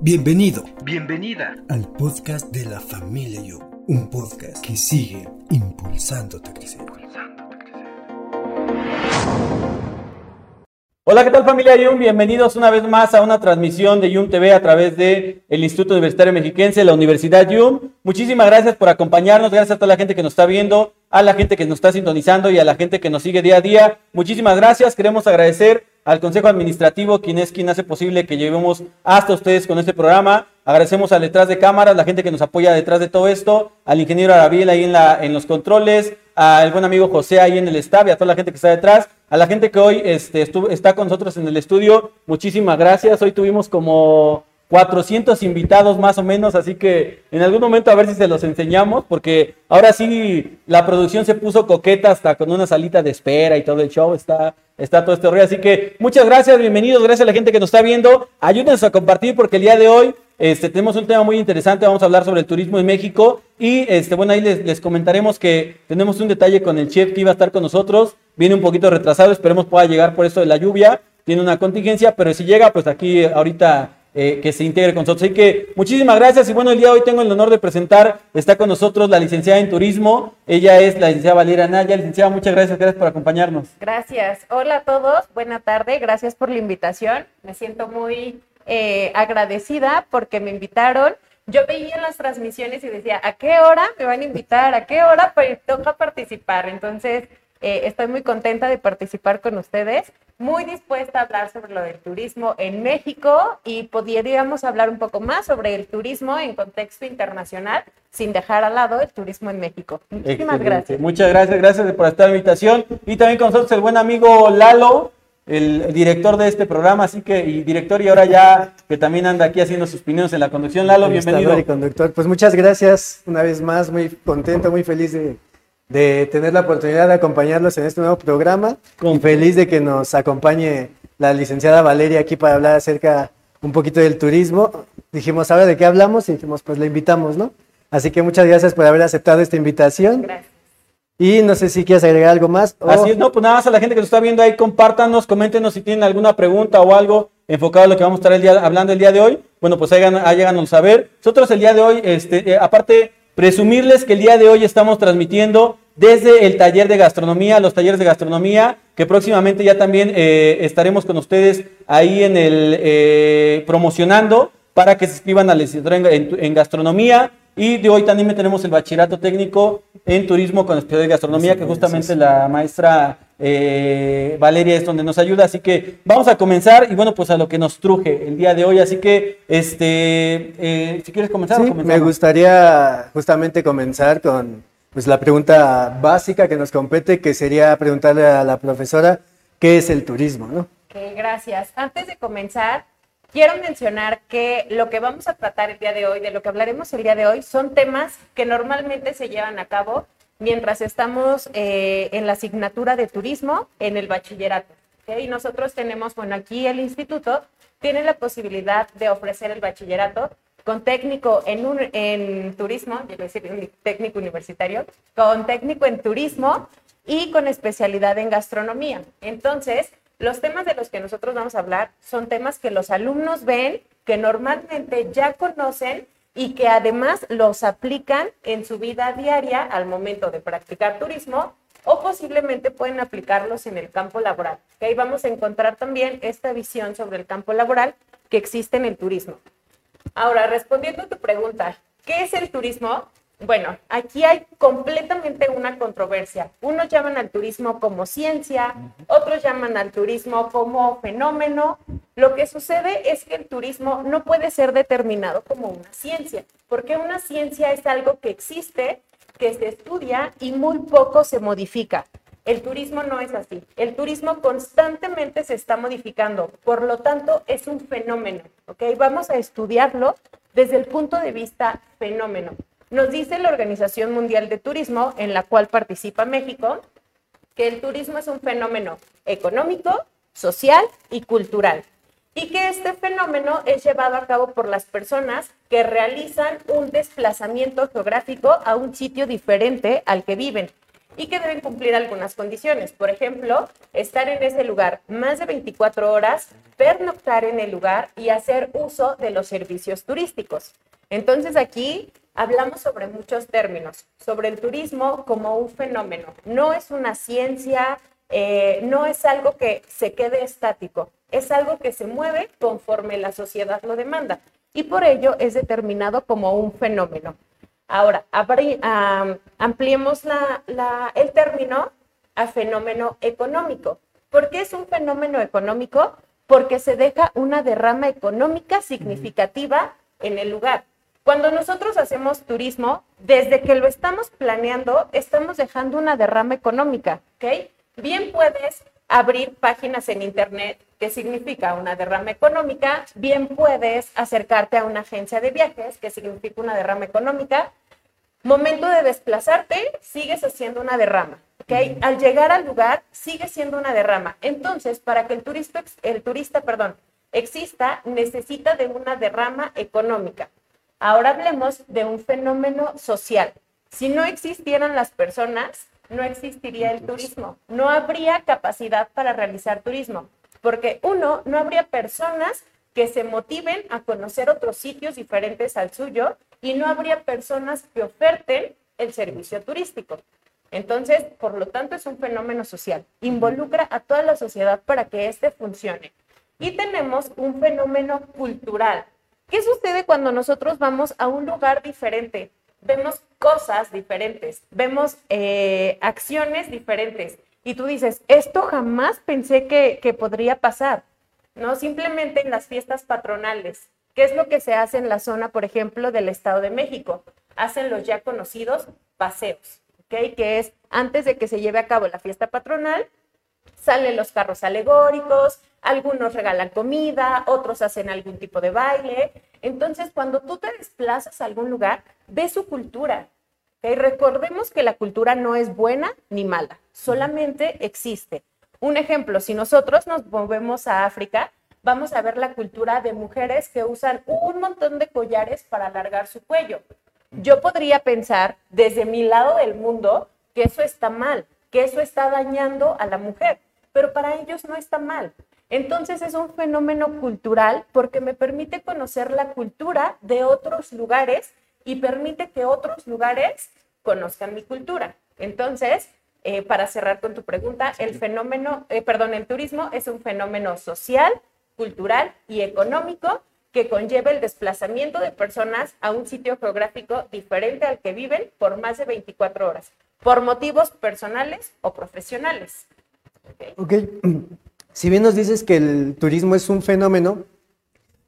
Bienvenido Bienvenida. al podcast de la familia You, un podcast que sigue impulsándote a crecer. Hola, ¿qué tal familia Yum? Bienvenidos una vez más a una transmisión de Yum TV a través de el Instituto Universitario Mexiquense, la Universidad Yum. Muchísimas gracias por acompañarnos, gracias a toda la gente que nos está viendo, a la gente que nos está sintonizando y a la gente que nos sigue día a día. Muchísimas gracias, queremos agradecer al Consejo Administrativo, quien es quien hace posible que llevemos hasta ustedes con este programa. Agradecemos al detrás de cámaras, la gente que nos apoya detrás de todo esto, al ingeniero Arabiel ahí en, la, en los controles, al buen amigo José ahí en el staff y a toda la gente que está detrás, a la gente que hoy este, está con nosotros en el estudio, muchísimas gracias. Hoy tuvimos como 400 invitados más o menos, así que en algún momento a ver si se los enseñamos, porque ahora sí la producción se puso coqueta hasta con una salita de espera y todo el show, está, está todo este horror. Así que muchas gracias, bienvenidos, gracias a la gente que nos está viendo. Ayúdenos a compartir porque el día de hoy este, tenemos un tema muy interesante, vamos a hablar sobre el turismo en México y este, bueno, ahí les, les comentaremos que tenemos un detalle con el chef que iba a estar con nosotros, viene un poquito retrasado, esperemos pueda llegar por eso de la lluvia, tiene una contingencia, pero si llega, pues aquí ahorita eh, que se integre con nosotros. Así que muchísimas gracias y bueno, el día de hoy tengo el honor de presentar, está con nosotros la licenciada en turismo, ella es la licenciada Valeria Naya, licenciada, muchas gracias, gracias por acompañarnos. Gracias. Hola a todos, buena tarde, gracias por la invitación. Me siento muy eh, agradecida porque me invitaron. Yo veía las transmisiones y decía, ¿a qué hora me van a invitar? ¿A qué hora pues, toca participar? Entonces, eh, estoy muy contenta de participar con ustedes, muy dispuesta a hablar sobre lo del turismo en México y podríamos hablar un poco más sobre el turismo en contexto internacional sin dejar al lado el turismo en México. Muchísimas Excelente. gracias. Muchas gracias, gracias por esta invitación. Y también con nosotros el buen amigo Lalo, el director de este programa, así que, y director, y ahora ya que también anda aquí haciendo sus opiniones en la conducción. Lalo, bienvenido. Y conductor. Pues muchas gracias una vez más, muy contento, muy feliz de, de tener la oportunidad de acompañarlos en este nuevo programa. Con- Y feliz de que nos acompañe la licenciada Valeria aquí para hablar acerca un poquito del turismo. Dijimos, ¿ahora de qué hablamos? Y dijimos, pues la invitamos, ¿no? Así que muchas gracias por haber aceptado esta invitación. Gracias. Y no sé si quieres agregar algo más. o- Así es, no, pues nada más a la gente que nos está viendo ahí, compártanos, coméntenos si tienen alguna pregunta o algo enfocado a lo que vamos a estar el día, hablando el día de hoy. Bueno, pues háganos saber. Nosotros el día de hoy, este, eh, aparte, presumirles que el día de hoy estamos transmitiendo desde el taller de gastronomía, los talleres de gastronomía, que próximamente ya también eh, estaremos con ustedes ahí en el eh, promocionando para que se inscriban a la licenciatura en, en- en gastronomía. Y de hoy también tenemos el bachillerato técnico en turismo con especialidad de gastronomía, que justamente la maestra eh, Valeria es donde nos ayuda. Así que vamos a comenzar y bueno, pues a lo que nos truje el día de hoy. Así que, este, eh, si quieres comenzar, Sí, o comenzamos? me gustaría justamente comenzar con pues, la pregunta básica que nos compete, que sería preguntarle a la profesora qué es el turismo, ¿no? Ok, gracias. Antes de comenzar, quiero mencionar que lo que vamos a tratar el día de hoy, de lo que hablaremos el día de hoy, son temas que normalmente se llevan a cabo mientras estamos eh, en la asignatura de turismo en el bachillerato. ¿ok? Y nosotros tenemos, bueno, aquí el instituto tiene la posibilidad de ofrecer el bachillerato con técnico en, un, en turismo, yo decir técnico universitario, con técnico en turismo y con especialidad en gastronomía. Entonces, los temas de los que nosotros vamos a hablar son temas que los alumnos ven, que normalmente ya conocen y que además los aplican en su vida diaria al momento de practicar turismo o posiblemente pueden aplicarlos en el campo laboral. Que ahí vamos a encontrar también esta visión sobre el campo laboral que existe en el turismo. Ahora, respondiendo a tu pregunta, ¿qué es el turismo? Bueno, aquí hay completamente una controversia. Unos llaman al turismo como ciencia, otros llaman al turismo como fenómeno. Lo que sucede es que el turismo no puede ser determinado como una ciencia, porque una ciencia es algo que existe, que se estudia y muy poco se modifica. El turismo no es así. El turismo constantemente se está modificando, por lo tanto es un fenómeno, ¿ok? Vamos a estudiarlo desde el punto de vista fenómeno. Nos dice la Organización Mundial de Turismo, en la cual participa México, que el turismo es un fenómeno económico, social y cultural. Y que este fenómeno es llevado a cabo por las personas que realizan un desplazamiento geográfico a un sitio diferente al que viven. y que deben cumplir algunas condiciones. Por ejemplo, estar en ese lugar más de 24 horas, pernoctar en el lugar y hacer uso de los servicios turísticos. Entonces aquí hablamos sobre muchos términos, sobre el turismo como un fenómeno. No es una ciencia, eh, no es algo que se quede estático, es algo que se mueve conforme la sociedad lo demanda y por ello es determinado como un fenómeno. Ahora, ampliemos el término a fenómeno económico. ¿Por qué es un fenómeno económico? Porque se deja una derrama económica significativa en el lugar. Cuando nosotros hacemos turismo, desde que lo estamos planeando, estamos dejando una derrama económica, ¿ok? Bien puedes abrir páginas en Internet, que significa una derrama económica, bien puedes acercarte a una agencia de viajes, que significa una derrama económica. Momento de desplazarte, sigues haciendo una derrama. ¿okay? Al llegar al lugar, sigue siendo una derrama. Entonces, para que el turista, el turista perdón, exista, necesita de una derrama económica. Ahora hablemos de un fenómeno social. Si no existieran las personas, no existiría el turismo, no habría capacidad para realizar turismo, porque uno, no habría personas que se motiven a conocer otros sitios diferentes al suyo y no habría personas que oferten el servicio turístico. Entonces, por lo tanto, es un fenómeno social. Involucra a toda la sociedad para que éste funcione. Y tenemos un fenómeno cultural. ¿Qué sucede cuando nosotros vamos a un lugar diferente? vemos cosas diferentes, vemos eh, acciones diferentes. Y tú dices, esto jamás pensé que, que podría pasar, ¿no? Simplemente en las fiestas patronales. ¿Qué es lo que se hace en la zona, por ejemplo, del Estado de México? Hacen los ya conocidos paseos, ¿ok? Que es antes de que se lleve a cabo la fiesta patronal, salen los carros alegóricos, algunos regalan comida, otros hacen algún tipo de baile. Entonces, cuando tú te desplazas a algún lugar, ve su cultura. ¿okay? Recordemos que la cultura no es buena ni mala, solamente existe. Un ejemplo, si nosotros nos movemos a África, vamos a ver la cultura de mujeres que usan un montón de collares para alargar su cuello. Yo podría pensar desde mi lado del mundo que eso está mal, que eso está dañando a la mujer, pero para ellos no está mal. Entonces es un fenómeno cultural porque me permite conocer la cultura de otros lugares y permite que otros lugares conozcan mi cultura. Entonces, eh, para cerrar con tu pregunta, el fenómeno, eh, perdón, el turismo es un fenómeno social, cultural y económico que conlleva el desplazamiento de personas a un sitio geográfico diferente al que viven por más de 24 horas, por motivos personales o profesionales. Ok. Si bien nos dices que el turismo es un fenómeno,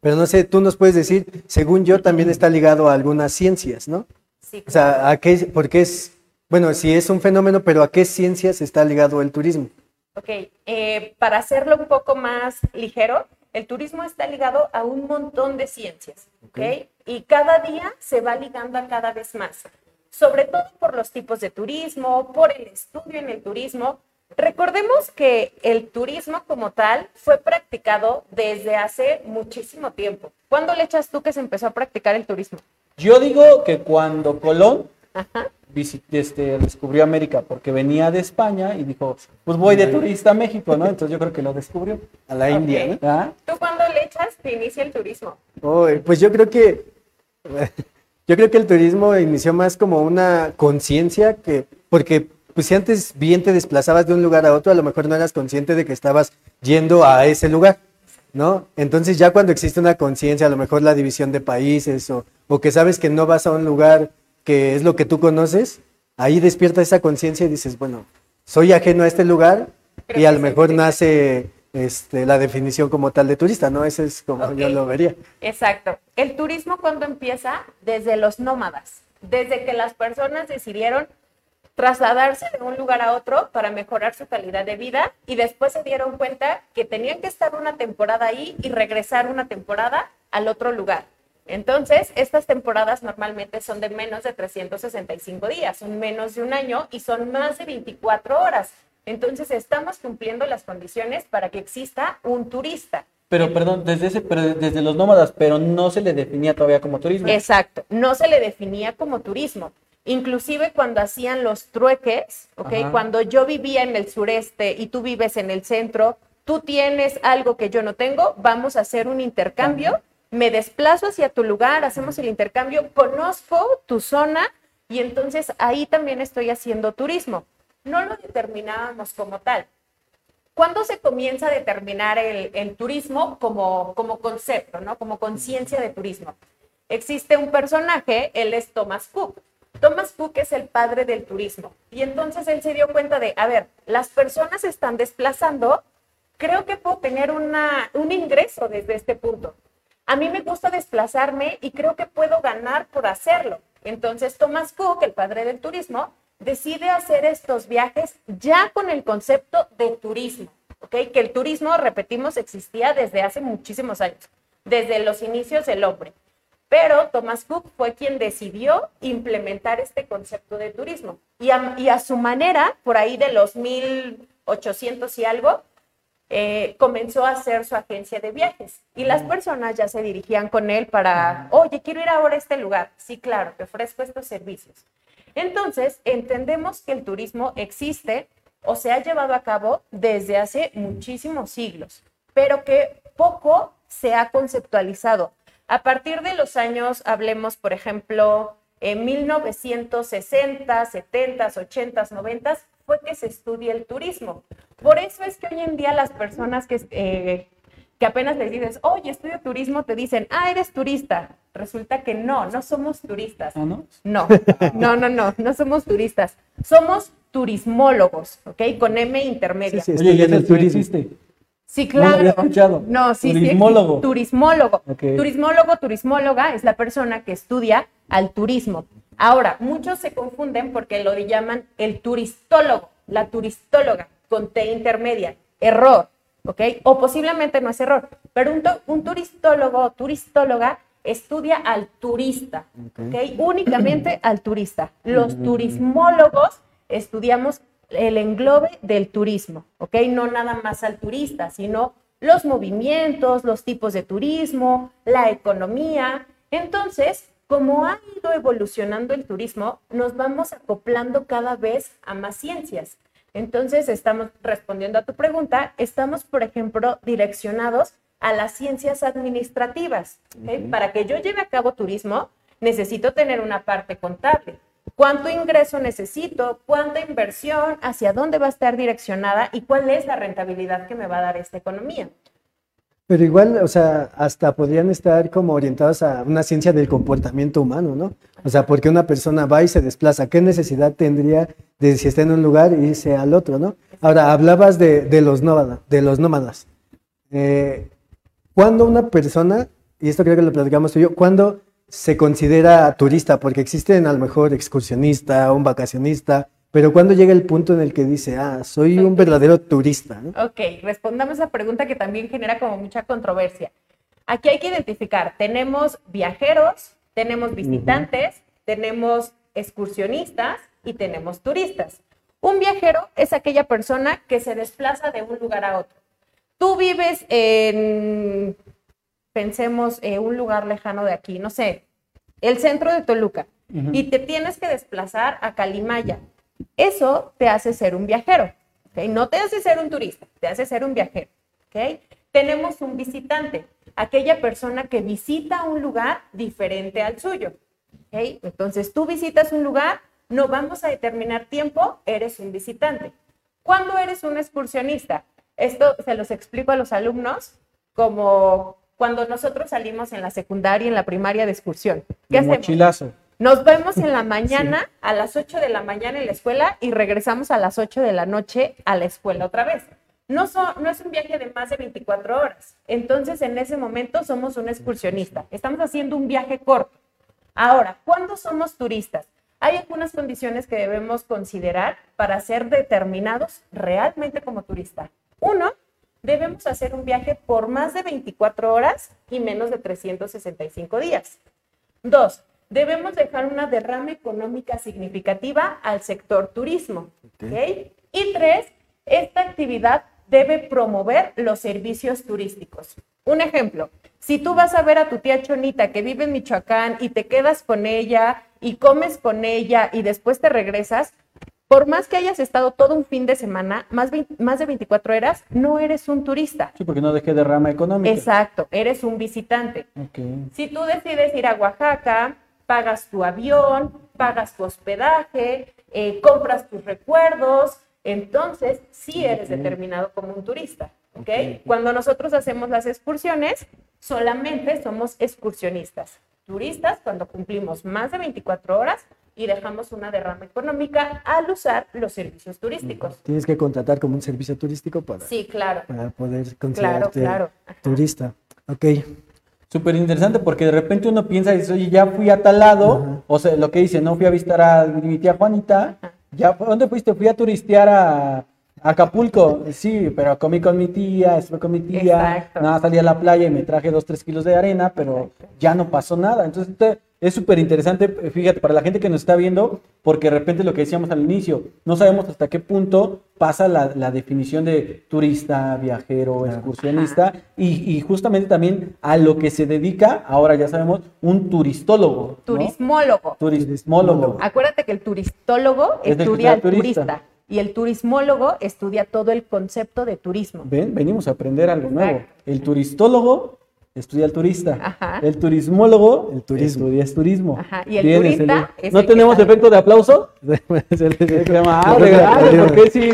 pero no sé, tú nos puedes decir, según yo, también está ligado a algunas ciencias, ¿no? Sí. O sea, ¿a qué, por qué es, bueno, si es un fenómeno, pero ¿a qué ciencias está ligado el turismo? Ok, eh, para hacerlo un poco más ligero, el turismo está ligado a un montón de ciencias, ¿ok? Y cada día se va ligando a cada vez más, sobre todo por los tipos de turismo, por el estudio en el turismo, Recordemos que el turismo como tal fue practicado desde hace muchísimo tiempo. ¿Cuándo le echas tú que se empezó a practicar el turismo? Yo digo que cuando Colón este, descubrió América, porque venía de España y dijo, pues voy de turista a México, ¿no? Entonces yo creo que lo descubrió. A la India, ¿no? ¿Ah? ¿Tú cuándo le echas que inicia el turismo? pues yo creo que yo creo que el turismo inició más como una conciencia que porque pues si antes bien te desplazabas de un lugar a otro, a lo mejor no eras consciente de que estabas yendo a ese lugar, ¿no? Entonces ya cuando existe una conciencia, a lo mejor la división de países o, o, que sabes que no vas a un lugar que es lo que tú conoces, ahí despierta esa conciencia y dices, bueno, soy ajeno a este lugar y a lo mejor nace este, la definición como tal de turista, ¿no? Ese es como yo lo vería. Exacto. El turismo cuando empieza desde los nómadas, desde que las personas decidieron trasladarse de un lugar a otro para mejorar su calidad de vida y después se dieron cuenta que tenían que estar una temporada ahí y regresar una temporada al otro lugar. Entonces, estas temporadas normalmente son de menos de 365 días, son menos de un año y son más de 24 horas. Entonces, estamos cumpliendo las condiciones para que exista un turista. Pero, perdón, desde, ese, pero desde los nómadas, pero no se le definía todavía como turismo. Exacto, no se le definía como turismo. inclusive cuando hacían los trueques, ¿ok? Ajá. Cuando yo vivía en el sureste y tú vives en el centro, tú tienes algo que yo no tengo, vamos a hacer un intercambio, me desplazo hacia tu lugar, hacemos el intercambio, conozco tu zona y entonces ahí también estoy haciendo turismo. No lo determinábamos como tal. ¿Cuándo se comienza a determinar el, turismo como, concepto, ¿no? como conciencia de turismo? Existe un personaje, él es Thomas Cook. Thomas Cook es el padre del turismo. Y entonces él se dio cuenta de, a ver, las personas se están desplazando, creo que puedo tener un ingreso desde este punto. A mí me gusta desplazarme y creo que puedo ganar por hacerlo. Entonces Thomas Cook, el padre del turismo, decide hacer estos viajes ya con el concepto de turismo, ¿ok? Que el turismo, repetimos, existía desde hace muchísimos años, desde los inicios del hombre. Pero Thomas Cook fue quien decidió implementar este concepto de turismo. Y a, y a su manera, por ahí de los 1800 y algo, eh, comenzó a hacer su agencia de viajes. Y las personas ya se dirigían con él para, oye, quiero ir ahora a este lugar. Sí, claro, te ofrezco estos servicios. Entonces, entendemos que el turismo existe o se ha llevado a cabo desde hace muchísimos siglos, pero que poco se ha conceptualizado. A partir de los años, hablemos, por ejemplo, en 1960, 70, 80, 90, fue que se estudia el turismo. Por eso es que hoy en día las personas que, eh, que apenas les dices, oye, estudio turismo, te dicen, ah, eres turista. Resulta que no, no somos turistas. ¿Ah, no? No, no, no, no, no somos turistas. Somos turismólogos, ¿ok? Con M intermedia. Sí, sí, Oye, ¿y en estudias el el turismo. existe? Sí, No lo claro. había escuchado. No, sí, Turismólogo. sí. Turismólogo. Ok. Turismólogo, turismóloga es la persona que estudia al turismo. Ahora, muchos se confunden porque lo llaman el turistólogo, la turistóloga, con T intermedia. Error, ¿ok? O posiblemente no es error, pero un, un turistólogo o turistóloga estudia al turista, ¿ok? Únicamente al turista. Los turismólogos estudiamos el englobe del turismo, ¿ok? No nada más al turista, sino los movimientos, los tipos de turismo, la economía. Entonces, como ha ido evolucionando el turismo, nos vamos acoplando cada vez a más ciencias. Entonces, estamos respondiendo a tu pregunta, estamos, por ejemplo, direccionados a las ciencias administrativas. Para que yo lleve a cabo turismo, necesito tener una parte contable. ¿Cuánto ingreso necesito? ¿Cuánta inversión? ¿Hacia dónde va a estar direccionada? ¿Y cuál es la rentabilidad que me va a dar esta economía? Pero igual, o sea, hasta podrían estar como orientados a una ciencia del comportamiento humano, ¿no? O sea, porque una persona va y se desplaza, ¿qué necesidad tendría de si está en un lugar irse al otro, ¿no? Ahora, hablabas de, de los nómadas, de los nómadas. Eh, ¿Cuándo una persona, y esto creo que lo platicamos tú y yo, cuándo se considera turista? Porque existen a lo mejor excursionista, un vacacionista, pero ¿cuándo llega el punto en el que dice, ah, soy un verdadero turista, ¿no? Ok, respondamos a esa pregunta que también genera como mucha controversia. Aquí hay que identificar, tenemos viajeros, tenemos visitantes, tenemos excursionistas y tenemos turistas. Un viajero es aquella persona que se desplaza de un lugar a otro. Tú vives en, pensemos, en un lugar lejano de aquí, no sé, el centro de Toluca, y te tienes que desplazar a Calimaya. Eso te hace ser un viajero, ¿ok? No te hace ser un turista, te hace ser un viajero, ¿ok? Tenemos un visitante, aquella persona que visita un lugar diferente al suyo, ¿ok? Entonces, tú visitas un lugar, no vamos a determinar tiempo, eres un visitante. ¿Cuándo eres un excursionista? Esto se los explico a los alumnos como cuando nosotros salimos en la secundaria y en la primaria de excursión. ¿Qué hacemos? mochilazo. Nos vemos en la mañana, a las 8 de la mañana en la escuela y regresamos a las 8 de la noche a la escuela otra vez. No, so- no es un viaje de más de 24 horas. Entonces, en ese momento somos un excursionista. Estamos haciendo un viaje corto. Ahora, ¿cuándo somos turistas? Hay algunas condiciones que debemos considerar para ser determinados realmente como turista. Uno, debemos hacer un viaje por más de 24 horas y menos de 365 días. Dos, debemos dejar una derrama económica significativa al sector turismo. ¿ok? Y tres, esta actividad debe promover los servicios turísticos. Un ejemplo, si tú vas a ver a tu tía Chonita que vive en Michoacán y te quedas con ella y comes con ella y después te regresas, por más que hayas estado todo un fin de semana, más, de 24 horas, no eres un turista. Sí, porque no dejé derrama económica. Exacto, eres un visitante. Ok. Si tú decides ir a Oaxaca, pagas tu avión, pagas tu hospedaje, eh, compras tus recuerdos, entonces sí eres determinado como un turista. ¿ok? Ok. Cuando nosotros hacemos las excursiones, solamente somos excursionistas. Turistas cuando cumplimos más de 24 horas y dejamos una derrama económica al usar los servicios turísticos. Tienes que contratar como un servicio turístico para, Sí, claro. para poder considerarte claro. Turista. Ok. Súper interesante porque de repente uno piensa y dice, oye, ya fui a tal lado, o sea, lo que dice, no fui a visitar a mi tía Juanita, ya, ¿dónde fuiste? Fui a turistear a, a Acapulco, sí, pero comí con mi tía, estuve con mi tía, Exacto. nada, salí a la playa y me traje dos, tres kilos de arena, pero ya no pasó nada, entonces te- es súper interesante, fíjate, para la gente que nos está viendo, porque de repente lo que decíamos al inicio, no sabemos hasta qué punto pasa la, la definición de turista, viajero, excursionista, y, y justamente también a lo que se dedica, ahora ya sabemos, un turistólogo. ¿no? Turismólogo. Turismólogo. Acuérdate que el turistólogo Es estudia al turista. turista y el turismólogo estudia todo el concepto de turismo. Ven, venimos a aprender algo nuevo. El turistólogo estudia al turista. Ajá. El turismólogo El turismo. estudia el turismo. Ajá, y el turista es ¿No el tenemos efecto de aplauso? Es el- ¡Qué madre, grande, porque sí,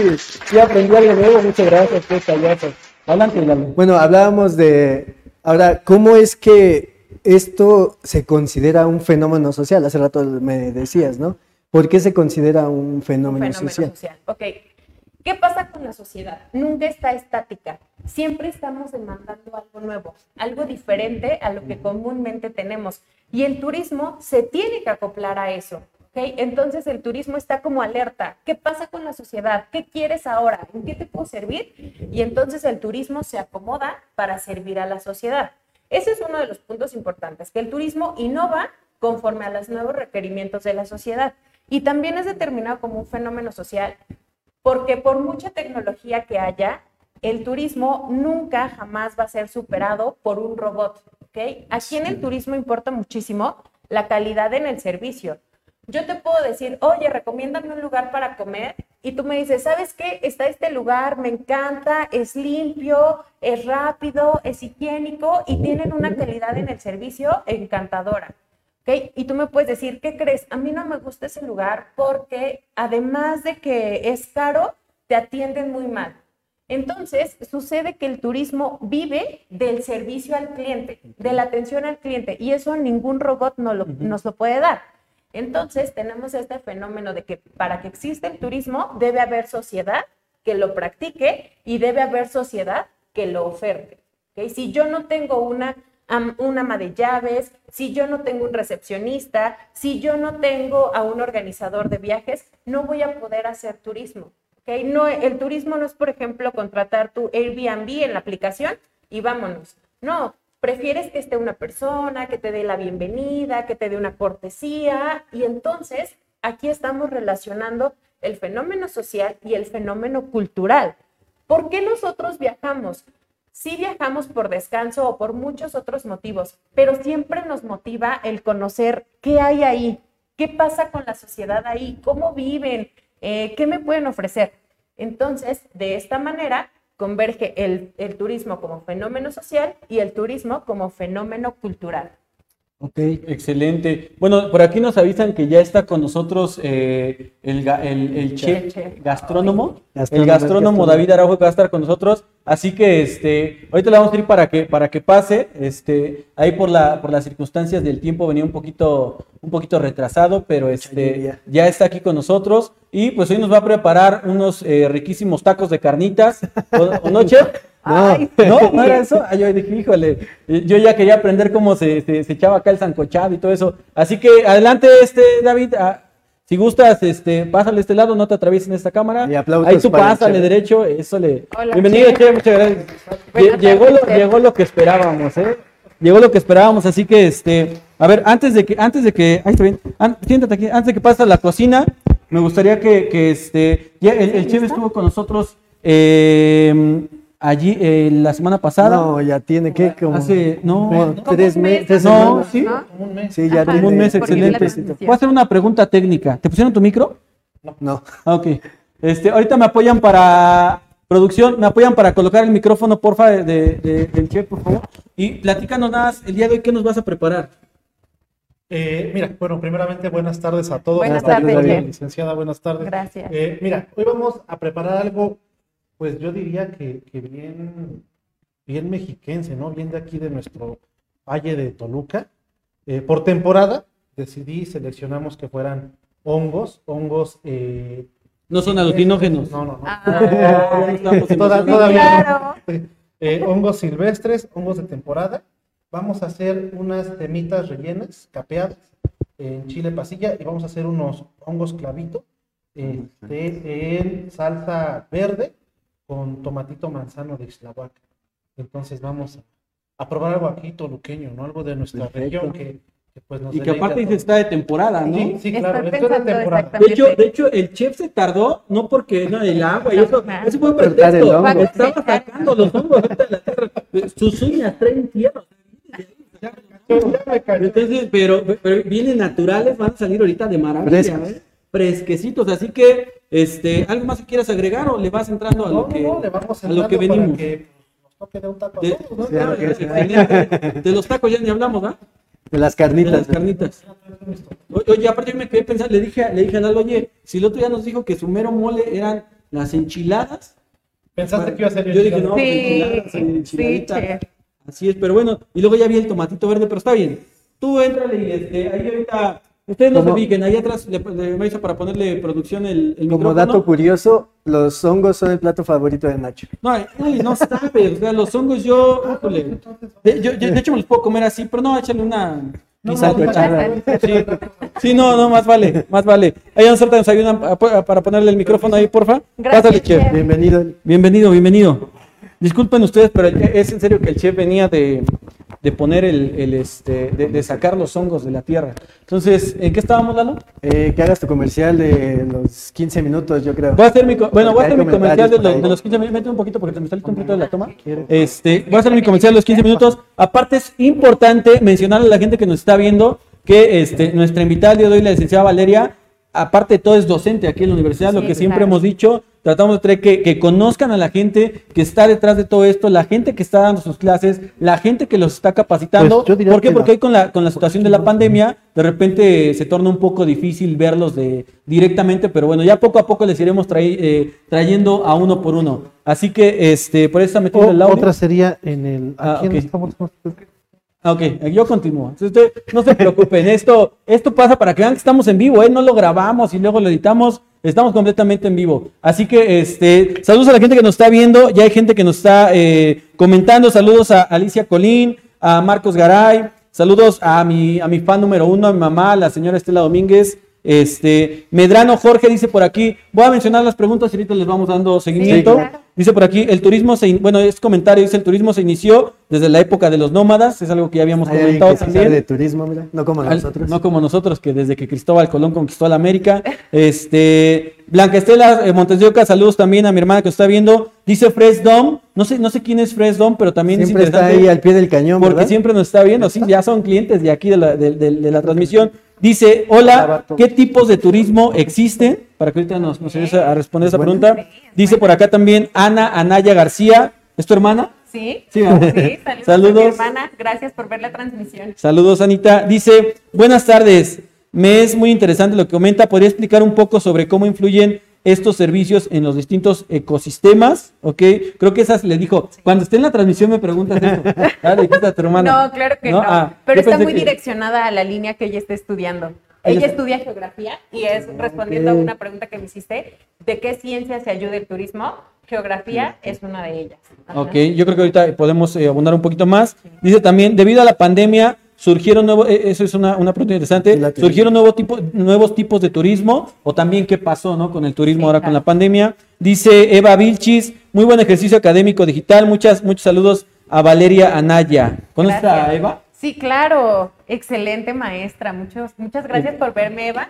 sí aprendí algo nuevo. Muchas gracias, qué payaso. Adelante, Lalo. Bueno, hablábamos de, ahora, ¿cómo es que esto se considera un fenómeno social? Hace rato me decías, ¿no? ¿Por qué se considera un Un fenómeno, fenómeno social? social. Ok. ¿Qué pasa con la sociedad? Nunca está estática. Siempre estamos demandando algo nuevo, algo diferente a lo que comúnmente tenemos. Y el turismo se tiene que acoplar a eso. Entonces el turismo está como alerta. ¿Qué pasa con la sociedad? ¿Qué quieres ahora? ¿En qué te puedo servir? Y entonces el turismo se acomoda para servir a la sociedad. Ese es uno de los puntos importantes, que el turismo innova conforme a los nuevos requerimientos de la sociedad. Y también es determinado como un fenómeno social porque por mucha tecnología que haya, el turismo nunca jamás va a ser superado por un robot. ¿ok? Aquí en el turismo importa muchísimo la calidad en el servicio. Yo te puedo decir, oye, recomiéndame un lugar para comer y tú me dices, ¿sabes qué? Está este lugar, me encanta, es limpio, es rápido, es higiénico y tienen una calidad en el servicio encantadora. ¿Ok? Y tú me puedes decir, ¿qué crees? A mí no me gusta ese lugar porque además de que es caro, te atienden muy mal. Entonces, sucede que el turismo vive del servicio al cliente, de la atención al cliente, y eso ningún robot no lo- nos lo puede dar. Entonces, tenemos este fenómeno de que para que exista el turismo, debe haber sociedad que lo practique y debe haber sociedad que lo oferte. ¿ok? Si yo no tengo una, un ama de llaves, si yo no tengo un recepcionista, si yo no tengo a un organizador de viajes, no voy a poder hacer turismo. ¿ok? No, el turismo no es, por ejemplo, contratar tu Airbnb en la aplicación y vámonos. No, prefieres que esté una persona, que te dé la bienvenida, que te dé una cortesía y entonces aquí estamos relacionando el fenómeno social y el fenómeno cultural. ¿Por qué nosotros viajamos? Sí viajamos por descanso o por muchos otros motivos, pero siempre nos motiva el conocer qué hay ahí, qué pasa con la sociedad ahí, cómo viven, eh, qué me pueden ofrecer. Entonces, de esta manera, converge el, el turismo como fenómeno social y el turismo como fenómeno cultural. Ok. Excelente. Bueno, por aquí nos avisan que ya está con nosotros eh, el, el, el chef, gastrónomo, el gastrónomo. David Araujo que va a estar con nosotros. Así que este, ahorita le vamos a ir para que, para que pase. Este, ahí por la, por las circunstancias del tiempo venía un poquito, un poquito retrasado, pero este, ya está aquí con nosotros. Y pues hoy nos va a preparar unos eh, riquísimos tacos de carnitas. ¿O, o no, chef? No. Ay, ¿No? ¿No era eso? Ah, yo dije, híjole, yo ya quería aprender cómo se, se- se echaba acá el sancochado y todo eso. Así que adelante, este, David. ah, si gustas, este, pásale a este lado, no te atravieses en esta cámara. Y aplausos Ahí tú para el pásale chef. derecho, eso le. Hola, Bienvenido, chef. chef, muchas gracias. Buenas Llegó tardes, lo, chef. llegó lo que esperábamos, ¿eh? Llegó lo que esperábamos, así que este, a ver, antes de que, antes de que, ahí está bien, an- siéntate aquí, antes de que pases a la cocina, me gustaría que, que este, ya el, el chef estuvo con nosotros eh, allí eh, la semana pasada. No, ya tiene que como, Hace, no, como tres un mes, meses. tres no, semanas. sí. ¿no? Como un mes. Sí, ya Ajá. tiene. un mes excelente. Voy a hacer una pregunta técnica. ¿Te pusieron tu micro? No. Ah, ok. Este, ahorita me apoyan para producción, me apoyan para colocar el micrófono, porfa, de, de- del chef, por favor. Y platícanos nada más, el día de hoy, ¿qué nos vas a preparar? Eh, mira, bueno, primeramente buenas tardes a todos. Buenas tardes, licenciada, buenas tardes. Gracias. Eh, mira, hoy vamos a preparar algo, pues yo diría que, que bien, bien mexiquense, ¿no? Bien de aquí de nuestro valle de Toluca. Eh, por temporada decidí, seleccionamos que fueran hongos, hongos... eh, No son alucinógenos. No, no, no. Ah, Toda- todavía claro. Eh, hongos silvestres, hongos de temporada. Vamos a hacer unas temitas rellenas, capeadas, en chile pasilla y vamos a hacer unos hongos clavito este, en salsa verde con tomatito manzano de Ixtlahuaca. Entonces vamos a, a probar algo aquí toluqueño, ¿no? Algo de nuestra Perfecto. región que, que, pues nos Y que aparte dice está de temporada, ¿no? Sí, sí, claro, esto es de pensando temporada. De hecho, de hecho, el chef se tardó, no porque no, el agua y eso, eso fue pretexto. Estaba sacando los hongos ahorita de la tierra. Sus uñas traen tierra. Entonces, pero, pero vienen naturales, van a salir ahorita de maravilla. ¿eh? Fresquecitos, así que, este, ¿algo más que quieras agregar o le vas entrando a lo No, que, no, no, le vamos a lo que venimos? que nos toque de un taco a De, todos, ¿no? Claro que sí. De los tacos ya ni hablamos, ¿ah? De las De carnitas. las carnitas. Oye, aparte yo me quedé pensando, le dije, a- le dije a Lalo, oye, si el otro día nos dijo que su mero mole eran las enchiladas. Pensaste que iba a ser Yo dije, no, pues, Sí, enchiladas, sí, enchiladita. chef. Así es, pero bueno, y luego ya vi el tomatito verde, pero está bien. Tú éntrale y este, ahí ahorita, ustedes no se Como- fijen, ahí atrás le, le me hizo para ponerle producción el, el Como micrófono. dato curioso, los hongos son el plato favorito de Nacho. No, ay, no sabe, o sea, los hongos yo, de, yo, yo- de hecho me los puedo comer así, pero no, échale una pisadita. Sí, sí, no, no, más vale, más vale. Ahí nos nos ayudan para ponerle el micrófono ahí, porfa. Gracias, Pásale, chef. chef. Bienvenido. Bienvenido, bienvenido. Disculpen ustedes, pero es en serio que el chef venía de, de poner el, el, este, de, de sacar los hongos de la tierra. Entonces, ¿en qué estábamos, Lalo? Eh, que hagas tu comercial de los 15 minutos, yo creo. Voy a hacer mi, bueno, voy a hacer mi comercial de los, de los 15 minutos. Mete un poquito porque te me saliste un poquito de la toma. Este, voy a hacer mi comercial de los 15 minutos. Aparte, es importante mencionarle a la gente que nos está viendo que este, nuestra invitada de hoy, la licenciada Valeria, aparte de todo, es docente aquí en la universidad, lo que siempre claro. hemos dicho. Tratamos de traer que, que conozcan a la gente que está detrás de todo esto, la gente que está dando sus clases, la gente que los está capacitando. Pues yo diría ¿Por qué? que Porque la- hoy con la, con la situación de la pandemia, de repente se torna un poco difícil verlos de, directamente, pero bueno, ya poco a poco les iremos trai- eh, trayendo a uno por uno. Así que, este, por eso está metiendo el audio. otra sería en el. Ah, aquí estamos- Ah, ok, yo continúo. No se preocupen, esto, esto pasa para que vean que estamos en vivo, ¿eh? No lo grabamos y luego lo editamos, estamos completamente en vivo. Así que, este, saludos a la gente que nos está viendo, ya hay gente que nos está eh, comentando, saludos a Alicia Colín, a Marcos Garay, saludos a mi, a mi fan número uno, a mi mamá, la señora Estela Domínguez. Este, Medrano Jorge dice por aquí, voy a mencionar las preguntas y ahorita les vamos dando seguimiento. claro. Dice por aquí, el turismo se, in- bueno, es comentario, dice el turismo se inició desde la época de los nómadas, es algo que ya habíamos Hay comentado que también. sabe de turismo, mira, no como Al- nosotros. No como nosotros, que desde que Cristóbal Colón conquistó la América. Este, Blanca Estela eh, Montes de Oca, saludos también a mi hermana que está viendo. Dice Fresdom, no sé, no sé quién es Fresdom, pero también Siempre es está ahí al pie del cañón, porque ¿verdad? siempre nos está viendo, sí, ya son clientes de aquí de la, de- de- de la transmisión. Dice, hola, ¿qué tipos de turismo existen? Para que ahorita nos, nos ayudes a responder esa pregunta. Dice por acá también Ana Anaya García, ¿es tu hermana? Sí, Sí, sí, saludos, Saludos. a mi hermana. Gracias por ver la transmisión. Saludos, Anita. Dice, buenas tardes. Me es muy interesante lo que comenta. ¿Podría explicar un poco sobre cómo influyen estos servicios en los distintos ecosistemas? Ok, creo que esas le dijo. Cuando esté en la transmisión me preguntas eso. Ah, le dijiste a tu hermana. No, claro que no. Ah, pero está muy que- direccionada a la línea que ella está estudiando. Ella estudia geografía y es respondiendo a una pregunta que me hiciste, ¿de qué ciencia se ayuda el turismo? Geografía es una de ellas. Ajá. Ok, yo creo que ahorita podemos eh, abundar un poquito más. Dice también, debido a la pandemia, surgieron nuevos, eh, eso es una, una pregunta interesante, Sí, surgieron nuevo tipo, nuevos tipos de turismo, o también qué pasó ¿no? con el turismo Sí, ahora con la pandemia. Dice Eva Vilchis, muy buen ejercicio académico digital, muchas, muchos saludos a Valeria Anaya. ¿Conoces a. Eva? Sí, claro. Excelente maestra. Muchos, muchas gracias por verme, Eva.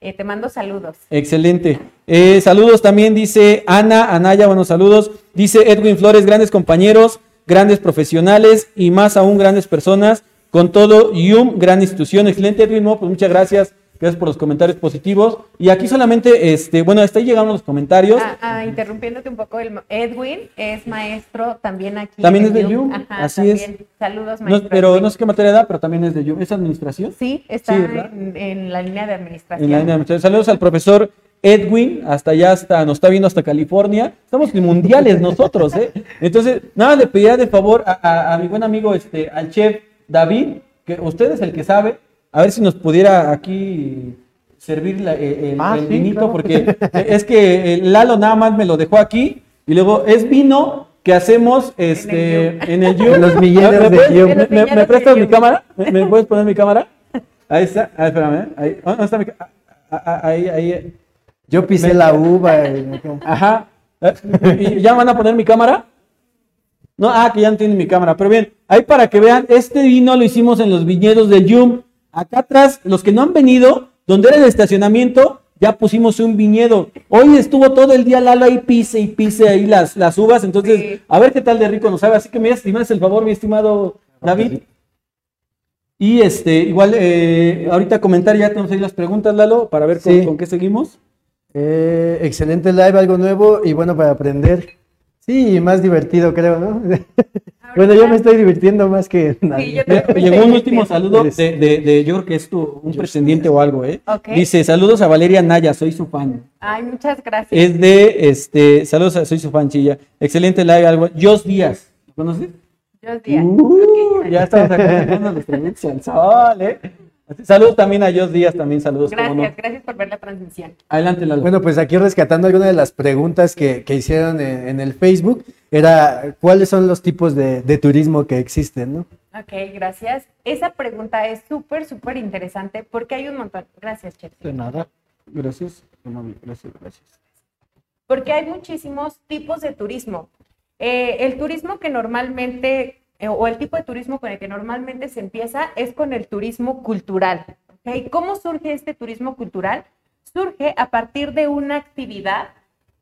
Eh, te mando saludos. Excelente. Eh, saludos también dice Ana, Anaya, buenos saludos. Dice Edwin Flores, grandes compañeros, grandes profesionales y más aún grandes personas. Con todo, YUM, gran institución. Excelente, Edwin. No, pues muchas gracias. Gracias por los comentarios positivos. Y aquí solamente, este, bueno, hasta ahí llegaron los comentarios. Ah, ah, interrumpiéndote un poco, el, Edwin es maestro también aquí. También es de Yum. Ajá, así también. es. Saludos, No, maestro. pero Edwin. no sé qué materia da, pero también es de YUM. ¿Es administración? Sí, está en, en la línea de administración. En la línea de administración. Saludos al profesor Edwin, hasta allá, hasta, nos está viendo hasta California. Estamos mundiales nosotros, ¿eh? Entonces, nada, le pediría de favor a, a- a mi buen amigo, este, al chef David, que usted es el que sabe, a ver si nos pudiera aquí servir la- eh, el, Ah, el sí, vinito, claro. porque es que eh, Lalo nada más me lo dejó aquí y luego es vino que hacemos este, en el Yum. En los billetes ¿Me de me- me- billetes ¿Me de prestas mi cámara? ¿Me, me puedes poner mi cámara? Ahí está. Ah, espérame. ¿eh? Ahí, ¿Dónde está mi ah, ah, Ahí, ahí. Yo pisé Me- la uva. y- Ajá. Eh, ¿Y ya van a poner mi cámara? No, ah, que ya no tienen mi cámara. Pero bien, ahí para que vean, este vino lo hicimos en los viñedos del Yum. Acá atrás, los que no han venido, donde era el estacionamiento, ya pusimos un viñedo. Hoy estuvo todo el día Lalo ahí pise y pise ahí las, las uvas. Entonces, Sí. a ver qué tal de rico nos sabe. Así que me estimas el favor, mi estimado David. Y este, igual, eh, ahorita comentar, ya tenemos ahí las preguntas, Lalo, para ver con, Sí. con qué seguimos. Eh, excelente live, algo nuevo y bueno para aprender. Sí, y más divertido creo, ¿no? bueno, yo me estoy divirtiendo más que nadie. Sí, yo Llegó un último saludo de, de- de- yo creo que es tu, un pretendiente o algo, ¿eh? Ok. Dice, saludos a Valeria Naya, soy su fan. Ay, muchas gracias. Es de, este, saludos a, soy su fan, chilla. Excelente live, algo. Jos Díaz, ¿lo conoces? Dios días. Uh, ya estamos acá los tremendos al sol, ¿eh? Saludos también a Jos Díaz, también saludos. Gracias, no. gracias por ver la transmisión. Adelante, Lalo. Bueno, pues aquí rescatando algunas de las preguntas que, que hicieron en, en el Facebook, era cuáles son los tipos de, de turismo que existen, ¿no? Ok, gracias. Esa pregunta es súper, súper interesante porque hay un montón. Gracias, Chef. De nada. Gracias. Gracias, gracias. porque hay muchísimos tipos de turismo. Eh, el turismo que normalmente, o el tipo de turismo con el que normalmente se empieza es con el turismo cultural. ¿ok? ¿Cómo surge este turismo cultural? Surge a partir de una actividad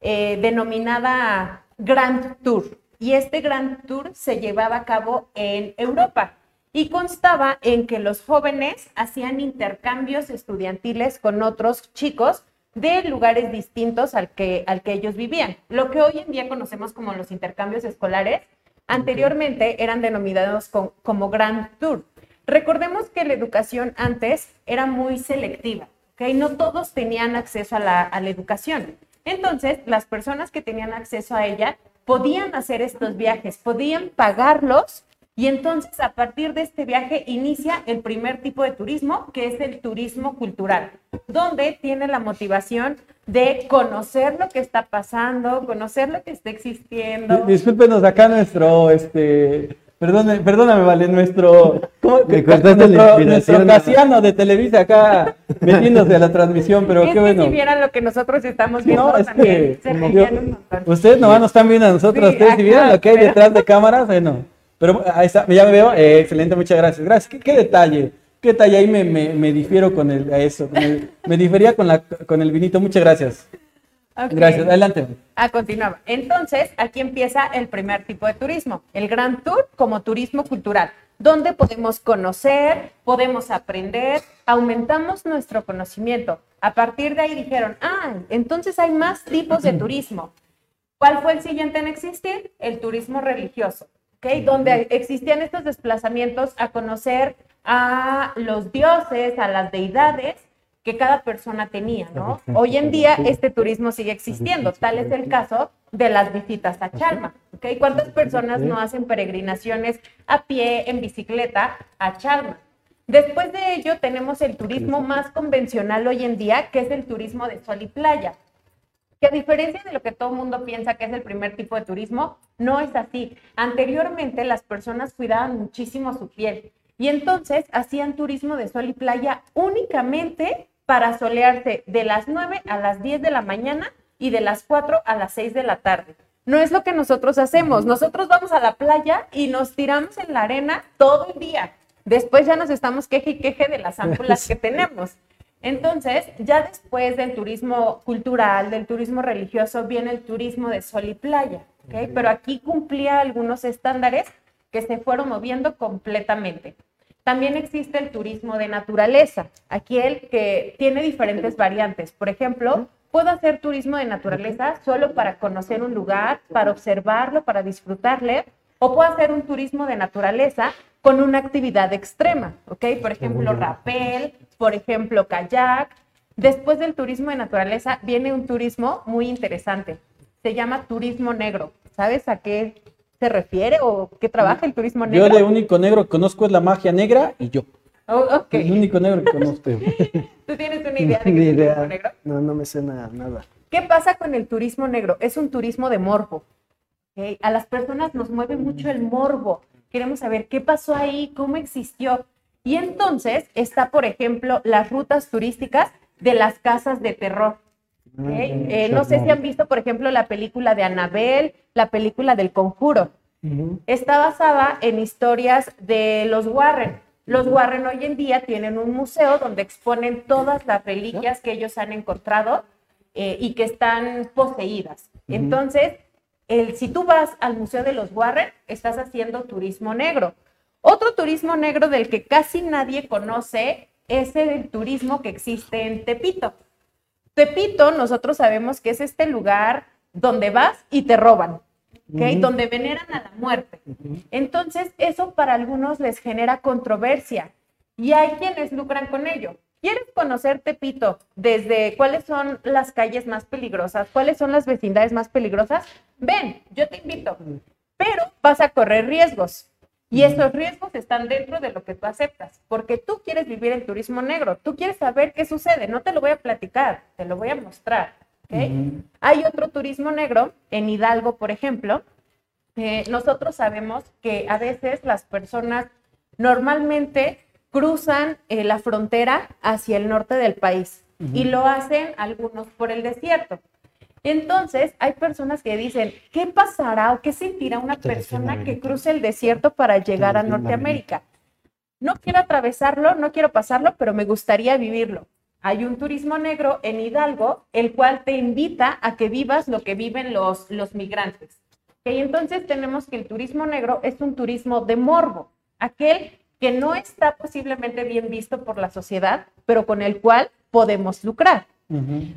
eh, denominada Grand Tour. Y este Grand Tour se llevaba a cabo en Europa y constaba en que los jóvenes hacían intercambios estudiantiles con otros chicos de lugares distintos al que, al que ellos vivían. Lo que hoy en día conocemos como los intercambios escolares, anteriormente eran denominados con- como Grand Tour. Recordemos que la educación antes era muy selectiva, ¿ok? No todos tenían acceso a la, a la educación. Entonces, las personas que tenían acceso a ella podían hacer estos viajes, podían pagarlos y entonces a partir de este viaje inicia el primer tipo de turismo, que es el turismo cultural, donde tiene la motivación de conocer lo que está pasando, conocer lo que está existiendo. Di- Discúlpenos acá nuestro, este, perdone, perdóname, vale, nuestro, ¿cómo? Me cortaste la nuestro, nuestro Casiano de Televisa acá metiéndose a la transmisión, pero es qué que bueno. si vieran lo que nosotros estamos viendo, No, es también que se yo- un montón. ustedes nomás nos están viendo a nosotros, Sí, ustedes si vieran lo que hay pero- detrás de cámaras, bueno, pero ahí está, ya me veo, eh, excelente, muchas gracias, gracias, qué, qué detalle, qué detalle, ahí me, me, me difiero con el, a eso, me difería con, la, con el vinito, muchas gracias, gracias, adelante. A continuar. Entonces, aquí empieza el primer tipo de turismo, el Grand Tour como turismo cultural, donde podemos conocer, podemos aprender, aumentamos nuestro conocimiento. A partir de ahí dijeron, ah, entonces hay más tipos de turismo. ¿Cuál fue el siguiente en existir? El turismo religioso, ¿ok? Donde existían estos desplazamientos a conocer a los dioses, a las deidades que cada persona tenía, ¿no? Hoy en día este turismo sigue existiendo, tal es el caso de las visitas a Chalma, ¿ok? ¿Cuántas personas no hacen peregrinaciones a pie, en bicicleta, a Chalma? Después de ello tenemos el turismo más convencional hoy en día, que es el turismo de sol y playa que a diferencia de lo que todo el mundo piensa que es el primer tipo de turismo, no es así. Anteriormente las personas cuidaban muchísimo su piel y entonces hacían turismo de sol y playa únicamente para solearse de las 9 a las 10 de la mañana y de las 4 a las 6 de la tarde. No es lo que nosotros hacemos. Nosotros vamos a la playa y nos tiramos en la arena todo el día. Después ya nos estamos queje y queje de las ámpulas que tenemos. Entonces, ya después del turismo cultural, del turismo religioso, viene el turismo de sol y playa, ¿ok? Pero aquí cumplía algunos estándares que se fueron moviendo completamente. También existe el turismo de naturaleza, aquí el que tiene diferentes variantes. Por ejemplo, puedo hacer turismo de naturaleza solo para conocer un lugar, para observarlo, para disfrutarle, o puedo hacer un turismo de naturaleza con una actividad extrema, ¿ok? Por ejemplo, rappel, por ejemplo, kayak. Después del turismo de naturaleza viene un turismo muy interesante. Se llama turismo negro. ¿Sabes a qué se refiere o qué trabaja el turismo negro? Yo el único negro que conozco es la magia negra y yo. Oh, ok. El único negro que conozco. ¿Tú tienes una idea de qué Ni es el turismo negro? No, no me suena nada. ¿Qué pasa con el turismo negro? Es un turismo de morbo. ¿ok? A las personas nos mueve mucho el morbo. Queremos saber qué pasó ahí, cómo existió. Y entonces está, por ejemplo, las rutas turísticas de las casas de terror. ¿Ok? Eh, no sé si han visto, por ejemplo, la película de Annabelle, la película del Conjuro. Está basada en historias de los Warren. Los Warren hoy en día tienen un museo donde exponen todas las reliquias que ellos han encontrado eh, y que están poseídas. Entonces, el, si tú vas al Museo de los Warren, estás haciendo turismo negro. Otro turismo negro del que casi nadie conoce es el turismo que existe en Tepito. Tepito, nosotros sabemos que es este lugar donde vas y te roban, ¿ok? Donde veneran a la muerte. Entonces, eso para algunos les genera controversia y hay quienes lucran con ello. ¿Quieres conocer Tepito desde cuáles son las calles más peligrosas, cuáles son las vecindades más peligrosas? Ven, yo te invito, pero vas a correr riesgos. Y esos riesgos están dentro de lo que tú aceptas, porque tú quieres vivir el turismo negro, tú quieres saber qué sucede, no te lo voy a platicar, te lo voy a mostrar. ¿ok? Hay otro turismo negro en Hidalgo, por ejemplo. eh, nosotros sabemos que a veces las personas normalmente cruzan eh, la frontera hacia el norte del país y lo hacen algunos por el desierto. Entonces, hay personas que dicen, ¿qué pasará o qué sentirá una persona que cruce el desierto para llegar a Norteamérica? No quiero atravesarlo, no quiero pasarlo, pero me gustaría vivirlo. Hay un turismo negro en Hidalgo, el cual te invita a que vivas lo que viven los, los migrantes. Ok, entonces tenemos que el turismo negro es un turismo de morbo, aquel que no está posiblemente bien visto por la sociedad, pero con el cual podemos lucrar.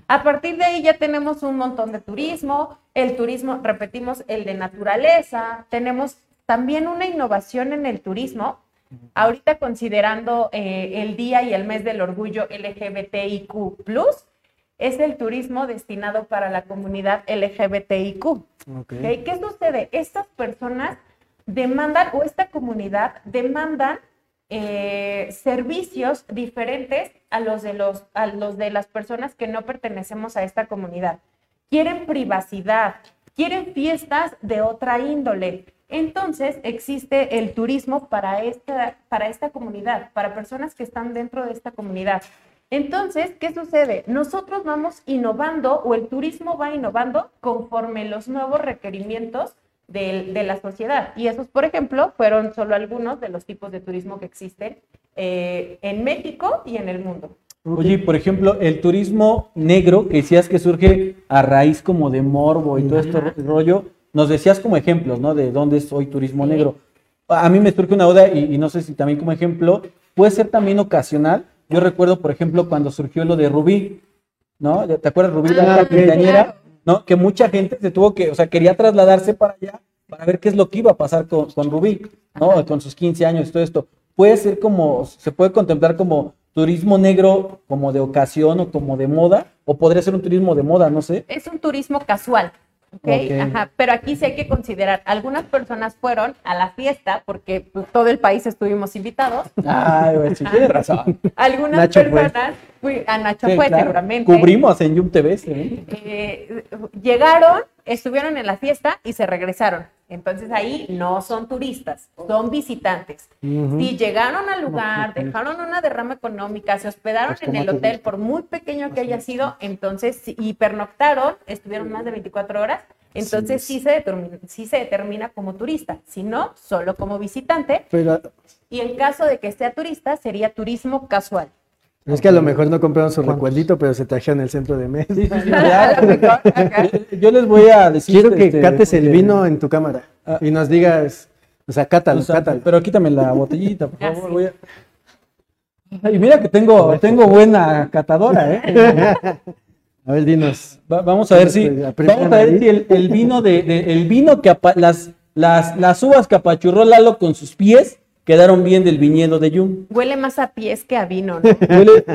A partir de ahí ya tenemos un montón de turismo, el turismo, repetimos, el de naturaleza, tenemos también una innovación en el turismo, ahorita considerando eh, el día y el mes del orgullo LGBTIQ, es el turismo destinado para la comunidad LGBTIQ. ¿Qué sucede? Estas personas demandan, o esta comunidad demandan eh, servicios diferentes a los, de los, a los de las personas que no pertenecemos a esta comunidad. Quieren privacidad, quieren fiestas de otra índole. Entonces existe el turismo para esta, para esta comunidad, para personas que están dentro de esta comunidad. Entonces, ¿qué sucede? Nosotros vamos innovando o el turismo va innovando conforme los nuevos requerimientos del- de, la sociedad. Y esos, por ejemplo, fueron solo algunos de los tipos de turismo que existen eh, en México y en el mundo. Oye, por ejemplo, el turismo negro, que decías que surge a raíz como de morbo y todo este ro- rollo, nos decías como ejemplos, ¿no? De dónde es hoy turismo Sí. negro. A mí me surge una duda y, y no sé si también como ejemplo, puede ser también ocasional. Yo recuerdo, por ejemplo, cuando surgió lo de Rubí, ¿no? ¿Te acuerdas, Rubí, la Ah, la quinceañera? ¿No? Que mucha gente se tuvo que, o sea, quería trasladarse para allá para ver qué es lo que iba a pasar con, con Rubí, ¿no? Con sus 15 años todo esto. Puede ser como, se puede contemplar como turismo negro, como de ocasión o como de moda, o podría ser un turismo de moda, no sé. Es un turismo casual. ¿Ok? Ok. Ajá, pero aquí sí hay que considerar, algunas personas fueron a la fiesta porque pues, todo el país estuvimos invitados, Ay, güey, sí, tienes razón. algunas Nacho fue. personas, fui- a Nacho Sí, fue claro. seguramente, Cubrimos en Yum TV, ¿sí? eh, llegaron, estuvieron en la fiesta y se regresaron. Entonces ahí no son turistas, son visitantes. Si llegaron al lugar, dejaron una derrama económica, se hospedaron Pues, en ¿cómo el te hotel, por muy pequeño que haya sido, entonces, y pernoctaron, estuvieron más de 24 horas, entonces sí, se, determina, sí se determina como turista, si no, solo como visitante. Pero, Y en caso de que sea turista, sería turismo casual. Es que a lo mejor no compraron su recuerdito, pero se trajeron el centro de mesa. Sí, sí, sí, ya. Yo les voy a decir. Quiero que este, cates el vino en tu cámara Ah. y nos digas, o sea, cátalo, O sea, cátalo. Pero quítame la botellita, por favor. voy a- Ay, mira que tengo, tengo buena catadora, ¿eh? A ver, dinos. Va- vamos a ver si, vamos a ver si el, el vino de, de- el vino que apa- las, las, las uvas que apachurró Lalo con sus pies quedaron bien del viñedo de Yum. Huele más a pies que a vino, ¿no? Huele,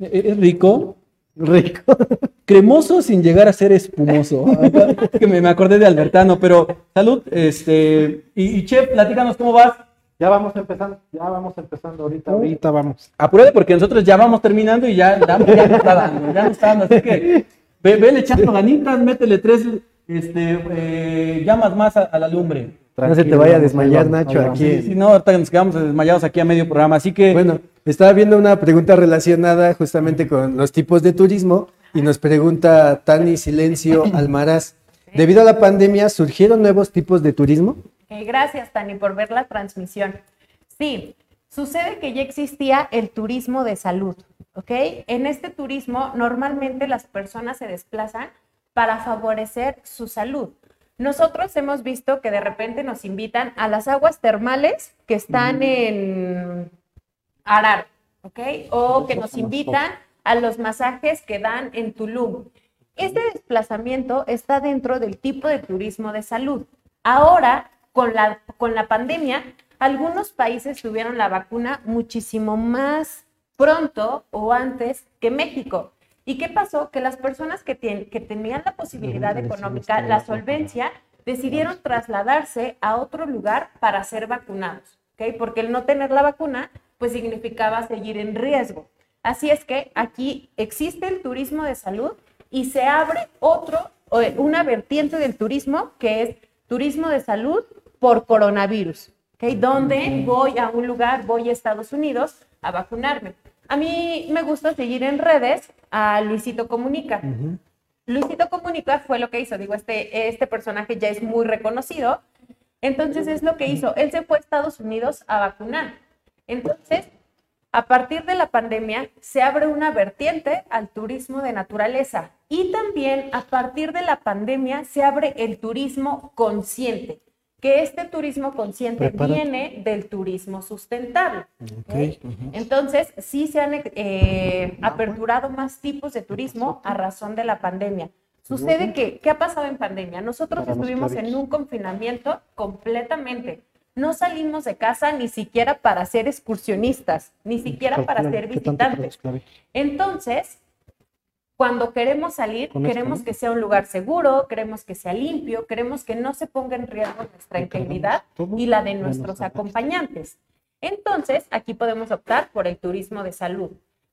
e- es rico, Rico. cremoso sin llegar a ser espumoso. Es que me, me acordé de Albertano, pero salud, este, y, y chef, platícanos cómo vas. Ya vamos empezando, ya vamos empezando ahorita, ahorita vamos. Apúrate porque nosotros ya vamos terminando y ya, ya, ya nos está dando, ya nos está dando. Así que ve, vele echando ganitas, métele tres este, eh, llamas más a, a la lumbre. No se te vaya a desmayar, vamos, Nacho, vamos. aquí. Sí, sí, no, ahorita nos quedamos desmayados aquí a medio programa. Así que, Bueno, estaba viendo una pregunta relacionada justamente con los tipos de turismo y nos pregunta Tani Silencio Almaraz. Debido a la pandemia, ¿surgieron nuevos tipos de turismo? Gracias, Tani, por ver la transmisión. Sí, sucede que ya existía el turismo de salud, ¿ok? En este turismo, normalmente las personas se desplazan para favorecer su salud. Nosotros hemos visto que de repente nos invitan a las aguas termales que están en Arar, ¿ok? O que nos invitan a los masajes que dan en Tulum. Este desplazamiento está dentro del tipo de turismo de salud. Ahora, con la, con la pandemia, algunos países tuvieron la vacuna muchísimo más pronto o antes que México. ¿Y qué pasó? Que las personas que, que tenían la posibilidad económica, la solvencia, decidieron trasladarse a otro lugar para ser vacunados, ¿ok? Porque el no tener la vacuna, pues significaba seguir en riesgo. Así es que aquí existe el turismo de salud y se abre otro, una vertiente del turismo que es turismo de salud por coronavirus, ¿ok? Donde voy a un lugar, voy a Estados Unidos a vacunarme. A mí me gusta seguir en redes a Luisito Comunica. Luisito Comunica fue lo que hizo, digo, este, este personaje ya es muy reconocido, entonces es lo que hizo, él se fue a Estados Unidos a vacunar. Entonces, a partir de la pandemia se abre una vertiente al turismo de naturaleza. Y también a partir de la pandemia se abre el turismo consciente, que este turismo consciente Prepárate. viene del turismo sustentable. Entonces, sí se han eh, aperturado más tipos de turismo a razón de la pandemia. Sucede que, ¿qué ha pasado en pandemia? Nosotros estuvimos en un confinamiento completamente. No salimos de casa ni siquiera para ser excursionistas, ni siquiera para ser ¿Qué tanto para los visitantes. Entonces, cuando queremos salir, Con esto, queremos ¿no? que sea un lugar seguro, queremos que sea limpio, queremos que no se ponga en riesgo nuestra ¿Le cargamos integridad y la de nuestros acompañantes. Entonces, aquí podemos optar por el turismo de salud,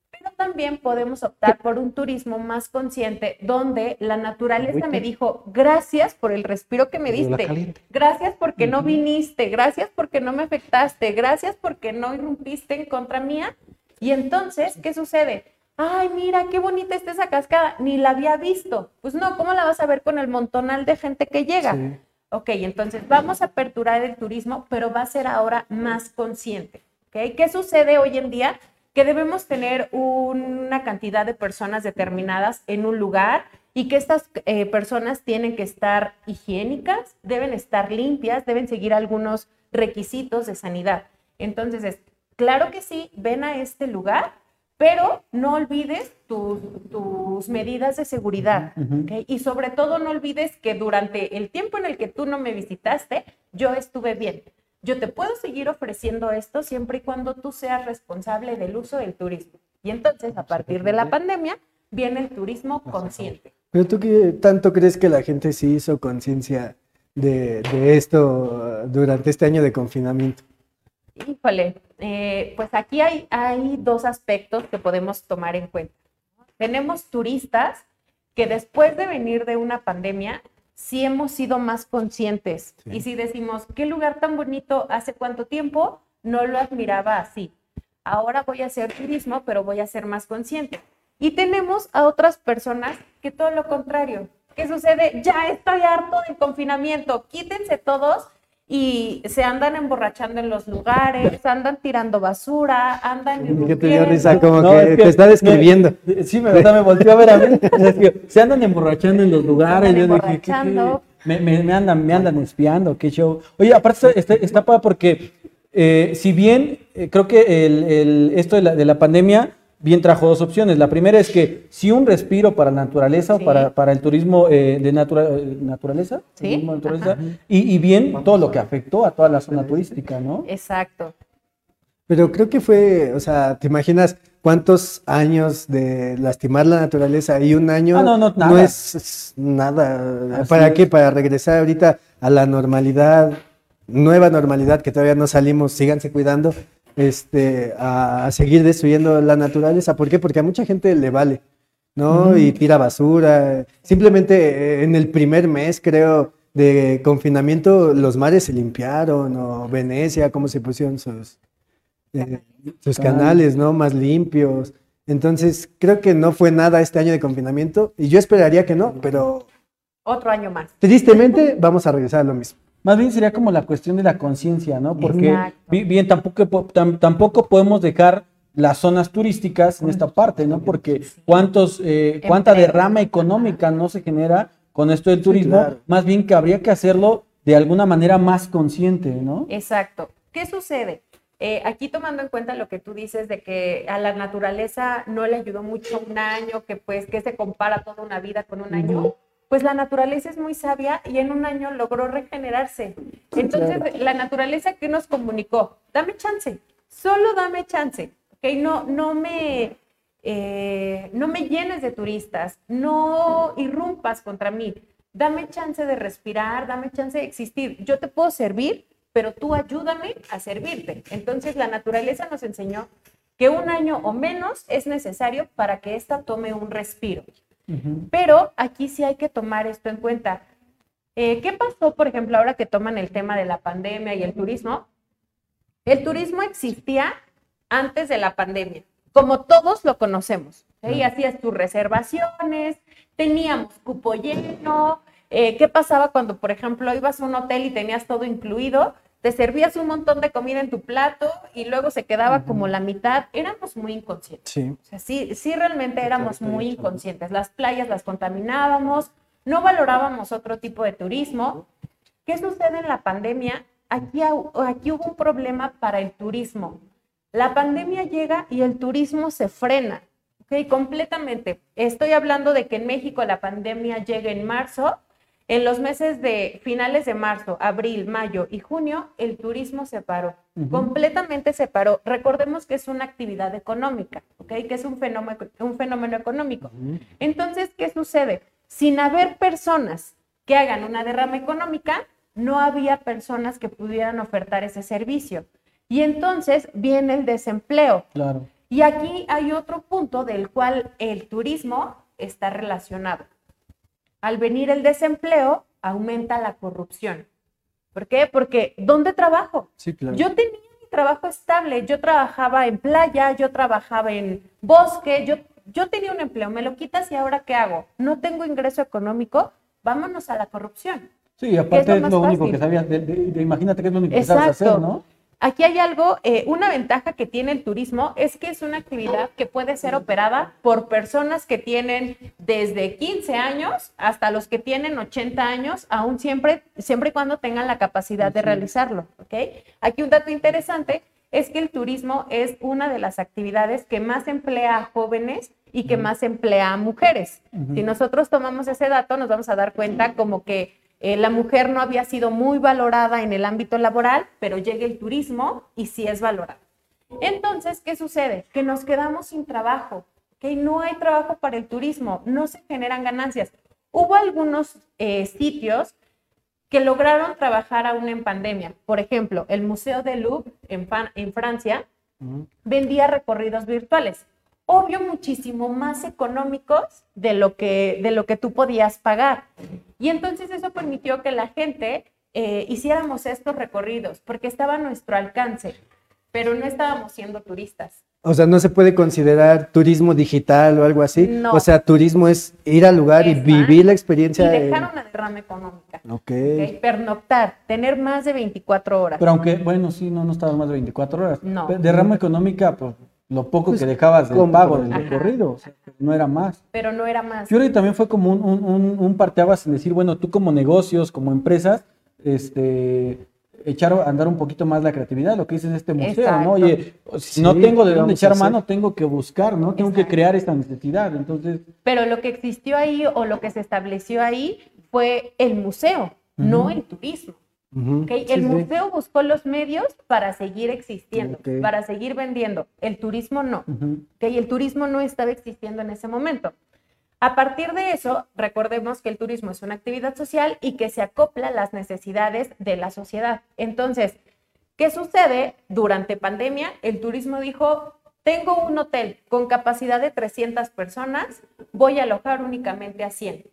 pero también podemos optar por un turismo más consciente donde la naturaleza me dijo, gracias por el respiro que me diste, gracias porque no viniste, gracias porque no me afectaste, gracias porque no irrumpiste en contra mía. Y entonces, ¿qué sucede? Ay, mira, qué bonita está esa cascada, ni la había visto. Pues no, ¿cómo la vas a ver con el montonal de gente que llega? Sí. Ok, entonces vamos a aperturar el turismo, pero va a ser ahora más consciente. ¿ok? ¿Qué sucede hoy en día? Que debemos tener una cantidad de personas determinadas en un lugar y que estas eh, personas tienen que estar higiénicas, deben estar limpias, deben seguir algunos requisitos de sanidad. Entonces, es, claro que sí, ven a este lugar, pero no olvides tus, tus medidas de seguridad. ¿ok? Y sobre todo no olvides que durante el tiempo en el que tú no me visitaste, yo estuve bien. Yo te puedo seguir ofreciendo esto siempre y cuando tú seas responsable del uso del turismo. Y entonces, a partir de la pandemia, viene el turismo consciente. Pero tú qué tanto crees que la gente sí hizo conciencia de, de esto uh, durante este año de confinamiento? Híjole, eh, pues aquí hay, hay dos aspectos que podemos tomar en cuenta. Tenemos turistas que después de venir de una pandemia, sí hemos sido más conscientes. Y si decimos, qué lugar tan bonito, hace cuánto tiempo, no lo admiraba así. Ahora voy a hacer turismo, pero voy a ser más consciente. Y tenemos a otras personas que todo lo contrario. ¿Qué sucede? Ya estoy harto del confinamiento, quítense todos y se andan emborrachando en los lugares, andan tirando basura, andan ¿Qué te dio risa? Como No, que, es que te está describiendo. me- sí, me, o sea, me volteó a ver a mí. es que se andan emborrachando en los lugares. andan yo dije, ¿qué- qué- emborrachando. Me, me- me andan, me andan espiando, qué show. Oye, aparte está, está, está porque eh, si bien eh, creo que el, el- esto de la, de la pandemia bien trajo dos opciones. La primera es que sí un respiro para la naturaleza Sí. o para, para el turismo eh, de natura- eh, naturaleza, Sí, turismo de naturaleza, y, y bien todo lo que afectó a toda la zona turística, ¿no? Exacto. Pero creo que fue, o sea, ¿te imaginas cuántos años de lastimar la naturaleza y un año Ah, no, no, nada. es, es nada? Así ¿Para es. qué? Para regresar ahorita a la normalidad, nueva normalidad que todavía no salimos, síganse cuidando, este, a, a seguir destruyendo la naturaleza. ¿Por qué? Porque a mucha gente le vale, ¿no? Y tira basura. Simplemente eh, en el primer mes, creo, de confinamiento, los mares se limpiaron, o Venecia, cómo se pusieron sus, eh, sus canales, ¿no? Más limpios. Entonces, creo que no fue nada este año de confinamiento y yo esperaría que no, pero Otro año más. tristemente vamos a regresar a lo mismo. Más bien sería como la cuestión de la conciencia, ¿no? Porque Exacto. bien tampoco, po- tam- tampoco podemos dejar las zonas turísticas en esta parte, ¿no? Porque cuántos, eh, cuánta derrama económica no se genera con esto del turismo, claro. más bien que habría que hacerlo de alguna manera más consciente, ¿no? Exacto. ¿Qué sucede? Eh, aquí tomando en cuenta lo que tú dices de que a la naturaleza no le ayudó mucho un año, que pues que se compara toda una vida con un año, pues la naturaleza es muy sabia y en un año logró regenerarse. Entonces, la naturaleza que nos comunicó, dame chance, solo dame chance, ¿ok? No, no me, eh, no me llenes de turistas, no irrumpas contra mí, dame chance de respirar, dame chance de existir. Yo te puedo servir, pero tú ayúdame a servirte. Entonces la naturaleza nos enseñó que un año o menos es necesario para que ésta tome un respiro. Pero aquí sí hay que tomar esto en cuenta. Eh, ¿Qué pasó, por ejemplo, ahora que toman el tema de la pandemia y el turismo? El turismo existía antes de la pandemia, como todos lo conocemos. Y hacías tus reservaciones, teníamos cupo lleno. Eh, ¿Qué pasaba cuando, por ejemplo, ibas a un hotel y tenías todo incluido? Te servías un montón de comida en tu plato y luego se quedaba como la mitad. Éramos muy inconscientes. Sí. O sea, sí, sí realmente éramos muy inconscientes. Las playas las contaminábamos, no valorábamos otro tipo de turismo. ¿Qué sucede en la pandemia? Aquí, aquí hubo un problema para el turismo. La pandemia llega y el turismo se frena, ¿ok? Completamente. Estoy hablando de que en México la pandemia llega en marzo. En los meses de finales de marzo, abril, mayo y junio, el turismo se paró. Completamente se paró. Recordemos que es una actividad económica, ¿ok? Que es un fenómeno, un fenómeno económico. Entonces, ¿qué sucede? Sin haber personas que hagan una derrama económica, no había personas que pudieran ofertar ese servicio. Y entonces viene el desempleo. Claro. Y aquí hay otro punto del cual el turismo está relacionado. Al venir el desempleo, aumenta la corrupción. ¿Por qué? Porque ¿dónde trabajo? Sí, claro. Yo tenía mi trabajo estable, yo trabajaba en playa, yo trabajaba en bosque, yo, yo tenía un empleo, me lo quitas y ahora ¿qué hago? No tengo ingreso económico, vámonos a la corrupción. Sí, aparte lo es lo único fácil. que sabías, de, de- de- imagínate que es lo único que sabes hacer, ¿no? Aquí hay algo, eh, una ventaja que tiene el turismo es que es una actividad que puede ser operada por personas que tienen desde 15 años hasta los que tienen 80 años, aún siempre, siempre y cuando tengan la capacidad de realizarlo. Aquí un dato interesante es que el turismo es una de las actividades que más emplea a jóvenes y que más emplea a mujeres. Si nosotros tomamos ese dato, nos vamos a dar cuenta como que eh, la mujer no había sido muy valorada en el ámbito laboral, pero llega el turismo y sí es valorada. Entonces, ¿qué sucede? Que nos quedamos sin trabajo, que no hay trabajo para el turismo, no se generan ganancias. Hubo algunos eh, sitios que lograron trabajar aún en pandemia. Por ejemplo, el Museo del Louvre en Francia vendía recorridos virtuales. Obvio, muchísimo más económicos de lo que, de lo que tú podías pagar. Y entonces eso permitió que la gente eh, hiciéramos estos recorridos porque estaba a nuestro alcance, pero no estábamos siendo turistas. O sea, no se puede considerar turismo digital o algo así. No. O sea, turismo es ir al lugar y vivir la Y experiencia. dejar en- una derrama económica. Ok. ¿ok? Pernoctar, tener más de 24 horas. Pero aunque, bueno, sí, no, no estabas más de 24 horas. No. Derrama económica, pues lo poco Pues, que dejabas del pago del recorrido, o sea, no era más. pero no era más. Yo creo que también fue como un, un, un, un parteaguas en decir, bueno, tú como negocios, como empresas, este, echar a andar un poquito más la creatividad, lo que dices este museo, Exacto. ¿no? Oye, si Sí, no tengo de ¿qué dónde echar mano, tengo que buscar, ¿no? Tengo que crear esta necesidad. Entonces, Pero lo que existió ahí o lo que se estableció ahí fue el museo, no el turismo. El sí. museo buscó los medios para seguir existiendo, para seguir vendiendo. El turismo no. ¿ok? El turismo no estaba existiendo en ese momento. A partir de eso, recordemos que el turismo es una actividad social y que se acopla a las necesidades de la sociedad. Entonces, ¿qué sucede? Durante pandemia, el turismo dijo, tengo un hotel con capacidad de 300 personas, voy a alojar únicamente a 100.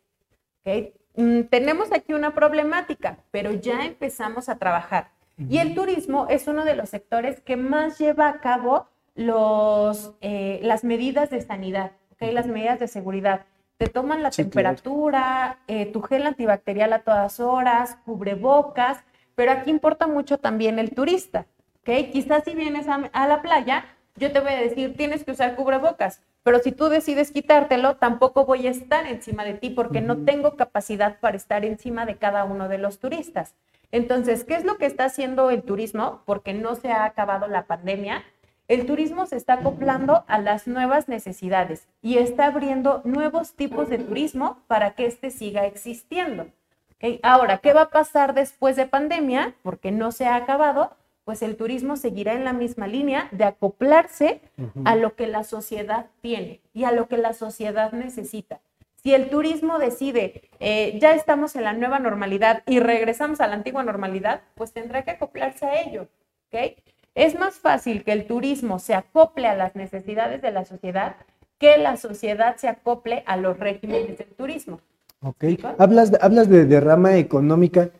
¿ok? Mm, tenemos aquí una problemática, pero ya empezamos a trabajar. Y el turismo es uno de los sectores que más lleva a cabo los, eh, las medidas de sanidad, ¿ok? las medidas de seguridad. Te toman la Sí, temperatura, eh, tu gel antibacterial a todas horas, cubrebocas, pero aquí importa mucho también el turista. ¿ok? Quizás si vienes a, a la playa, yo te voy a decir, tienes que usar cubrebocas, pero si tú decides quitártelo, tampoco voy a estar encima de ti porque no tengo capacidad para estar encima de cada uno de los turistas. Entonces, ¿qué es lo que está haciendo el turismo? Porque no se ha acabado la pandemia. El turismo se está acoplando a las nuevas necesidades y está abriendo nuevos tipos de turismo para que éste siga existiendo. ¿ok? Ahora, ¿qué va a pasar después de pandemia? Porque no se ha acabado, pues el turismo seguirá en la misma línea de acoplarse a lo que la sociedad tiene y a lo que la sociedad necesita. Si el turismo decide, eh, ya estamos en la nueva normalidad y regresamos a la antigua normalidad, pues tendrá que acoplarse a ello. ¿ok? Es más fácil que el turismo se acople a las necesidades de la sociedad que la sociedad se acople a los regímenes del turismo. Ok. Hablas de, hablas de derrama económica.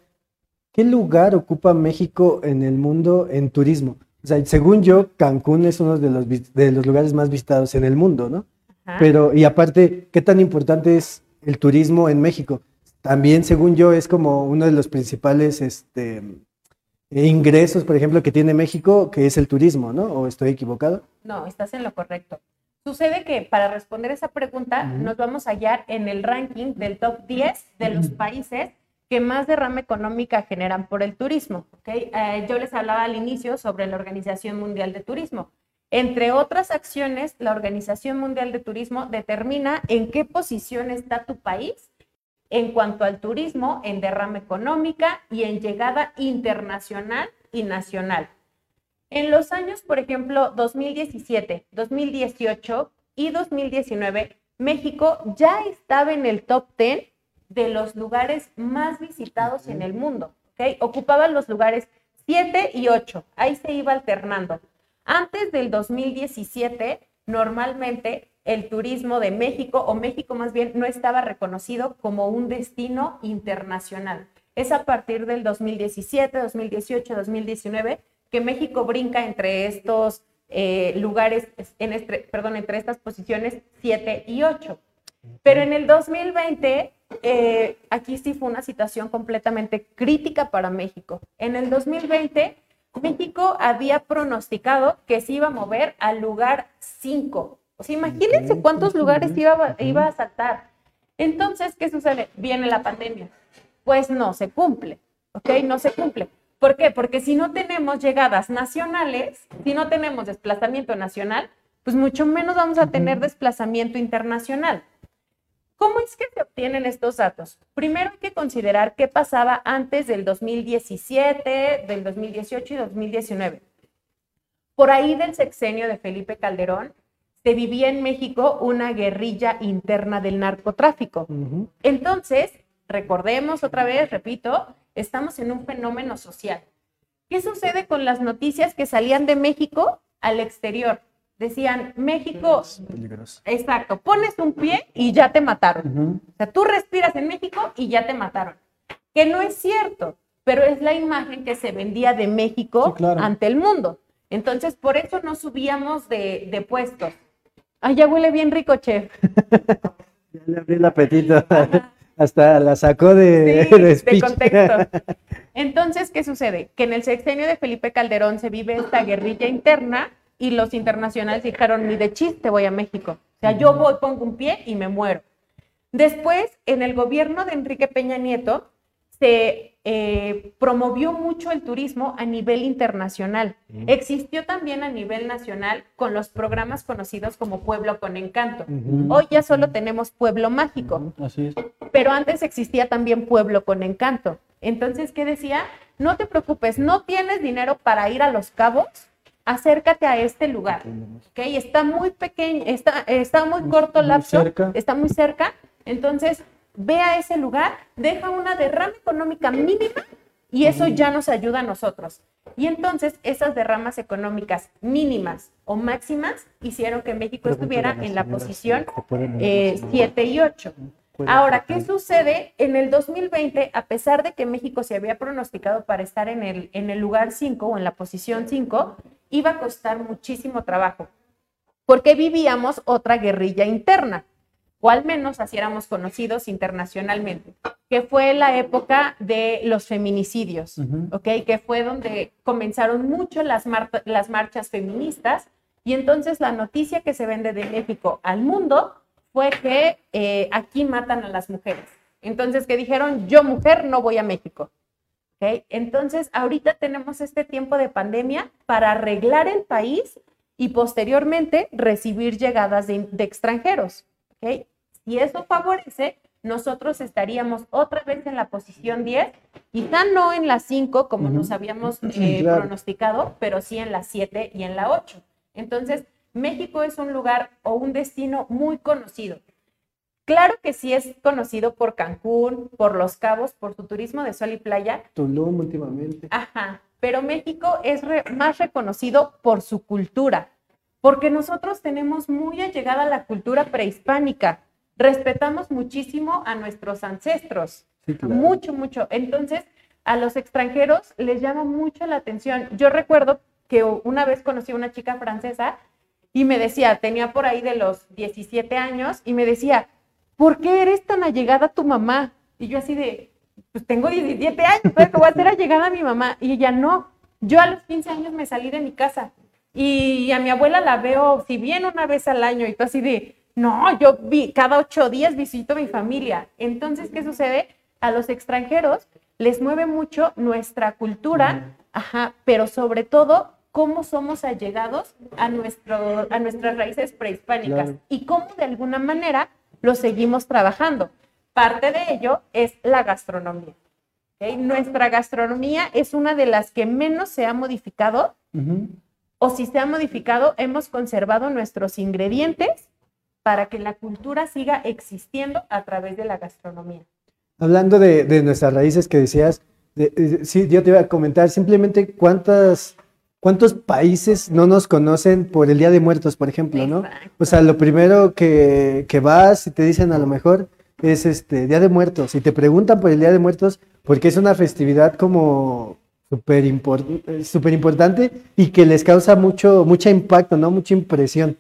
¿Qué lugar ocupa México en el mundo en turismo? O sea, según yo, Cancún es uno de los, de los lugares más visitados en el mundo, ¿no? Ajá. Pero, y aparte, ¿qué tan importante es el turismo en México? También, según yo, es como uno de los principales este, ingresos, por ejemplo, que tiene México, que es el turismo, ¿no? ¿O estoy equivocado? No, estás en lo correcto. Sucede que para responder esa pregunta nos vamos a hallar en el ranking del top 10 de los países que más derrama económica generan por el turismo. ¿ok? Eh, yo les hablaba al inicio sobre la Organización Mundial de Turismo. Entre otras acciones, la Organización Mundial de Turismo determina en qué posición está tu país en cuanto al turismo, en derrama económica y en llegada internacional y nacional. En los años, por ejemplo, 2017, 2018 y 2019, México ya estaba en el top 10 de los lugares más visitados en el mundo. ¿ok? Ocupaban los lugares 7 y 8. Ahí se iba alternando. Antes del 2017, normalmente el turismo de México, o México más bien, no estaba reconocido como un destino internacional. Es a partir del 2017, 2018, 2019 que México brinca entre estos eh, lugares, en este, perdón, entre estas posiciones 7 y 8. Pero en el 2020, eh, aquí sí fue una situación completamente crítica para México. En el 2020, México había pronosticado que se iba a mover al lugar 5. O sea, imagínense cuántos lugares iba, a- iba a saltar. Entonces, ¿qué sucede? Viene la pandemia. Pues no se cumple, ¿ok? No se cumple. ¿Por qué? Porque si no tenemos llegadas nacionales, si no tenemos desplazamiento nacional, pues mucho menos vamos a tener desplazamiento internacional. ¿Cómo es que se obtienen estos datos? Primero hay que considerar qué pasaba antes del 2017, del 2018 y 2019. Por ahí del sexenio de Felipe Calderón, se vivía en México una guerrilla interna del narcotráfico. Ujú. Entonces, recordemos otra vez, repito, estamos en un fenómeno social. ¿Qué sucede con las noticias que salían de México al exterior? Decían, México, Peligroso. exacto, pones un pie y ya te mataron. O sea, tú respiras en México y ya te mataron. Que no es cierto, pero es la imagen que se vendía de México Sí, claro. ante el mundo. Entonces, por eso no subíamos de, de puestos. Ay, ya huele bien rico, chef. Ya le abrí el apetito. Hasta la sacó de, Sí, de de contexto. Entonces, ¿qué sucede? Que en el sexenio de Felipe Calderón se vive esta guerrilla interna y los internacionales dijeron, ni de chiste voy a México. O sea, yo voy, pongo un pie y me muero. Después, en el gobierno de Enrique Peña Nieto, se eh, promovió mucho el turismo a nivel internacional. Existió también a nivel nacional con los programas conocidos como Pueblo con Encanto. Hoy ya solo tenemos Pueblo Mágico Así es. pero antes existía también Pueblo con Encanto. Entonces, ¿qué decía? No te preocupes, no tienes dinero para ir a Los Cabos, acércate a este lugar. ¿ok? Está muy pequeño, está, está muy corto muy lapso, cerca. está muy cerca. Entonces, ve a ese lugar, deja una derrama económica mínima y eso ya nos ayuda a nosotros. Y entonces, esas derramas económicas mínimas o máximas hicieron que México estuviera en la posición 7 y 8. Ahora, ¿qué sucede? En el 2020, a pesar de que México se había pronosticado para estar en el, en el lugar 5 o en la posición 5, iba a costar muchísimo trabajo, porque vivíamos otra guerrilla interna, o al menos así éramos conocidos internacionalmente, que fue la época de los feminicidios. ¿ok? Que fue donde comenzaron mucho las, mar- las marchas feministas, y entonces la noticia que se vende de México al mundo fue que eh, aquí matan a las mujeres. Entonces, que dijeron, yo mujer no voy a México. ¿Ok? Entonces, ahorita tenemos este tiempo de pandemia para arreglar el país y posteriormente recibir llegadas de, de extranjeros. ¿ok? Si eso favorece, nosotros estaríamos otra vez en la posición 10, quizá no en la 5 como nos habíamos eh, Claro. pronosticado, pero sí en la 7 y en la 8. Entonces, México es un lugar o un destino muy conocido. Claro que sí es conocido por Cancún, por Los Cabos, por su turismo de sol y playa, Tulum últimamente. Ajá, pero México es re- más reconocido por su cultura, porque nosotros tenemos muy allegada la cultura prehispánica, respetamos muchísimo a nuestros ancestros, Sí, claro. mucho, mucho. Entonces, a los extranjeros les llama mucho la atención. Yo recuerdo que una vez conocí a una chica francesa y me decía, tenía por ahí de los 17 años, y me decía, ¿por qué eres tan allegada a tu mamá? Y yo así de, pues tengo 17 años, pero voy a ser allegada a mi mamá. Y ella, no, yo a los 15 años me salí de mi casa y a mi abuela la veo, si bien una vez al año, y tú así de, no, yo vi, cada ocho días visito a mi familia. Entonces, ¿qué sucede? A los extranjeros les mueve mucho nuestra cultura, ajá, pero sobre todo cómo somos allegados a, nuestro, a nuestras raíces prehispánicas Claro. y cómo de alguna manera lo seguimos trabajando. Parte de ello es la gastronomía. ¿ok? Nuestra gastronomía es una de las que menos se ha modificado Ujú. o si se ha modificado, hemos conservado nuestros ingredientes para que la cultura siga existiendo a través de la gastronomía. Hablando de, de nuestras raíces que decías, de- de- sí, yo te iba a comentar simplemente cuántas, cuántos países no nos conocen por el Día de Muertos, por ejemplo, ¿no? O sea, lo primero que, que vas y te dicen a lo mejor es este Día de Muertos y te preguntan por el Día de Muertos porque es una festividad como súper impor- súper importante y que les causa mucho, mucho impacto, ¿no? Mucha impresión.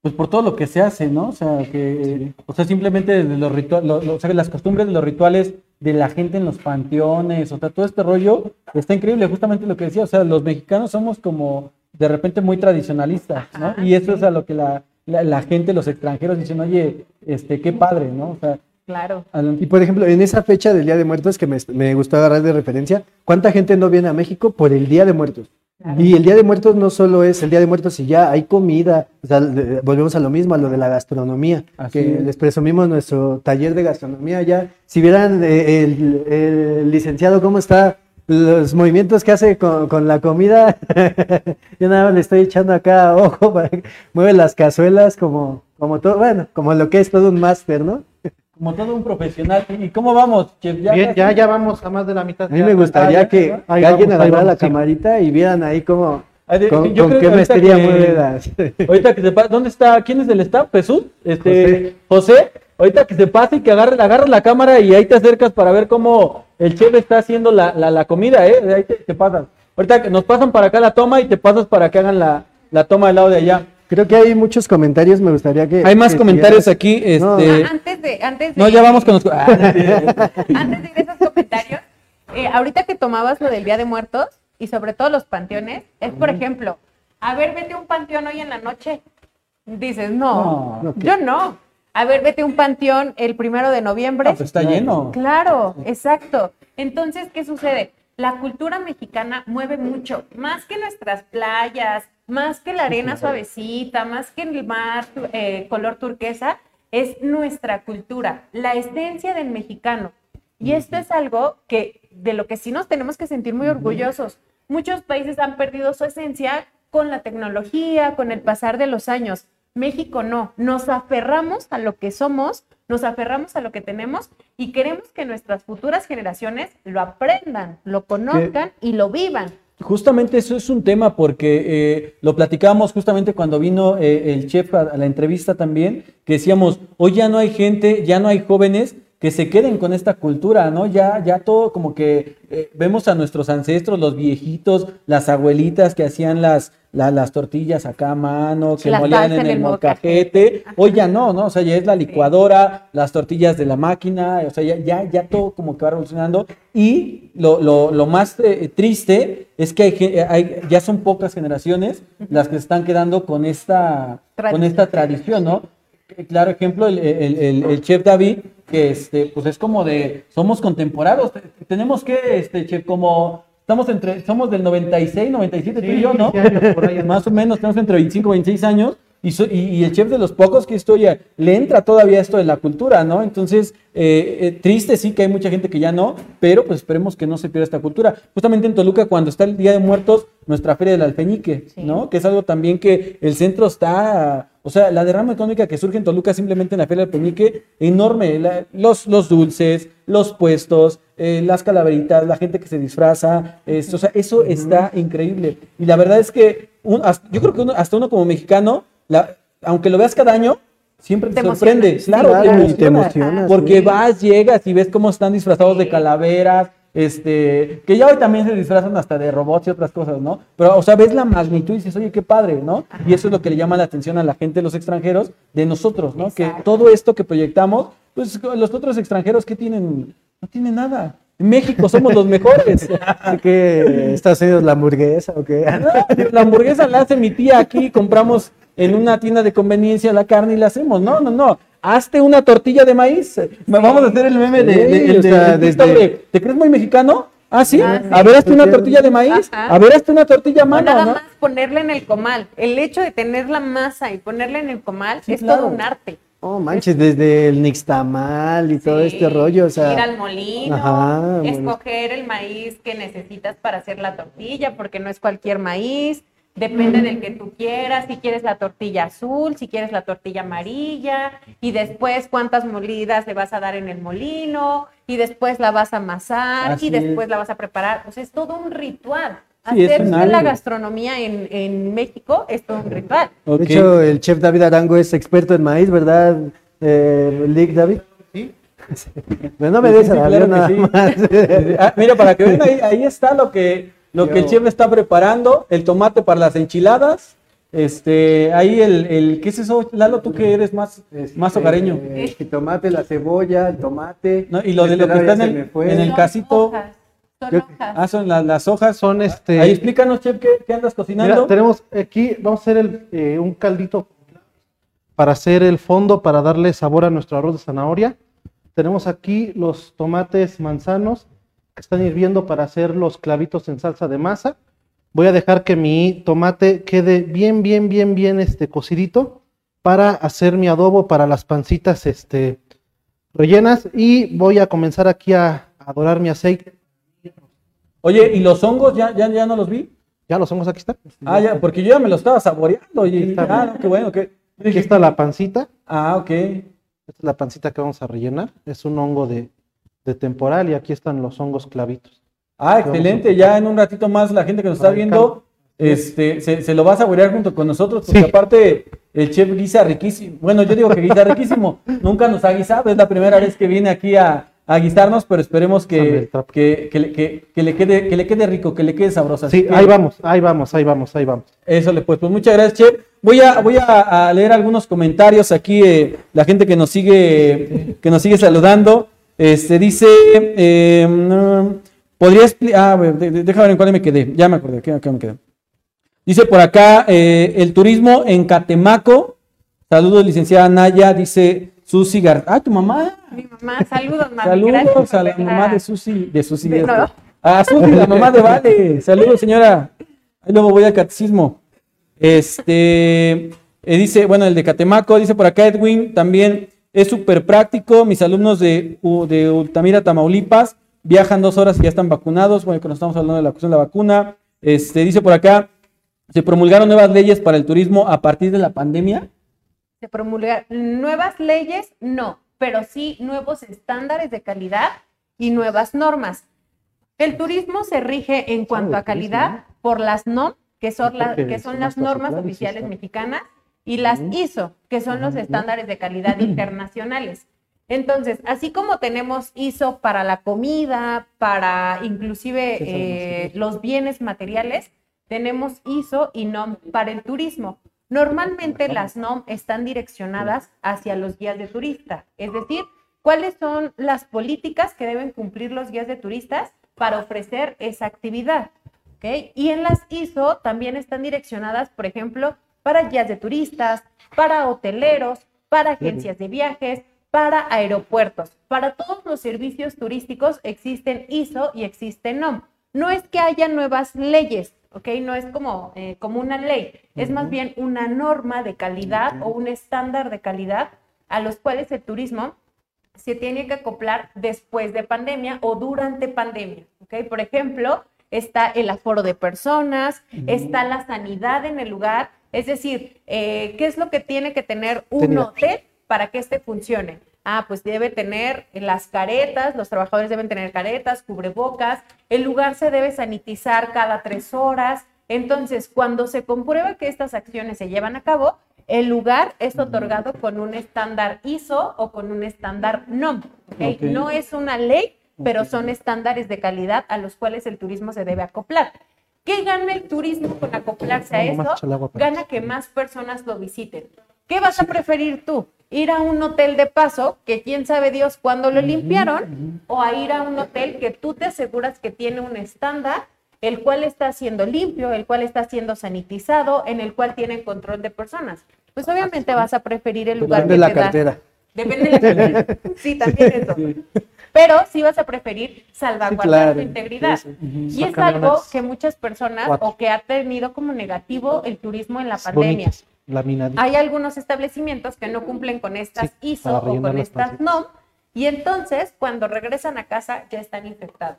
Pues por todo lo que se hace, ¿no? O sea, que, o sea, simplemente los rituales, o sea, las costumbres de los rituales de la gente en los panteones, o sea, todo este rollo está increíble, justamente lo que decía, o sea, los mexicanos somos como de repente muy tradicionalistas, ¿no? Ajá, Y eso sí. es a lo que la, la, la gente, los extranjeros dicen, oye, este, qué padre, ¿no? O sea, Claro. Y por ejemplo, en esa fecha del Día de Muertos que me, me gustó agarrar de referencia, ¿cuánta gente no viene a México por el Día de Muertos? Claro. Y el Día de Muertos no solo es el Día de Muertos y ya hay comida, o sea, volvemos a lo mismo, a lo de la gastronomía, Así que es. les presumimos nuestro taller de gastronomía ya. Si vieran eh, el, el licenciado cómo está, los movimientos que hace con, con la comida, yo nada más le estoy echando acá ojo, para que mueve las cazuelas como, como todo, bueno, como lo que es todo un máster, ¿no? Como todo un profesional. ¿Y cómo vamos? chef? Bien, casi- ya, ya vamos a más de la mitad. A mí Ya- me gustaría Ah, ya, que, ya. alguien agarrara la sí. camarita y vieran ahí cómo, Ah, de- con, yo con creo qué que ahorita maestría que-. Ahorita que se pase, ¿dónde está? ¿Quién es del staff? ¿Jesús? Este, José. Ahorita que se pase y que agarre, agarras la cámara y ahí te acercas para ver cómo el chef está haciendo la, la, la comida, ¿eh? De ahí te, te pasas. Ahorita que nos pasan para acá la toma y te pasas para que hagan la, la toma del lado de allá. Creo que hay muchos comentarios, me gustaría que... Hay más que comentarios siguieras. aquí. No. Este, Ah, antes de, antes de, no, ya vamos con los. Ah, antes de ir a esos comentarios, eh, ahorita que tomabas lo del Día de Muertos y sobre todo los panteones, es por ejemplo, a ver, vete a un panteón hoy en la noche. Dices, no, No. yo no. A ver, vete a un panteón el primero de noviembre. Ah, pues está lleno. Claro, exacto. Entonces, ¿qué sucede? La cultura mexicana mueve mucho, más que nuestras playas, más que la arena suavecita, más que el mar eh, color turquesa, es nuestra cultura, la esencia del mexicano. Y esto es algo que de lo que sí nos tenemos que sentir muy orgullosos. Muchos países han perdido su esencia con la tecnología, con el pasar de los años. México no, nos aferramos a lo que somos, nos aferramos a lo que tenemos y queremos que nuestras futuras generaciones lo aprendan, lo conozcan y lo vivan. Justamente eso es un tema porque eh, lo platicábamos justamente cuando vino eh, el chef a, a la entrevista también, que decíamos, hoy ya no hay gente, ya no hay jóvenes que se queden con esta cultura, ¿no? Ya, ya todo como que eh, vemos a nuestros ancestros, los viejitos, las abuelitas que hacían las, la- las tortillas acá a mano, que La molían en en el molcajete. Hoy ya no, ¿no? O sea, ya es la licuadora, las tortillas de la máquina, o sea, ya, ya, ya todo como que va revolucionando. Y lo, lo, lo más eh, triste es que hay, ge- hay- ya son pocas generaciones las que se están quedando con esta, con Tradición. esta tradición, ¿no? Eh, Claro ejemplo, el, el- el- el chef David, que este, pues es como de, somos contemporáneos, te- tenemos que, este, chef, como, estamos entre, somos del 96, 97, tú y yo, ¿no? 15 años por ahí. Más o menos, tenemos entre 25 y 26 años, y, so- y, y el chef de los pocos que estoy, le entra todavía esto de la cultura, ¿no? Entonces, eh, eh, triste sí que hay mucha gente que ya no, pero pues esperemos que no se pierda esta cultura. Justamente en Toluca, cuando está el Día de Muertos, nuestra feria del alfeñique, Sí. ¿no? Que es algo también que el centro está, o sea, la derrama económica que surge en Toluca simplemente en la feria del alfeñique, enorme. La- los, los dulces, los puestos, eh, las calaveritas, la gente que se disfraza, esto, o sea, eso está increíble. Y la verdad es que un- hasta- yo creo que uno- hasta uno como mexicano, la- aunque lo veas cada año, siempre te, Te sorprende. Claro, Claro, te emociona. emocionas, Porque sí. vas, llegas y ves cómo están disfrazados de calaveras, este, que ya hoy también se disfrazan hasta de robots y otras cosas, ¿no? Pero, o sea, ves la magnitud y dices, oye, qué padre, ¿no? Y eso es lo que le llama la atención a la gente, los extranjeros, de nosotros, ¿no? Que todo esto que proyectamos, pues los otros extranjeros, ¿qué tienen? No tienen nada. En México somos los mejores. Así que Estados Unidos la hamburguesa o qué. La hamburguesa la hace mi tía aquí, compramos en una tienda de conveniencia la carne y la hacemos. No, no, no. Hazte una tortilla de maíz. Vamos a hacer el meme de, de- o de- sea, desde- ¿Te crees muy mexicano? Ah, sí. Ah, sí. A ver, hazte una tortilla de maíz. Ajá. A ver, hazte una tortilla a mano, nada ¿no? más ponerla en el comal. El hecho de tener la masa y ponerla en el comal Sí, es claro. todo un arte. Oh, manches, desde el nixtamal y todo este rollo, o sea... ir al molino, Ajá, bueno. escoger el maíz que necesitas para hacer la tortilla, porque no es cualquier maíz, depende del que tú quieras, si quieres la tortilla azul, si quieres la tortilla amarilla, y después cuántas molidas le vas a dar en el molino, y después la vas a amasar, Así y después es. la vas a preparar. O sea, es todo un ritual. Sí, Hacer la gastronomía en, en México es todo un ritual. De hecho, el chef David Arango es experto en maíz, ¿verdad, eh, Lick David? Sí. Pero no me Sí, des sí, a claro nada más. Ah, mira, para que vean, ahí, ahí está lo que, lo que el chef está preparando, el tomate para las enchiladas, este, ahí el, el ¿qué es eso? Lalo, tú que eres más, más hogareño. El jitomate, la cebolla, el tomate. ¿no? Y lo de lo que Este está en el, en el casito. hojas, son Yo- hojas. Ah, son la- las hojas. Son este. Ahí explícanos, chef, ¿qué, qué andas cocinando? Mira, tenemos aquí, vamos a hacer el, eh, un caldito para hacer el fondo, para darle sabor a nuestro arroz de zanahoria. Tenemos aquí los tomates manzanos que están hirviendo para hacer los clavitos en salsa de masa. Voy a dejar que mi tomate quede bien, bien, bien, bien este, cocidito para hacer mi adobo para las pancitas este, rellenas. Y voy a comenzar aquí a, a dorar mi aceite. Oye, ¿y los hongos ya, ya, ya no los vi? Ya los hongos aquí están. Ah, ya, porque yo ya me lo estaba saboreando. Y, está. ah, no, qué bueno. qué- Aquí está la pancita. Ah, ok. Esta es la pancita que vamos a rellenar. Es un hongo de, de temporal y aquí están los hongos clavitos. Ah, excelente. Ya en un ratito más la gente que nos está viendo este, se, se lo va a saborear junto con nosotros, porque Sí. aparte el chef guisa riquísimo. Bueno, yo digo que guisa riquísimo. Nunca nos ha guisado. Es la primera vez que viene aquí a, a guisarnos, pero esperemos que, que, que le, que- le quede, que le quede rico, que le quede sabroso. Así Sí, ahí vamos, ahí vamos, ahí vamos, ahí vamos. Eso le pues, pues muchas gracias, Chef. Voy a, voy a, leer algunos comentarios aquí, eh, la gente que nos sigue, que nos sigue saludando. Este dice, eh, podría explicar, ah, déjame ver en cuál me quedé, ya me acordé, ¿qué, qué me quedé? Dice por acá, eh, el turismo en Catemaco. Saludos, licenciada Naya, dice Susi Gar. Ah, tu mamá. Mi mamá, saludos, gracias Saludos a la mamá de Susi, de Susi. De- no. A Susi, la mamá de Vale. Saludos, señora. Ahí luego voy al catecismo. Este, eh, dice, bueno, el de Catemaco, dice por acá Edwin, también es súper práctico. Mis alumnos de, de Ultamira, Tamaulipas, viajan dos horas y ya están vacunados. Bueno, que nos estamos hablando de la cuestión de la vacuna. Este, dice por acá, se promulgaron nuevas leyes para el turismo a partir de la pandemia. Promulgar nuevas leyes, no, pero sí nuevos estándares de calidad y nuevas normas. El turismo se rige en cuanto a calidad por las NOM, que son, la- que son las normas oficiales mexicanas, y las ISO, que son los estándares de calidad internacionales. Entonces, así como tenemos ISO para la comida, para inclusive eh, los bienes materiales, tenemos ISO y NOM para el turismo. Normalmente las NOM están direccionadas hacia los guías de turista, es decir, cuáles son las políticas que deben cumplir los guías de turistas para ofrecer esa actividad. ¿ok? Y en las ISO también están direccionadas, por ejemplo, para guías de turistas, para hoteleros, para agencias de viajes, para aeropuertos. Para todos los servicios turísticos existen ISO y existen NOM. No es que haya nuevas leyes, ¿ok? No es como, eh, como una ley, es más bien una norma de calidad o un estándar de calidad a los cuales el turismo se tiene que acoplar después de pandemia o durante pandemia, ¿ok? Por ejemplo, está el aforo de personas, está la sanidad en el lugar, es decir, eh, ¿qué es lo que tiene que tener un Tenía. hotel para que este funcione? Ah, pues debe tener las caretas, los trabajadores deben tener caretas, cubrebocas, el lugar se debe sanitizar cada tres horas. Entonces, cuando se comprueba que estas acciones se llevan a cabo, el lugar es otorgado con un estándar ISO o con un estándar NOM. ¿ok? Ok. No es una ley, pero son estándares de calidad a los cuales el turismo se debe acoplar. ¿Qué gana el turismo con acoplarse a eso? Gana que más personas lo visiten. ¿Qué vas a preferir tú? ¿Ir a un hotel de paso, que quién sabe Dios cuándo lo limpiaron, o a ir a un hotel que tú te aseguras que tiene un estándar, el cual está siendo limpio, el cual está siendo sanitizado, en el cual tienen control de personas? Pues obviamente vas a preferir el lugar Depende que de la te da- cartera. Depende de la cartera. Sí, también eso. Pero sí vas a preferir salvaguardar claro. tu integridad. Sí, Y es algo que muchas personas cuatro. o que ha tenido como negativo el turismo en la pandemia. Hay algunos establecimientos que no cumplen con estas Sí, ISO o con estas. NOM y entonces cuando regresan a casa ya están infectados.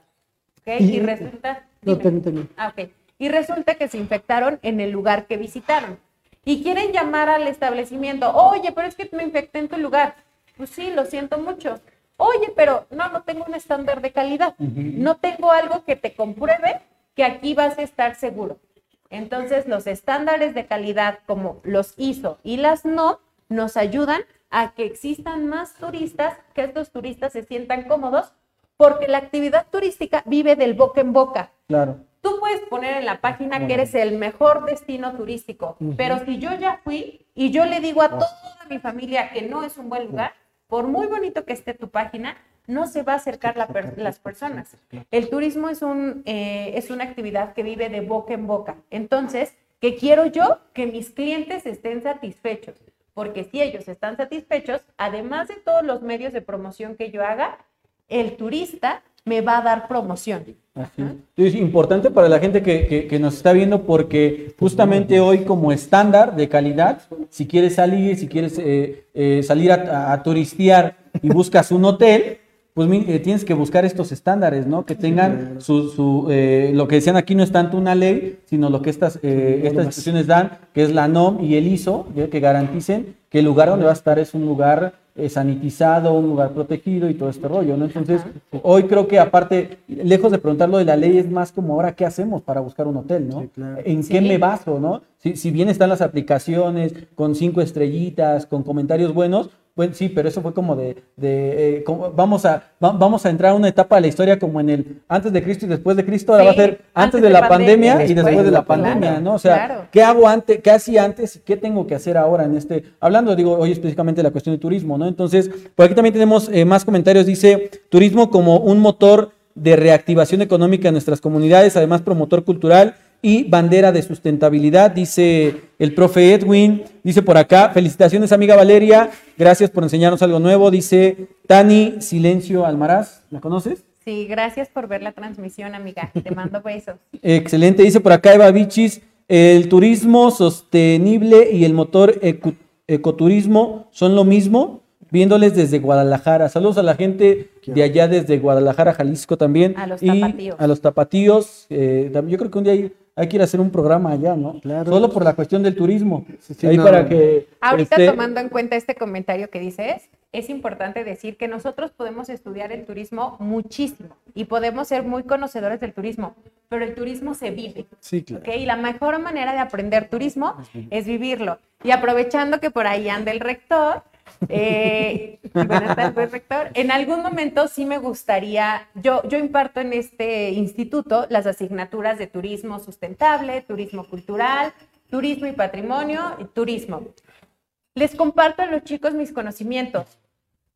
Y- Y, resulta... No, dime. ten- ten- Ah. Y resulta que se infectaron en el lugar que visitaron. Y quieren llamar al establecimiento, oye, pero es que me infecté en tu lugar. Pues sí, lo siento mucho. Oye, pero no, no tengo un estándar de calidad. No tengo algo que te compruebe que aquí vas a estar seguro. Entonces, los estándares de calidad como los ISO y las NOM nos ayudan a que existan más turistas, que estos turistas se sientan cómodos, porque la actividad turística vive del boca en boca. Claro. Tú puedes poner en la página que eres el mejor destino turístico, pero si yo ya fui y yo le digo a toda mi familia que no es un buen lugar, por muy bonito que esté tu página, no se va a acercar la per- las personas. El turismo es, un, eh, es una actividad que vive de boca en boca. Entonces, ¿qué quiero yo? Que mis clientes estén satisfechos. Porque si ellos están satisfechos, además de todos los medios de promoción que yo haga, el turista me va a dar promoción. Así. Es importante para la gente que, que- nos está viendo porque justamente hoy como estándar de calidad, si quieres salir, si quieres eh, eh, salir a turistear y buscas un hotel, pues eh, tienes que buscar estos estándares, ¿no? Que tengan su, su, eh, lo que decían aquí no es tanto una ley, sino lo que estas, eh, estas instituciones dan, que es la NOM y el ISO, ¿ya? que garanticen que el lugar donde va a estar es un lugar eh, sanitizado, un lugar protegido y todo este rollo, ¿no? Entonces, hoy creo que aparte, lejos de preguntar lo de la ley, es más como ahora qué hacemos para buscar un hotel, ¿no? Sí, claro. ¿En qué me baso, no? Si, si bien están las aplicaciones con cinco estrellitas, con comentarios buenos, Bueno, sí, pero eso fue como de, de eh, como- vamos a va- vamos a entrar a una etapa de la historia como en el antes de Cristo y después de Cristo, ahora Sí, va a ser antes, antes de de la pandemia pandemia, y y después, de la claro, pandemia, ¿no? O sea, claro. ¿qué hago antes, qué hacía antes y qué tengo que hacer ahora en este? Hablando, digo, hoy específicamente de la cuestión de turismo, ¿no? Entonces, por aquí también tenemos eh, más comentarios. Dice, turismo como un motor de reactivación económica en nuestras comunidades, además promotor cultural y bandera de sustentabilidad, dice el profe Edwin. Dice por acá, felicitaciones amiga Valeria, gracias por enseñarnos algo nuevo. Dice Tani Silencio Almaraz, ¿la conoces? Sí, gracias por ver la transmisión, amiga. Te mando besos. Excelente, dice por acá Eva Vichis, el turismo sostenible y el motor ecoturismo son lo mismo, viéndoles desde Guadalajara. Saludos a la gente de allá desde Guadalajara, Jalisco también. A los y tapatíos. A los tapatíos. eh, yo creo que un día hay, hay que ir a hacer un programa allá, ¿no? Claro. Solo por la cuestión del turismo. sí, Ahí no. para que... Ahorita este, tomando en cuenta este comentario que dices, es importante decir que nosotros podemos estudiar el turismo muchísimo y podemos ser muy conocedores del turismo, pero el turismo se vive. Sí, claro. ¿ok? Y la mejor manera de aprender turismo es vivirlo. Y aprovechando que por ahí anda el rector, eh, buenas tardes, rector. En algún momento sí me gustaría, yo, yo imparto en este instituto las asignaturas de turismo sustentable, turismo cultural, turismo y patrimonio y turismo. Les comparto a los chicos mis conocimientos.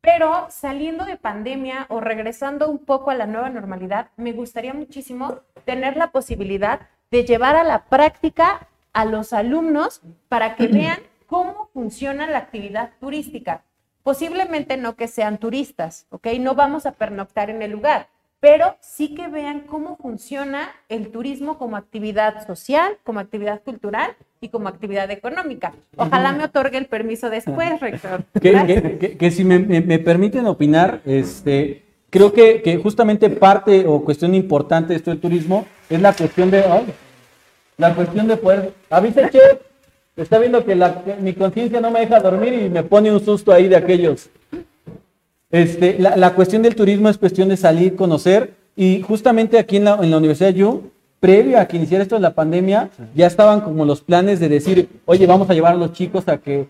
Pero saliendo de pandemia o regresando un poco a la nueva normalidad, me gustaría muchísimo tener la posibilidad de llevar a la práctica a los alumnos para que vean cómo funciona la actividad turística. Posiblemente no que sean turistas, ¿ok? No vamos a pernoctar en el lugar, pero sí que vean cómo funciona el turismo como actividad social, como actividad cultural y como actividad económica. Ojalá me otorgue el permiso después, rector. que, que- que- que si me, me- me permiten opinar, este, creo que, justamente parte o cuestión importante de esto del turismo es la cuestión de, ay, la cuestión de poder, avisa che, está viendo que, la- que mi conciencia no me deja dormir y me pone un susto ahí de aquellos. Este, la, la cuestión del turismo es cuestión de salir, conocer, y justamente aquí en la, en la Universidad Yu, previo a que iniciara esto de la pandemia, ya estaban como los planes de decir, oye, vamos a llevar a los chicos a que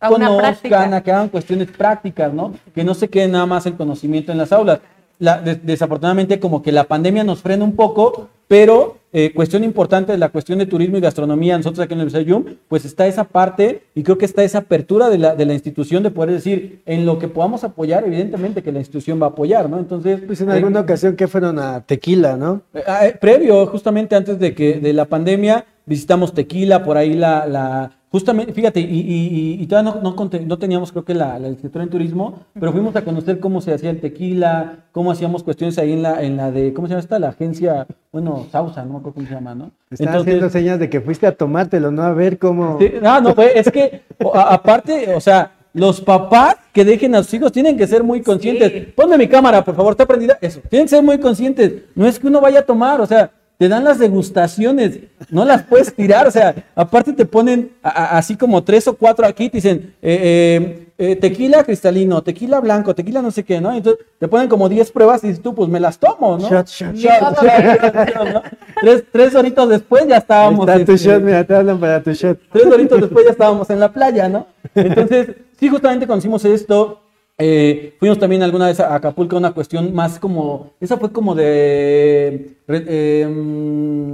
A conozcan, a que hagan cuestiones prácticas, ¿no? Que no se quede nada más el conocimiento en las aulas. La- des- desafortunadamente como que la pandemia nos frena un poco, pero eh, cuestión importante de la cuestión de turismo y gastronomía, nosotros aquí en la Universidad de Yum, pues está esa parte y creo que está esa apertura de la, de la institución de poder decir, en lo que podamos apoyar, evidentemente que la institución va a apoyar, ¿no? Entonces, Pues en eh, alguna ocasión que fueron a Tequila, ¿no? eh, eh, previo, justamente antes de que de la pandemia, visitamos Tequila, por ahí la, la justamente, fíjate, y, y, y- todavía no, no, no teníamos creo que la, la licenciatura en turismo, pero fuimos a conocer cómo se hacía el tequila, cómo hacíamos cuestiones ahí en la, en la de, ¿cómo se llama esta? La agencia, bueno, Sausa, no me acuerdo cómo se llama, ¿no? Estaba haciendo señas de que fuiste a tomártelo, ¿no? A ver cómo... Sí, no, no, fue, es que a- aparte, o sea, los papás que dejen a sus hijos tienen que ser muy conscientes. Sí. Ponme mi cámara, por favor, está prendida. Eso, tienen que ser muy conscientes. No es que uno vaya a tomar, o sea, te dan las degustaciones, no las puedes tirar, o sea, aparte te ponen a- a- así como tres o cuatro aquí, te dicen eh, eh, eh, tequila cristalino, tequila blanco, tequila no sé qué, ¿no? Entonces te ponen como 10 pruebas y dices tú, pues me las tomo, ¿no? Shot, shot, Shot, shot, ¿no? Tres, tres horitos después ya estábamos. está tu este, shot, mira, te hablan para tu shot. Tres horitos después ya estábamos en la playa, ¿no? Entonces, sí, justamente conocimos esto. Eh, fuimos también alguna vez a Acapulco, una cuestión más como, esa fue como de re- eh, mm,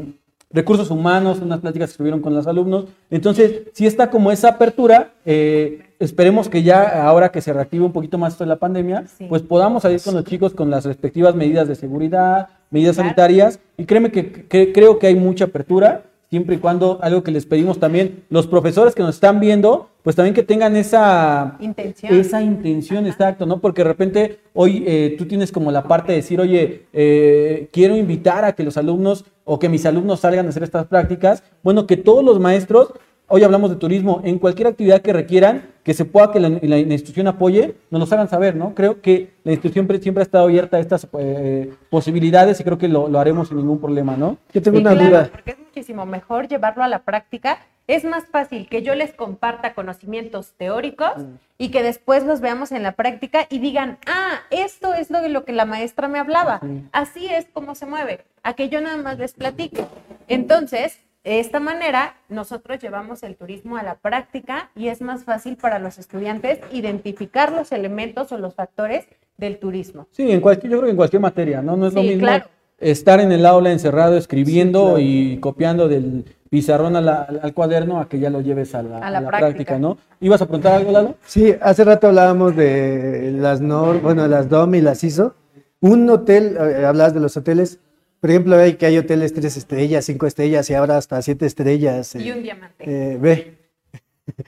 recursos humanos, unas pláticas que estuvieron con los alumnos. Entonces, sí está como esa apertura. eh, esperemos que ya ahora que se reactive un poquito más esto de la pandemia, Sí. pues podamos salir con los chicos con las respectivas medidas de seguridad, medidas Claro. sanitarias. Y créeme que, que- creo que hay mucha apertura siempre y cuando algo que les pedimos también, los profesores que nos están viendo, pues también que tengan esa Intención. esa intención, exacto, ¿no? Porque de repente hoy eh, tú tienes como la parte de decir, oye, eh, quiero invitar a que los alumnos o que mis alumnos salgan a hacer estas prácticas. Bueno, que todos los maestros, hoy hablamos de turismo, en cualquier actividad que requieran, que se pueda que la, la- la institución apoye, nos los hagan saber, ¿no? Creo que la institución pre- siempre ha estado abierta a estas eh, posibilidades y creo que lo, lo haremos sin ningún problema, ¿no? Yo tengo Sí, una claro, duda. porque es muchísimo mejor llevarlo a la práctica. Es más fácil que yo les comparta conocimientos teóricos y que después los veamos en la práctica y digan, ah, esto es lo de lo que la maestra me hablaba. Así es como se mueve. A que yo nada más les platique. Entonces, De esta manera, nosotros llevamos el turismo a la práctica y es más fácil para los estudiantes identificar los elementos o los factores del turismo. Sí, en cualquier, yo creo que en cualquier materia, ¿no? No es lo mismo claro. estar en el aula encerrado escribiendo Sí, claro. y copiando del pizarrón a la- al, cuaderno a que ya lo lleves a la, A la a la práctica. práctica, ¿no? ¿Ibas a preguntar algo, Lalo? Sí, hace rato hablábamos de las NOR, bueno, las DOM y las ISO. Un hotel, eh, hablabas de los hoteles, por ejemplo, hay que hay hoteles tres estrellas, cinco estrellas y ahora hasta siete estrellas. Y eh, un diamante. eh, ve,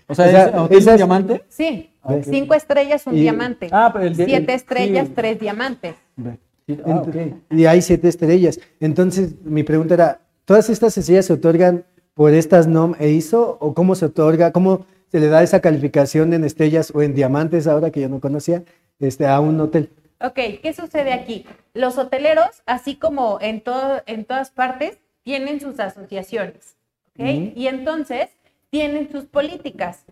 O sea, O sea, ¿es esas- diamante? sí, Ah, cinco estrellas, un Y- diamante. Ah, pero el Siete el- estrellas, sí. tres diamantes. ve. Ah, Ent- ok. Y hay siete estrellas. Entonces, mi pregunta era, ¿todas estas estrellas se otorgan por estas NOM e ISO? ¿O cómo se otorga, cómo se le da esa calificación en estrellas o en diamantes, ahora que yo no conocía, este, a un hotel? Ok, ¿qué sucede aquí? Los hoteleros, así como en, todo, en todas partes, tienen sus asociaciones, ¿ok? Ujú. Y entonces tienen sus políticas.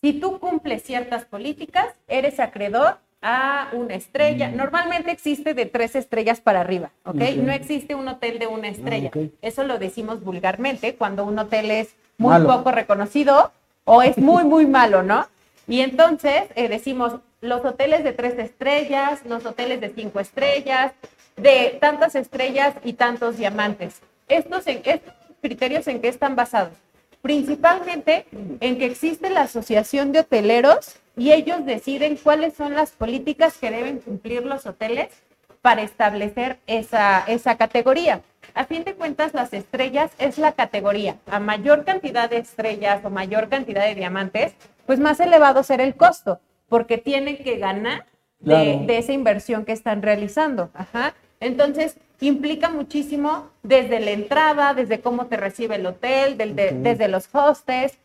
Si tú cumples ciertas políticas, eres acreedor a una estrella. Normalmente existe de tres estrellas para arriba, ¿ok? Ok. No existe un hotel de una estrella. ok. Eso lo decimos vulgarmente cuando un hotel es muy Malo. poco reconocido o es muy, muy malo, ¿no? Y entonces eh, decimos los hoteles de tres estrellas, los hoteles de cinco estrellas, de tantas estrellas y tantos diamantes. Estos, criterios en qué están basados? Principalmente en que existe la Asociación de Hoteleros y ellos deciden cuáles son las políticas que deben cumplir los hoteles para establecer esa categoría. A fin de cuentas, las estrellas es la categoría. A mayor cantidad de estrellas o mayor cantidad de diamantes, pues más elevado será el costo, porque tienen que ganar de, Claro. de esa inversión que están realizando. Ajá. Entonces, implica muchísimo desde la entrada, desde cómo te recibe el hotel, del- de- desde los hostes.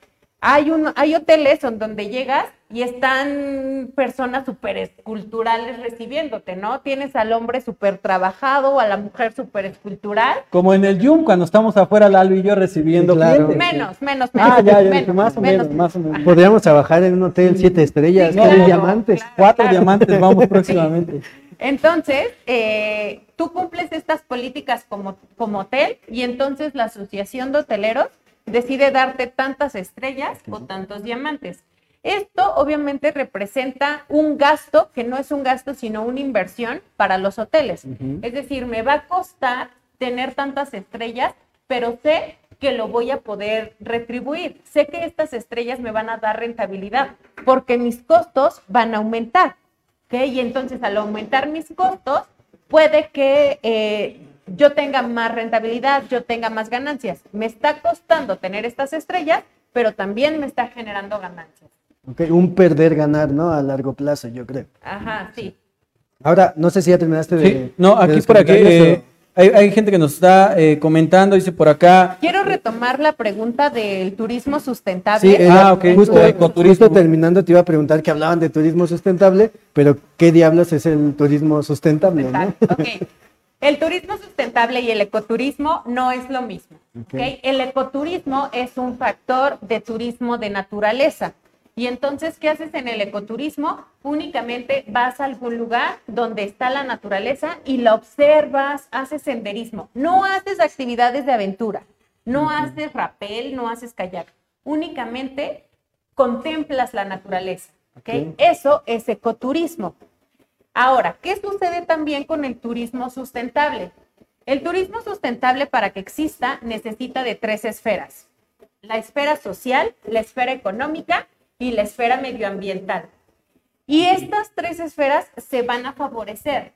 Hay, un, hay hoteles en donde llegas y están personas súper esculturales recibiéndote, ¿no? Tienes al hombre súper trabajado o a la mujer súper escultural. Como en el Yum, cuando estamos afuera, Lalo y yo recibiendo Sí, claro. clientes. Menos, menos, menos. Ah, ya, ya, menos, más o menos, más o menos. Podríamos trabajar en un hotel siete estrellas, Sí, con diamantes. claro. Cuatro diamantes vamos próximamente. Entonces, eh, tú cumples estas políticas como, como hotel y entonces la Asociación de Hoteleros decide darte tantas estrellas o tantos diamantes. Esto obviamente representa un gasto que no es un gasto, sino una inversión para los hoteles. Es decir, me va a costar tener tantas estrellas, pero sé que lo voy a poder retribuir. Sé que estas estrellas me van a dar rentabilidad porque mis costos van a aumentar. ¿ok? Y entonces al aumentar mis costos, puede que eh, yo tenga más rentabilidad, yo tenga más ganancias. Me está costando tener estas estrellas, pero también me está generando ganancias. Ok, Un perder ganar, ¿no? A largo plazo, yo creo. Ajá, sí. Ahora, no sé si ya terminaste de. Sí, no, de aquí los por aquí eh, hay, hay gente que nos está eh, comentando, dice por acá. Quiero retomar la pregunta del turismo sustentable. Sí, era Ah, ok, justo, de ecoturismo. justo terminando te iba a preguntar que hablaban de turismo sustentable, pero ¿qué diablos es el turismo sustentable, no? Ok. El turismo sustentable y el ecoturismo no es lo mismo. Ok. ¿ok? El ecoturismo es un factor de turismo de naturaleza. Y entonces, ¿qué haces en el ecoturismo? Únicamente vas a algún lugar donde está la naturaleza y la observas, haces senderismo. No haces actividades de aventura, no haces rapel, no haces kayak. Únicamente contemplas la naturaleza. ¿ok? Ok. Eso es ecoturismo. Ahora, ¿qué sucede también con el turismo sustentable? El turismo sustentable para que exista necesita de tres esferas. La esfera social, la esfera económica y la esfera medioambiental. Y estas tres esferas se van a favorecer.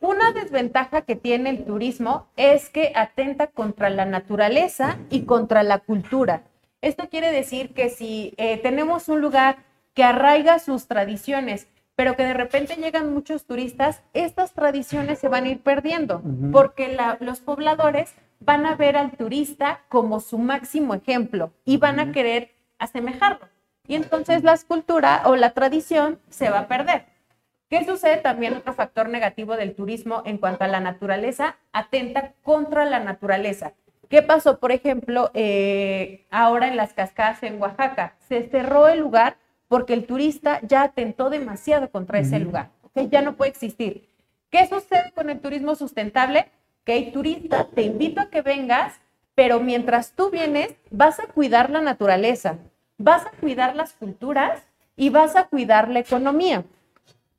Una desventaja que tiene el turismo es que atenta contra la naturaleza y contra la cultura. Esto quiere decir que si eh, tenemos un lugar que arraiga sus tradiciones, pero que de repente llegan muchos turistas, estas tradiciones se van a ir perdiendo, porque la- los pobladores van a ver al turista como su máximo ejemplo y van a querer asemejarlo. Y entonces la escultura o la tradición se va a perder. ¿Qué sucede también? Otro factor negativo del turismo en cuanto a la naturaleza, atenta contra la naturaleza. ¿Qué pasó, por ejemplo, eh, ahora en las cascadas en Oaxaca? Se cerró el lugar porque el turista ya atentó demasiado contra ese lugar. ¿ok? Ya no puede existir. ¿Qué sucede con el turismo sustentable? Que hay turista, te invito a que vengas, pero mientras tú vienes, vas a cuidar la naturaleza, vas a cuidar las culturas y vas a cuidar la economía.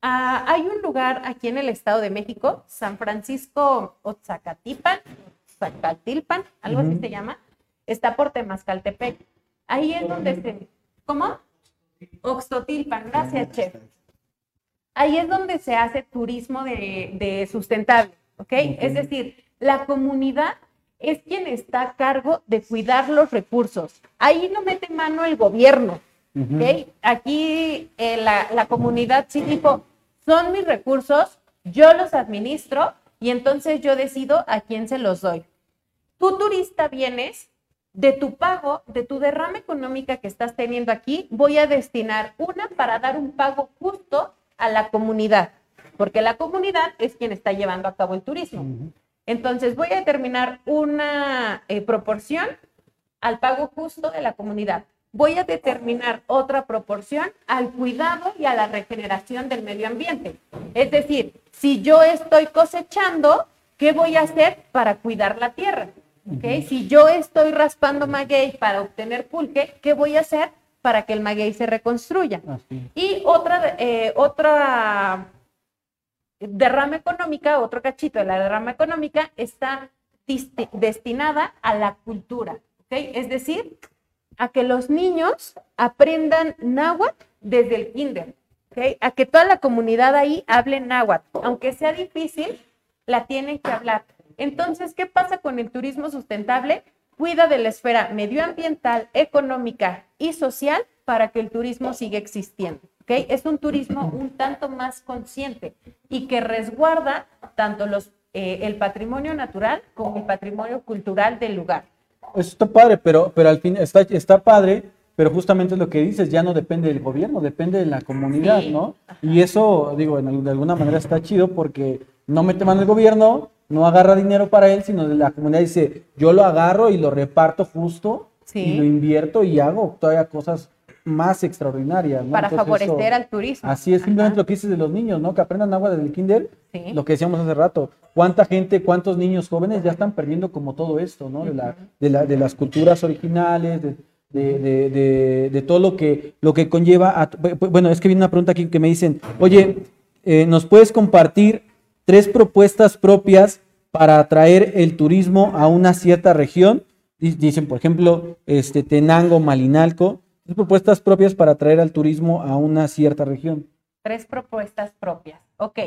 Ah, hay un lugar aquí en el Estado de México, San Francisco Otzacatipan, Zacatilpan, algo así se llama, está por Temascaltepec. Ahí es donde se... ¿Cómo? Oxtotilpan, gracias, chef. Ahí es donde se hace turismo de, de sustentable, ¿ok? Es decir, la comunidad es quien está a cargo de cuidar los recursos. Ahí no mete mano el gobierno, ¿ok? Aquí eh, la, la comunidad sí dijo, son mis recursos, yo los administro y entonces yo decido a quién se los doy. Tú turista vienes, de tu pago, de tu derrama económica que estás teniendo aquí, voy a destinar una para dar un pago justo a la comunidad, porque la comunidad es quien está llevando a cabo el turismo. Entonces voy a determinar una eh, proporción al pago justo de la comunidad. Voy a determinar otra proporción al cuidado y a la regeneración del medio ambiente. Es decir, si yo estoy cosechando, ¿qué voy a hacer para cuidar la tierra? ¿Okay? Si yo estoy raspando maguey para obtener pulque, ¿qué voy a hacer para que el maguey se reconstruya? Y otra, eh, otra derrama económica, otro cachito de la derrama económica está destinada a la cultura, ¿okay? Es decir, a que los niños aprendan náhuatl desde el kinder, ¿okay? A que toda la comunidad ahí hable náhuatl, aunque sea difícil, la tienen que hablar. Entonces, ¿qué pasa con el turismo sustentable? Cuida de la esfera medioambiental, económica y social para que el turismo siga existiendo. ¿okay? Es un turismo un tanto más consciente y que resguarda tanto los, eh, el patrimonio natural como el patrimonio cultural del lugar. Eso está padre, pero, pero al fin está, está padre, pero justamente lo que dices ya no depende del gobierno, depende de la comunidad, Sí. ¿no? Y eso, digo, en- de alguna manera está chido porque no mete mano el gobierno, no agarra dinero para él, sino de la comunidad dice, yo lo agarro y lo reparto justo Sí. y lo invierto y hago todavía cosas más extraordinarias, ¿no? para Entonces, favorecer eso- al turismo. Así es, simplemente Ajá. lo que dices de los niños, ¿no? Que aprendan agua desde el kinder, Sí. lo que decíamos hace rato. ¿Cuánta gente, cuántos niños jóvenes ya están perdiendo como todo esto, ¿no? De, la, de, la- de las culturas originales, de, de- de- de- todo lo que, lo que conlleva. A, bu- bu- bueno, es que viene una pregunta aquí que me dicen, oye, eh, ¿nos puedes compartir tres propuestas propias para atraer el turismo a una cierta región? Di- Dicen, por ejemplo, este, Tenango, Malinalco. Tres propuestas propias para atraer al turismo a una cierta región. Tres propuestas propias. Ok.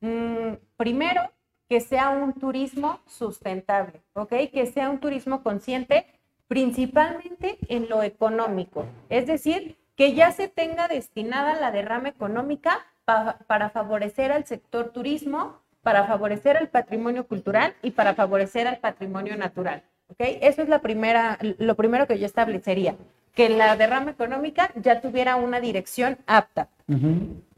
Mm, primero, que sea un turismo sustentable, ¿ok? Que sea un turismo consciente, principalmente en lo económico. Es decir, que ya se tenga destinada la derrama económica pa- para favorecer al sector turismo, para favorecer al patrimonio cultural y para favorecer al patrimonio natural. ¿ok? Eso es la primera, lo primero que yo establecería, que la derrama económica ya tuviera una dirección apta.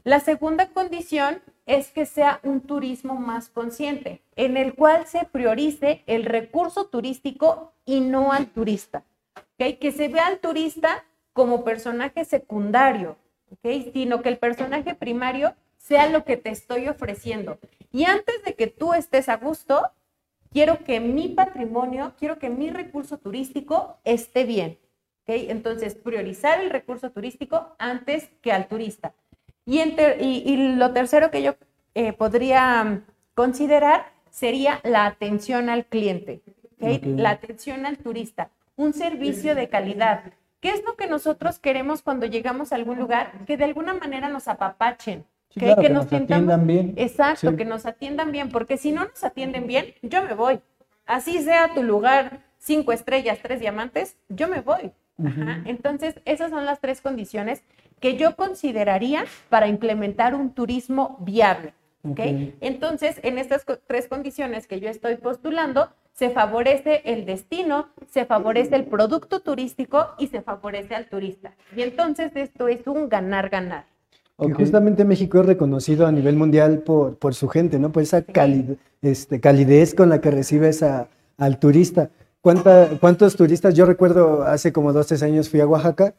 La segunda condición es que sea un turismo más consciente, en el cual se priorice el recurso turístico y no al turista. ¿ok? Que se vea al turista como personaje secundario, ¿ok? sino que el personaje primario sea lo que te estoy ofreciendo. Y antes de que tú estés a gusto, quiero que mi patrimonio, quiero que mi recurso turístico esté bien. ¿ok? Entonces, priorizar el recurso turístico antes que al turista. Y, enter- y- y lo tercero que yo eh, podría considerar sería la atención al cliente, la atención al turista, un servicio de calidad. ¿Qué es lo que nosotros queremos cuando llegamos a algún lugar? Que de alguna manera nos apapachen, Sí, ¿ok? claro, que nos atiendan bien. Exacto, Sí. que nos atiendan bien, porque si no nos atienden bien, yo me voy. Así sea tu lugar, cinco estrellas, tres diamantes, yo me voy. Ajá. Entonces, esas son las tres condiciones que yo consideraría para implementar un turismo viable. ¿ok? Ok. Entonces, en estas co- tres condiciones que yo estoy postulando, se favorece el destino, se favorece el producto turístico y se favorece al turista. Y entonces esto es un ganar-ganar. Que Ok. justamente México es reconocido a nivel mundial por, por su gente, ¿no? Por esa este, calidez con la que recibe esa, al turista. ¿Cuánta- ¿Cuántos turistas? Yo recuerdo hace como dos, tres años fui a Oaxaca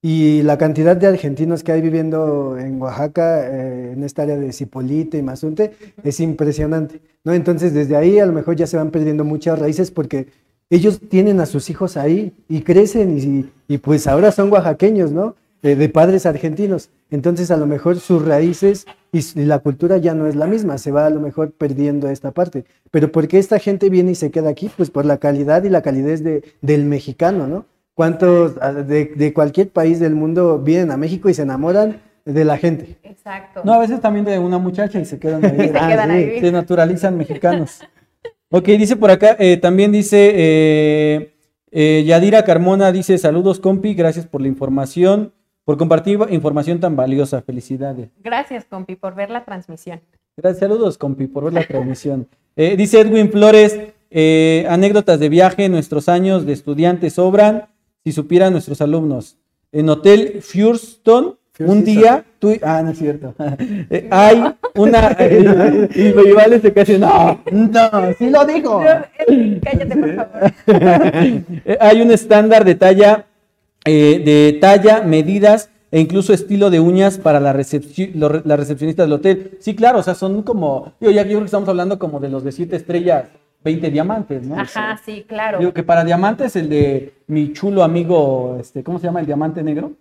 y la cantidad de argentinos que hay viviendo en Oaxaca, eh, en esta área de Cipolite y Mazunte, es impresionante, ¿no? Entonces desde ahí a lo mejor ya se van perdiendo muchas raíces porque ellos tienen a sus hijos ahí y crecen y, y pues ahora son oaxaqueños, ¿no? Eh, de padres argentinos. Entonces a lo mejor sus raíces y, y la cultura ya no es la misma, se va a lo mejor perdiendo esta parte. Pero ¿por qué esta gente viene y se queda aquí? Pues por la calidad y la calidez de, del mexicano, ¿no? ¿Cuántos ah, de, de cualquier país del mundo vienen a México y se enamoran de la gente? Exacto. No, a veces también de una muchacha y se quedan ahí. Y se Ah, quedan sí. ahí. Se naturalizan mexicanos. Ok, dice por acá, eh, también dice eh, eh, Yadira Carmona, dice saludos compi, gracias por la información, por compartir información tan valiosa, felicidades. Gracias, compi, por ver la transmisión. Gracias, saludos compi, por ver la transmisión. Eh, dice Edwin Flores, eh, anécdotas de viaje, nuestros años de estudiantes sobran, si supieran nuestros alumnos. En Hotel Furston, un día, tú, ah, no es cierto, Eh, hay una, y me vale se casi, no, no, sí lo dijo. Cállate, por favor. Eh, Hay un estándar de talla, eh, de talla, medidas e incluso estilo de uñas para la, recepci- la recepcionista del hotel. Sí, claro, o sea, son como, digo, ya yo creo que estamos hablando como de los de siete estrellas, 20 diamantes, ¿no? Ajá, sí, claro. Digo que para diamantes el de mi chulo amigo, este, ¿cómo se llama? El diamante negro.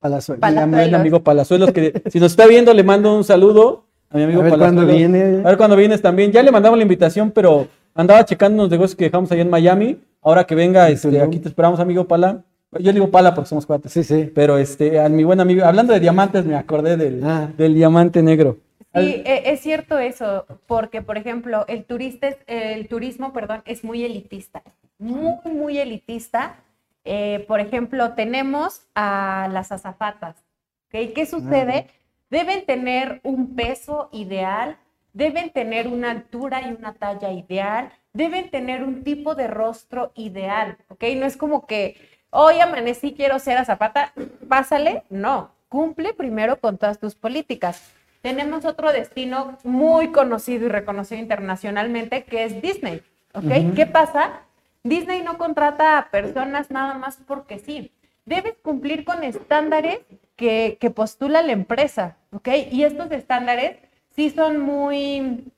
Palazuelos. Pala- Mi buen Palazuelos. amigo Palazuelos, que si nos está viendo le mando un saludo a mi amigo A ver cuándo Palazuelos. viene. A ver cuándo vienes también. Ya le mandamos la invitación, pero andaba checando unos negocios que dejamos allá en Miami. Ahora que venga, este, aquí te esperamos, amigo Pala. Yo le digo Pala porque somos cuates. Sí, sí. Pero este, a mi buen amigo, hablando de diamantes, me acordé del, Ah. del diamante negro. Sí, e- es cierto eso, porque por ejemplo, el turista, el turismo, perdón, es muy elitista, muy, muy elitista. Eh, por ejemplo, tenemos a las azafatas, ¿ok? ¿Qué sucede? Deben tener un peso ideal, deben tener una altura y una talla ideal, deben tener un tipo de rostro ideal, ¿ok? No es como que hoy amanecí, quiero ser azafata, pásale, no, cumple primero con todas tus políticas. Tenemos otro destino muy conocido y reconocido internacionalmente que es Disney, ¿ok? ¿Qué pasa? Disney no contrata a personas nada más porque sí. Debes cumplir con estándares que, que postula la empresa, ¿ok? Y estos estándares sí son muy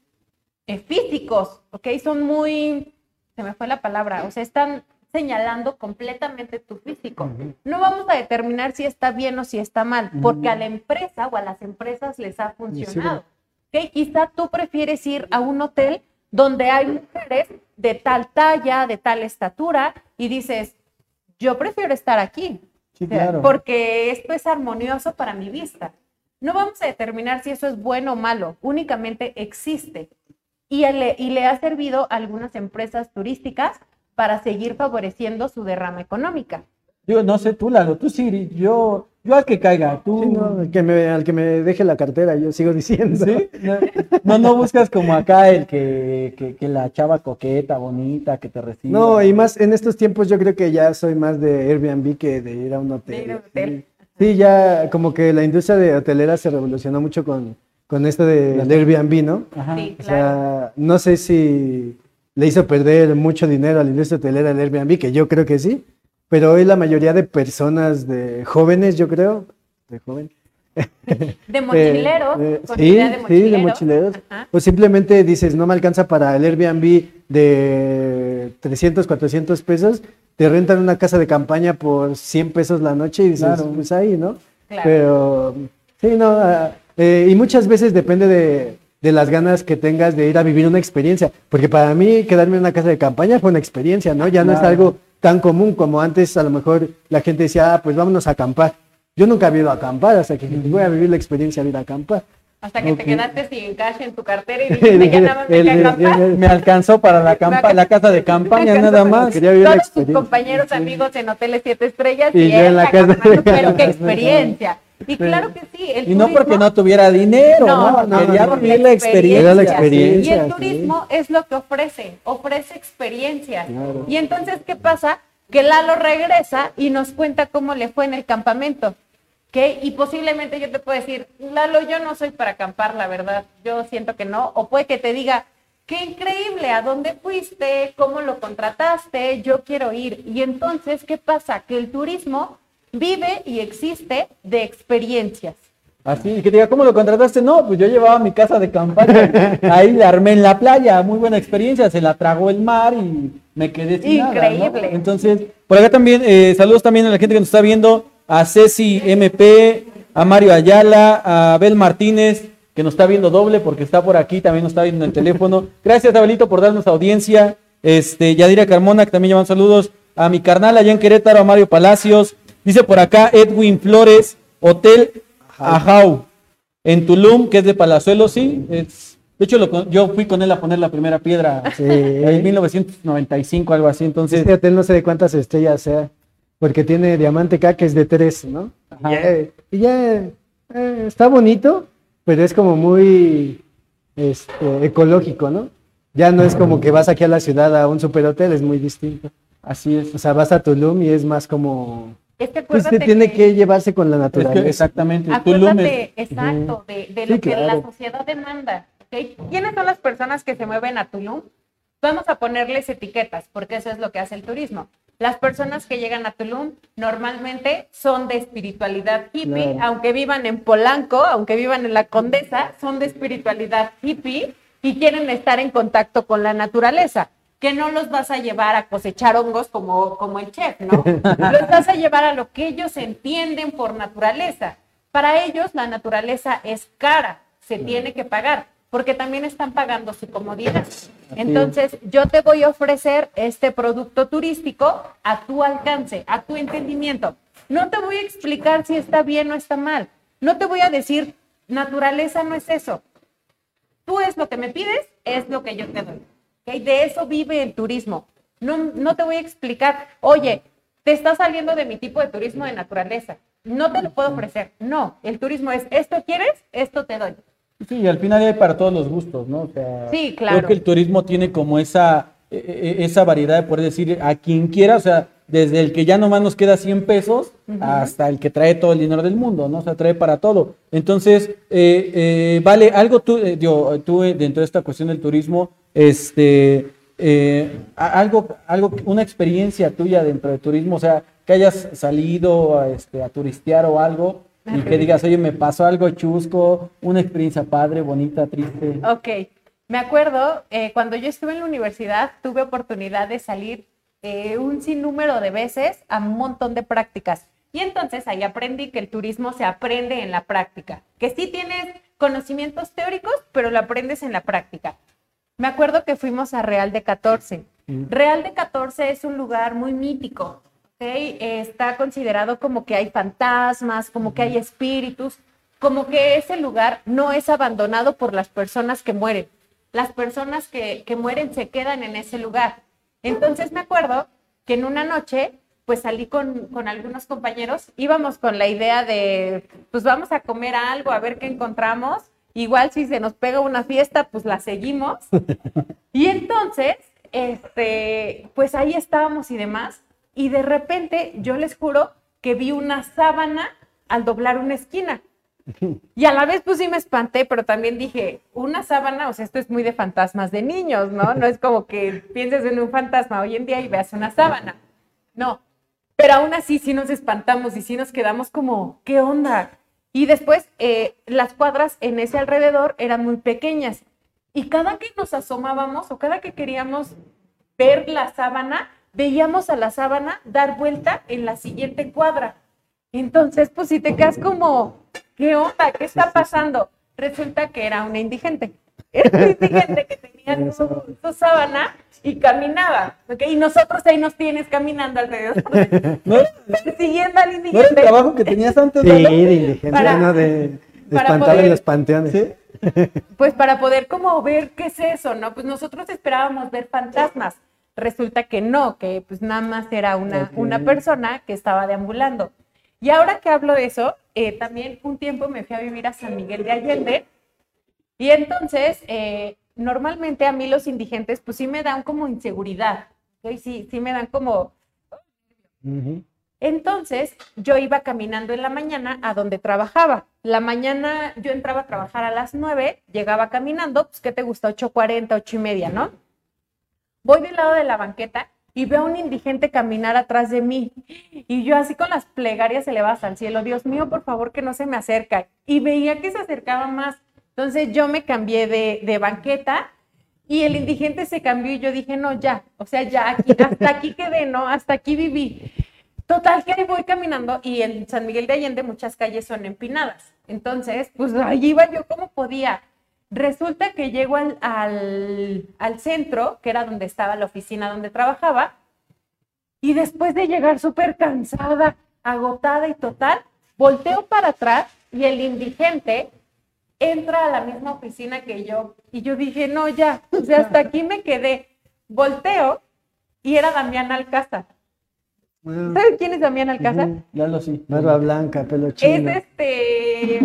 eh, físicos, ¿ok? Son muy, se me fue la palabra, o sea, están señalando completamente tu físico. No vamos a determinar si está bien o si está mal, porque a la empresa o a las empresas les ha funcionado. ¿ok? Quizá tú prefieres ir a un hotel donde hay mujeres de tal talla, de tal estatura, y dices, yo prefiero estar aquí, Sí, claro. porque esto es armonioso para mi vista. No vamos a determinar si eso es bueno o malo, únicamente existe. Y le, y le ha servido a algunas empresas turísticas para seguir favoreciendo su derrama económica. Yo no sé tú, Lalo, tú sí, yo, yo al que caiga, tú. Sí, no, al que me, al que me deje la cartera, yo sigo diciendo. ¿Sí? No, no buscas como acá el que, que, que la chava coqueta, bonita, que te reciba. No, y más en estos tiempos yo creo que ya soy más de Airbnb que de ir a un hotel. De ir a un hotel. Sí, Sí, ya como que la industria de hotelera se revolucionó mucho con, con esto de, Airbnb, ¿no? Ajá. Sí, O claro. sea, no sé si le hizo perder mucho dinero a la industria hotelera el Airbnb, que yo creo que sí, pero hoy la mayoría de personas, de jóvenes, yo creo, de joven, De mochileros, eh, con sí, idea de sí, mochileros. de mochileros. Ajá. O simplemente dices, no me alcanza para el Airbnb de 300, 400 pesos, te rentan una casa de campaña por 100 pesos la noche y dices, Claro. pues ahí, ¿no? Claro. Pero, sí, no, ah, eh, y muchas veces depende de, de las ganas que tengas de ir a vivir una experiencia, porque para mí quedarme en una casa de campaña fue una experiencia, ¿no? Ya no es algo tan común como antes, a lo mejor la gente decía, ah, pues vámonos a acampar. Yo nunca había ido a acampar, hasta que voy a vivir la experiencia de ir a acampar. Hasta que te quedaste sin cash en tu cartera y dijiste, ya nada más me El- queda el- acampar. el- Me alcanzó para la, campa- la casa de campaña, nada más. Quería vivir la Todos tus compañeros, amigos en hoteles siete estrellas Y y, yo en la casa de pero qué experiencia. Y claro que sí, el Y no porque turismo- no tuviera dinero, ¿no? No, no, Quería no, vivir la experiencia. Y experiencia, el sí. turismo es lo que ofrece, ofrece experiencias. Claro. Y entonces, ¿qué pasa? Que Lalo regresa y nos cuenta cómo le fue en el campamento. ¿ok? Y posiblemente yo te puedo decir, Lalo, yo no soy para acampar, la verdad. Yo siento que no. O puede que te diga, qué increíble, ¿a dónde fuiste? ¿Cómo lo contrataste? Yo quiero ir. Y entonces, ¿qué pasa? Que el turismo vive y existe de experiencias. Así, que te diga, ¿cómo lo contrataste? No, pues yo llevaba mi casa de campaña, ahí la armé en la playa, muy buena experiencia, se la tragó el mar y me quedé sin nada, ¿no? Increíble. Entonces, por acá también, eh, saludos también a la gente que nos está viendo, a Ceci MP, a Mario Ayala, a Abel Martínez, que nos está viendo doble porque está por aquí, también nos está viendo en el teléfono. Gracias, Abelito, por darnos audiencia. Este, Yadira Carmona, que también llevan saludos. A mi carnal allá en Querétaro, a Mario Palacios. Dice por acá Edwin Flores, Hotel Ajau, en Tulum, que es de Palazuelo, sí. Es, de hecho, lo yo fui con él a poner la primera piedra Sí. en 1995, algo así. Entonces, Este hotel no sé de cuántas estrellas sea, porque tiene diamante K que es de tres, ¿no? Ajá. Y ya, y ya, eh, está bonito, pero es como muy este, ecológico, ¿no? Ya no es como que vas aquí a la ciudad a un superhotel, es muy distinto. así es. O sea, vas a Tulum y es más como... Es que Pues acuérdate tiene que llevarse con la Es que naturaleza. exactamente. Acuérdate, exacto, de, de Sí, lo que la sociedad demanda. ¿ok? ¿Quiénes son las personas que se mueven a Tulum? Vamos a ponerles etiquetas, porque eso es lo que hace el turismo. Las personas que llegan a Tulum normalmente son de espiritualidad hippie, Claro. aunque vivan en Polanco, aunque vivan en la Condesa, son de espiritualidad hippie y quieren estar en contacto con la naturaleza. Que no los vas a llevar a cosechar hongos como, como el chef, ¿no? Los vas a llevar a lo que ellos entienden por naturaleza. Para ellos la naturaleza es cara, se tiene que pagar, porque también están pagando su comodidad. Entonces, yo te voy a ofrecer este producto turístico a tu alcance, a tu entendimiento. No te voy a explicar si está bien o está mal. No te voy a decir, naturaleza no es eso. Tú es lo que me pides, es lo que yo te doy. De eso vive el turismo. No, no te voy a explicar, oye, te está saliendo de mi tipo de turismo de naturaleza. No te lo puedo ofrecer. No, el turismo es, esto quieres, esto te doy. Sí, al final hay para todos los gustos, ¿no? O sea, Sí, claro. Creo que el turismo tiene como esa, eh, eh, esa variedad de poder decir a quien quiera, o sea, desde el que ya nomás nos queda 100 pesos hasta el que trae todo el dinero del mundo, ¿no? O sea, trae para todo. Entonces, eh, eh, vale, algo tú, eh, digo, tú eh, dentro de esta cuestión del turismo, este, eh, algo, algo, una experiencia tuya dentro del turismo, o sea, que hayas salido a, este, a turistear o algo y que digas, oye, me pasó algo chusco, una experiencia padre, bonita, triste. Ok, me acuerdo, eh, cuando yo estuve en la universidad, tuve oportunidad de salir eh, un sinnúmero de veces a un montón de prácticas. Y entonces ahí aprendí que el turismo se aprende en la práctica, que sí tienes conocimientos teóricos, pero lo aprendes en la práctica. Me acuerdo que fuimos a Real de 14. Real de 14 es un lugar muy mítico, ¿ok? Está considerado como que hay fantasmas, como que hay espíritus, como que ese lugar no es abandonado por las personas que mueren. Las personas que, que mueren se quedan en ese lugar. Entonces me acuerdo que en una noche, pues salí con, con algunos compañeros, íbamos con la idea de, pues vamos a comer algo, a ver qué encontramos. Igual si se nos pega una fiesta, pues la seguimos. Y entonces, este, pues ahí estábamos y demás. Y de repente, yo les juro que vi una sábana al doblar una esquina. Y a la vez, pues sí me espanté, pero también dije, una sábana, o sea, esto es muy de fantasmas de niños, ¿no? No es como que pienses en un fantasma hoy en día y veas una sábana. No. Pero aún así, sí nos espantamos y sí nos quedamos como, ¿qué onda? Y después, eh, las cuadras en ese alrededor eran muy pequeñas. Y cada que nos asomábamos o cada que queríamos ver la sábana, veíamos a la sábana dar vuelta en la siguiente cuadra. Entonces, pues si te quedas como, ¿qué onda? ¿Qué está pasando? Resulta que era una indigente. Era una indigente que tenía su, su sábana y caminaba. ¿ok? Y nosotros ahí nos tienes caminando alrededor, ¿No, siguiendo al ¿No era el indigente. trabajo que tenías antes? Sí, Lalo? de indigencia, Para- ¿no? De, de para espantar poder- en los panteones. ¿Sí? Pues para poder como ver qué es eso, ¿no? Pues nosotros esperábamos ver fantasmas. Resulta que no, que pues nada más era una, Ok. una persona que estaba deambulando. Y ahora que hablo de eso, eh, también un tiempo me fui a vivir a San Miguel de Allende. Y entonces, eh, normalmente a mí los indigentes, pues sí me dan como inseguridad. Sí, sí me dan como, entonces, yo iba caminando en la mañana a donde trabajaba. La mañana yo entraba a trabajar a las 9, llegaba caminando, pues, ¿qué te gusta? 8.40, 8 y media, ¿no? Voy del lado de la banqueta y veo a un indigente caminar atrás de mí. Y yo así con las plegarias elevadas al cielo, Dios mío, por favor, que no se me acerca. Y veía que se acercaba más. Entonces yo me cambié de, banqueta Y el indigente se cambió y yo dije, no, ya, o sea, ya, aquí, hasta aquí quedé, ¿no? Hasta aquí viví. Total, que ahí voy caminando y en San Miguel de Allende muchas calles son empinadas. Entonces, pues ahí iba yo como podía. Resulta que llego al, al centro, que era donde estaba la oficina donde trabajaba, y después de llegar súper cansada, agotada y total, volteo para atrás y el indigente entra a la misma oficina que yo. Y yo dije, no, ya, o sea, hasta aquí me quedé. Volteo y era Damián Alcázar. ¿Sabes quién es Damián Alcázar? Ya lo sí. Barba blanca, pelo Es chino. este.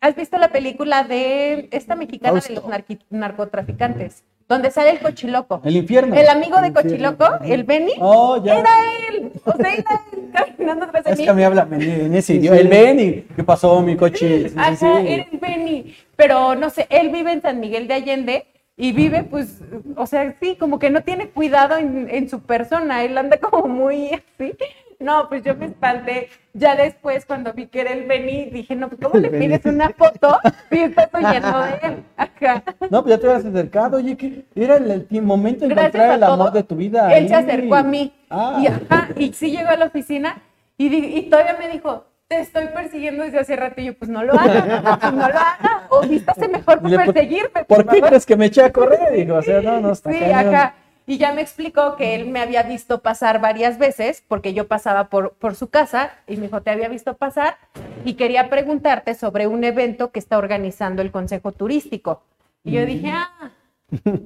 ¿Has visto la película de esta mexicana de los narcotraficantes? Donde sale el cochiloco. El infierno. El amigo de El infierno. Cochiloco, el Benny, Oh, ya. era él. O sea, era él caminando de Es mí. que a mí habla en, en ese Sí, idioma. sí. El Benny. ¿Qué pasó, mi coche? Sí, Ajá, sí, sí. era el Benny. Pero no sé, él vive en San Miguel de Allende y vive, pues, o sea, sí, como que no tiene cuidado en, en su persona. Él anda como muy así. No, pues yo me espanté. Ya después, cuando vi que era el Benny, dije, no, pues, ¿cómo le pides una foto si estás huyendo de él? Ajá. No, pues ya te habías acercado. Oye, que era el, el momento de encontrar el amor de tu vida. Él se acercó a mí Ah. y, ajá, y sí llegó a la oficina y, y todavía me dijo, te estoy persiguiendo desde hace rato. Y yo, pues no lo haga, pues no lo haga. O vístase mejor por Dile, ¿por- perseguirme. ¿Por qué favor". crees que me eché a correr? Digo, o sea, no, no, está Sí, cañón. ajá. Y ya me explicó que él me había visto pasar varias veces, porque yo pasaba por, por su casa, y me dijo, te había visto pasar, y quería preguntarte sobre un evento que está organizando el Consejo Turístico. Y yo dije, ah,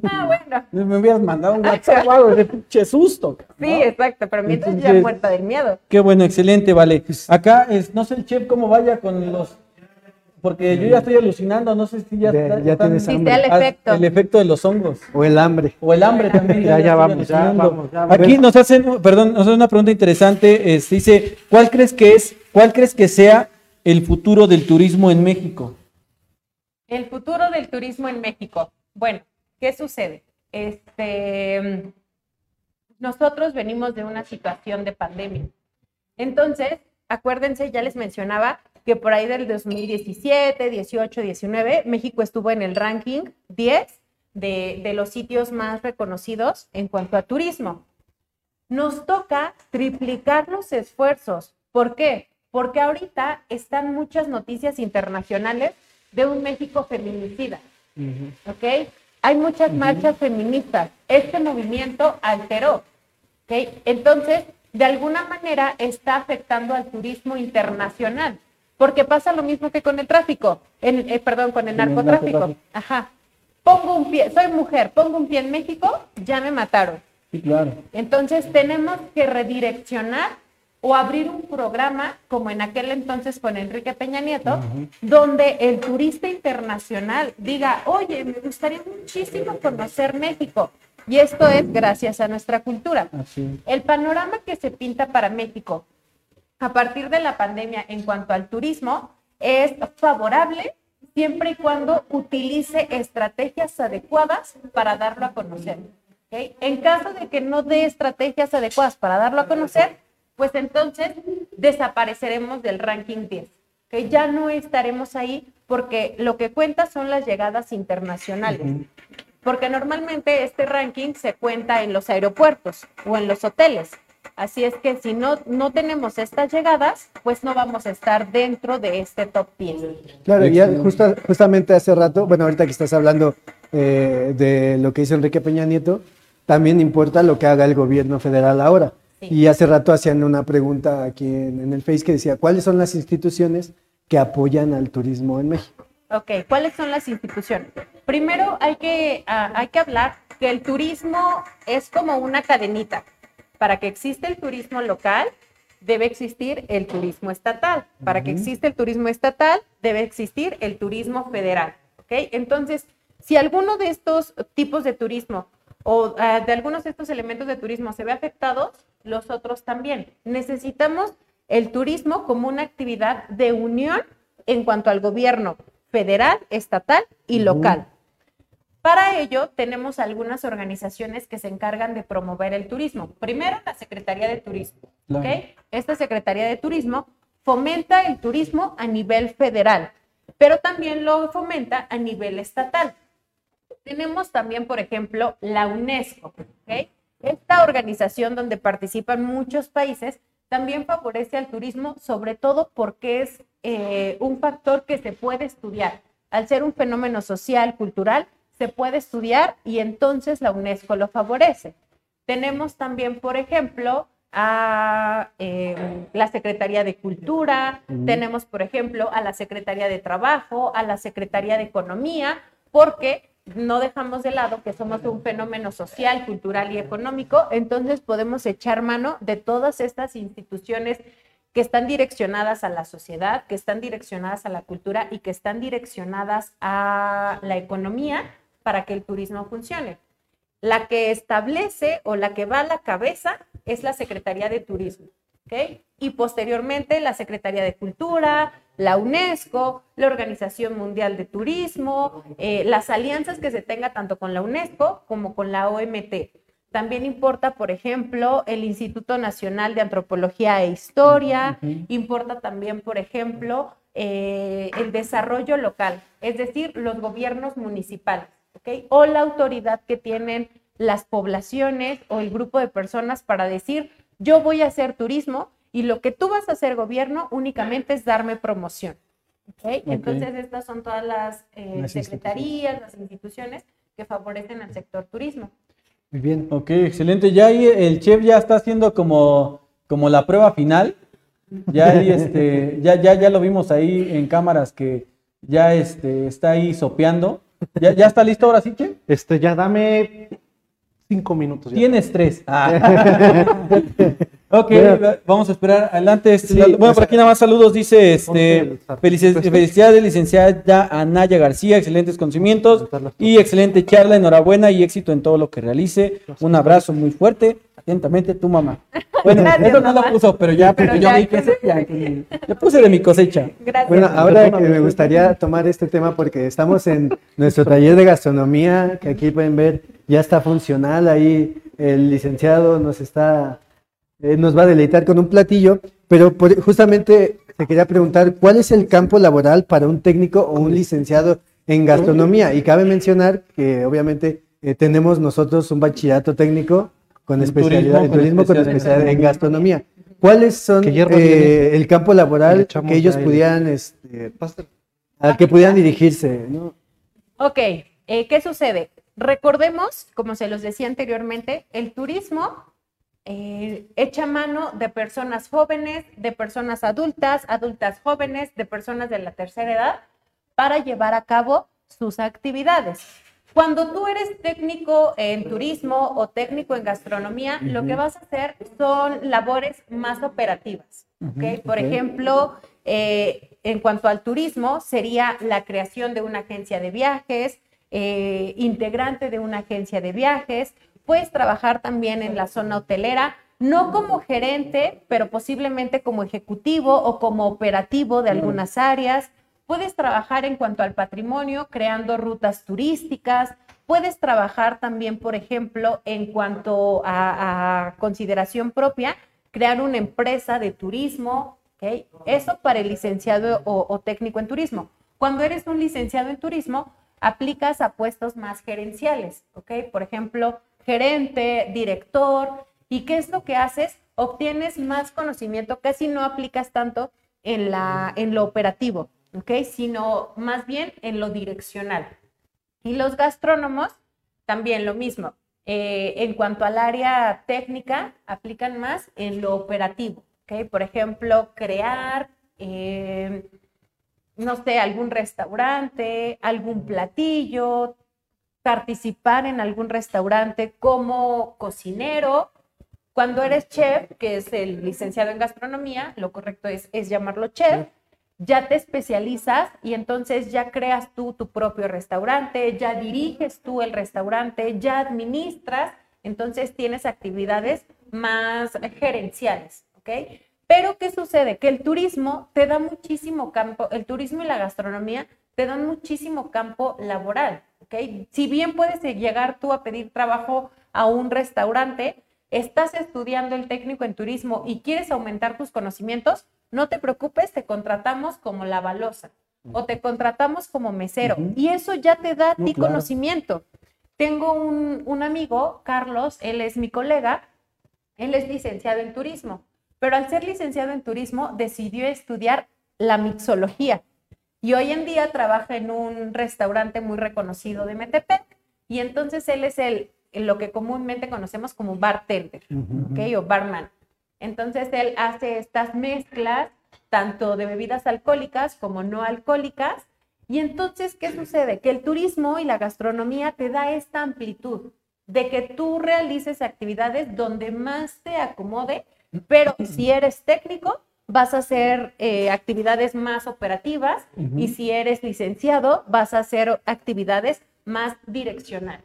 ah, bueno. Me hubieras mandado un WhatsApp algo de pinche susto. Sí, exacto, pero mientras ya Entonces- muerta del miedo. Qué bueno, excelente, vale. Acá, es, no sé el chef cómo vaya con los... Porque yo ya estoy alucinando, no sé si ya... De- está- ya están- tienes hambre. el Ah, efecto. El efecto de los hongos. O el hambre. O el hambre también. Ya, ya vamos, ya vamos, ya vamos. Aquí nos hacen, perdón, nos hacen una pregunta interesante. es, dice, ¿cuál crees que es, cuál crees que sea el futuro del turismo en México? El futuro del turismo en México. Bueno, ¿qué sucede? Este, nosotros venimos de una situación de pandemia. Entonces, acuérdense, ya les mencionaba que por ahí del 2017, 18, 19, México estuvo en el ranking 10 de, de los sitios más reconocidos en cuanto a turismo. Nos toca triplicar los esfuerzos. ¿Por qué? Porque ahorita están muchas noticias internacionales de un México feminicida. ¿Ok? Hay muchas marchas feministas. Este movimiento alteró. ¿ok? Entonces, de alguna manera está afectando al turismo internacional. Porque pasa lo mismo que con el tráfico, en- eh, perdón, con el narcotráfico. Ajá. Pongo un pie, soy mujer, pongo un pie en México, ya me mataron. Sí, claro. Entonces tenemos que redireccionar o abrir un programa, como en aquel entonces con Enrique Peña Nieto, donde el turista internacional diga, oye, me gustaría muchísimo conocer México. Y esto es gracias a nuestra cultura. Así. El panorama que se pinta para México a partir de la pandemia en cuanto al turismo es favorable siempre y cuando utilice estrategias adecuadas para darlo a conocer. En caso de que no dé estrategias adecuadas para darlo a conocer, pues entonces desapareceremos del ranking 10. ¿ok? Ya no estaremos ahí porque lo que cuenta son las llegadas internacionales. Porque normalmente este ranking se cuenta en los aeropuertos o en los hoteles. Así es que si no, no tenemos estas llegadas, pues no vamos a estar dentro de este top 10. Claro, y ya justa- justamente hace rato, bueno, ahorita que estás hablando eh, de lo que hizo Enrique Peña Nieto, también importa lo que haga el gobierno federal ahora. Sí. Y hace rato hacían una pregunta aquí en, en el Face que decía, ¿cuáles son las instituciones que apoyan al turismo en México? Ok, ¿cuáles son las instituciones? Primero hay que, ah, hay que hablar que el turismo es como una cadenita. Para que exista el turismo local, debe existir el turismo estatal. Para que exista el turismo estatal, debe existir el turismo federal. ¿ok? Entonces, si alguno de estos tipos de turismo o ah, de algunos de estos elementos de turismo se ve afectados, los otros también. Necesitamos el turismo como una actividad de unión en cuanto al gobierno federal, estatal y local. Para ello, tenemos algunas organizaciones que se encargan de promover el turismo. Primero, la Secretaría de Turismo. Esta Secretaría de Turismo fomenta el turismo a nivel federal, pero también lo fomenta a nivel estatal. Tenemos también, por ejemplo, la UNESCO. Esta organización donde participan muchos países también favorece al turismo, sobre todo porque es eh, un factor que se puede estudiar. Al ser un fenómeno social, cultural, se puede estudiar y entonces la UNESCO lo favorece. Tenemos también, por ejemplo, a eh, la Secretaría de Cultura, tenemos, por ejemplo, a la Secretaría de Trabajo, a la Secretaría de Economía, porque no dejamos de lado que somos un fenómeno social, cultural y económico, entonces podemos echar mano de todas estas instituciones que están direccionadas a la sociedad, que están direccionadas a la cultura y que están direccionadas a la economía para que el turismo funcione. La que establece o la que va a la cabeza es la Secretaría de Turismo, ¿ok? Y posteriormente la Secretaría de Cultura, la UNESCO, la Organización Mundial de Turismo, eh, las alianzas que se tenga tanto con la UNESCO como con la OMT. También importa, por ejemplo, el Instituto Nacional de Antropología e Historia, importa también, por ejemplo, eh, el desarrollo local, es decir, los gobiernos municipales. O la autoridad que tienen las poblaciones o el grupo de personas para decir, yo voy a hacer turismo y lo que tú vas a hacer gobierno únicamente es darme promoción. Entonces, estas son todas las, eh, secretarías, las instituciones que favorecen al sector turismo. Muy bien. Ok, excelente. Ya ahí el chef ya está haciendo como, como la prueba final. Ya, este, ya, ya, ya lo vimos ahí en cámaras que ya este, está ahí sopeando. ¿Ya, ¿Ya está listo ahora sí, Che? Este, ya dame cinco minutos. Ya. Tienes tres. Ah. ok, vamos a esperar. Adelante. Este, bueno, por aquí nada más saludos. Dice este, felicidades, felicidades, licenciada Anaya García. Excelentes conocimientos y excelente charla. Enhorabuena y éxito en todo lo que realice. Un abrazo muy fuerte. Atentamente, tu mamá. Bueno, eso no lo puso, pero ya, porque yo le puse de mi cosecha. Gracias. Bueno, ahora que me gustaría tomar este tema porque estamos en nuestro taller de gastronomía, que aquí pueden ver, ya está funcional. Ahí el licenciado nos está, eh, nos va a deleitar con un platillo, pero justamente te quería preguntar, ¿cuál es el campo laboral para un técnico o un licenciado en gastronomía? Y cabe mencionar que obviamente eh, tenemos nosotros un bachillerato técnico con especialidad en turismo, con especialidad en gastronomía. ¿Cuáles son eh, el campo laboral que ellos pudieran, este, al que pudieran dirigirse? ¿no? Ok, eh, ¿qué sucede? Recordemos, como se los decía anteriormente, el turismo eh, echa mano de personas jóvenes, de personas adultas, adultas jóvenes, de personas de la tercera edad, para llevar a cabo sus actividades. Cuando tú eres técnico en turismo o técnico en gastronomía, lo que vas a hacer son labores más operativas. Por ejemplo, eh, en cuanto al turismo, sería la creación de una agencia de viajes, eh, integrante de una agencia de viajes, puedes trabajar también en la zona hotelera, no como gerente, pero posiblemente como ejecutivo o como operativo de algunas áreas. Puedes trabajar en cuanto al patrimonio, creando rutas turísticas. Puedes trabajar también, por ejemplo, en cuanto a, consideración propia, crear una empresa de turismo. ¿okay? Eso para el licenciado o, técnico en turismo. Cuando eres un licenciado en turismo, aplicas a puestos más gerenciales. ¿okay? Por ejemplo, gerente, director. ¿Y qué es lo que haces? Obtienes más conocimiento, casi no aplicas tanto en, la, en lo operativo. ¿ok? Sino más bien en lo direccional. Y los gastrónomos, también lo mismo. Eh, en cuanto al área técnica, aplican más en lo operativo, ¿ok? Por ejemplo, crear, eh, no sé, algún restaurante, algún platillo, participar en algún restaurante como cocinero. Cuando eres chef, que es el licenciado en gastronomía, lo correcto es, llamarlo chef ya te especializas y entonces ya creas tú tu propio restaurante, ya diriges tú el restaurante, ya administras, entonces tienes actividades más gerenciales, ¿ok? Pero ¿qué sucede? Que el turismo te da muchísimo campo, el turismo y la gastronomía te dan muchísimo campo laboral, ¿ok? Si bien puedes llegar tú a pedir trabajo a un restaurante, estás estudiando el técnico en turismo y quieres aumentar tus conocimientos, no te preocupes, te contratamos como la balosa o te contratamos como mesero y eso ya te da a ti conocimiento. tengo un, un amigo, Carlos, él es mi colega, él es licenciado en turismo, pero al ser licenciado en turismo decidió estudiar la mixología y hoy en día trabaja en un restaurante muy reconocido de Metepec y entonces él es el, lo que comúnmente conocemos como bartender, ¿ok? O barman. Entonces él hace estas mezclas tanto de bebidas alcohólicas como no alcohólicas. Y entonces, ¿qué sucede? Que el turismo y la gastronomía te da esta amplitud de que tú realices actividades donde más te acomode, pero si eres técnico, vas a hacer eh, actividades más operativas y si eres licenciado, vas a hacer actividades más direccionales.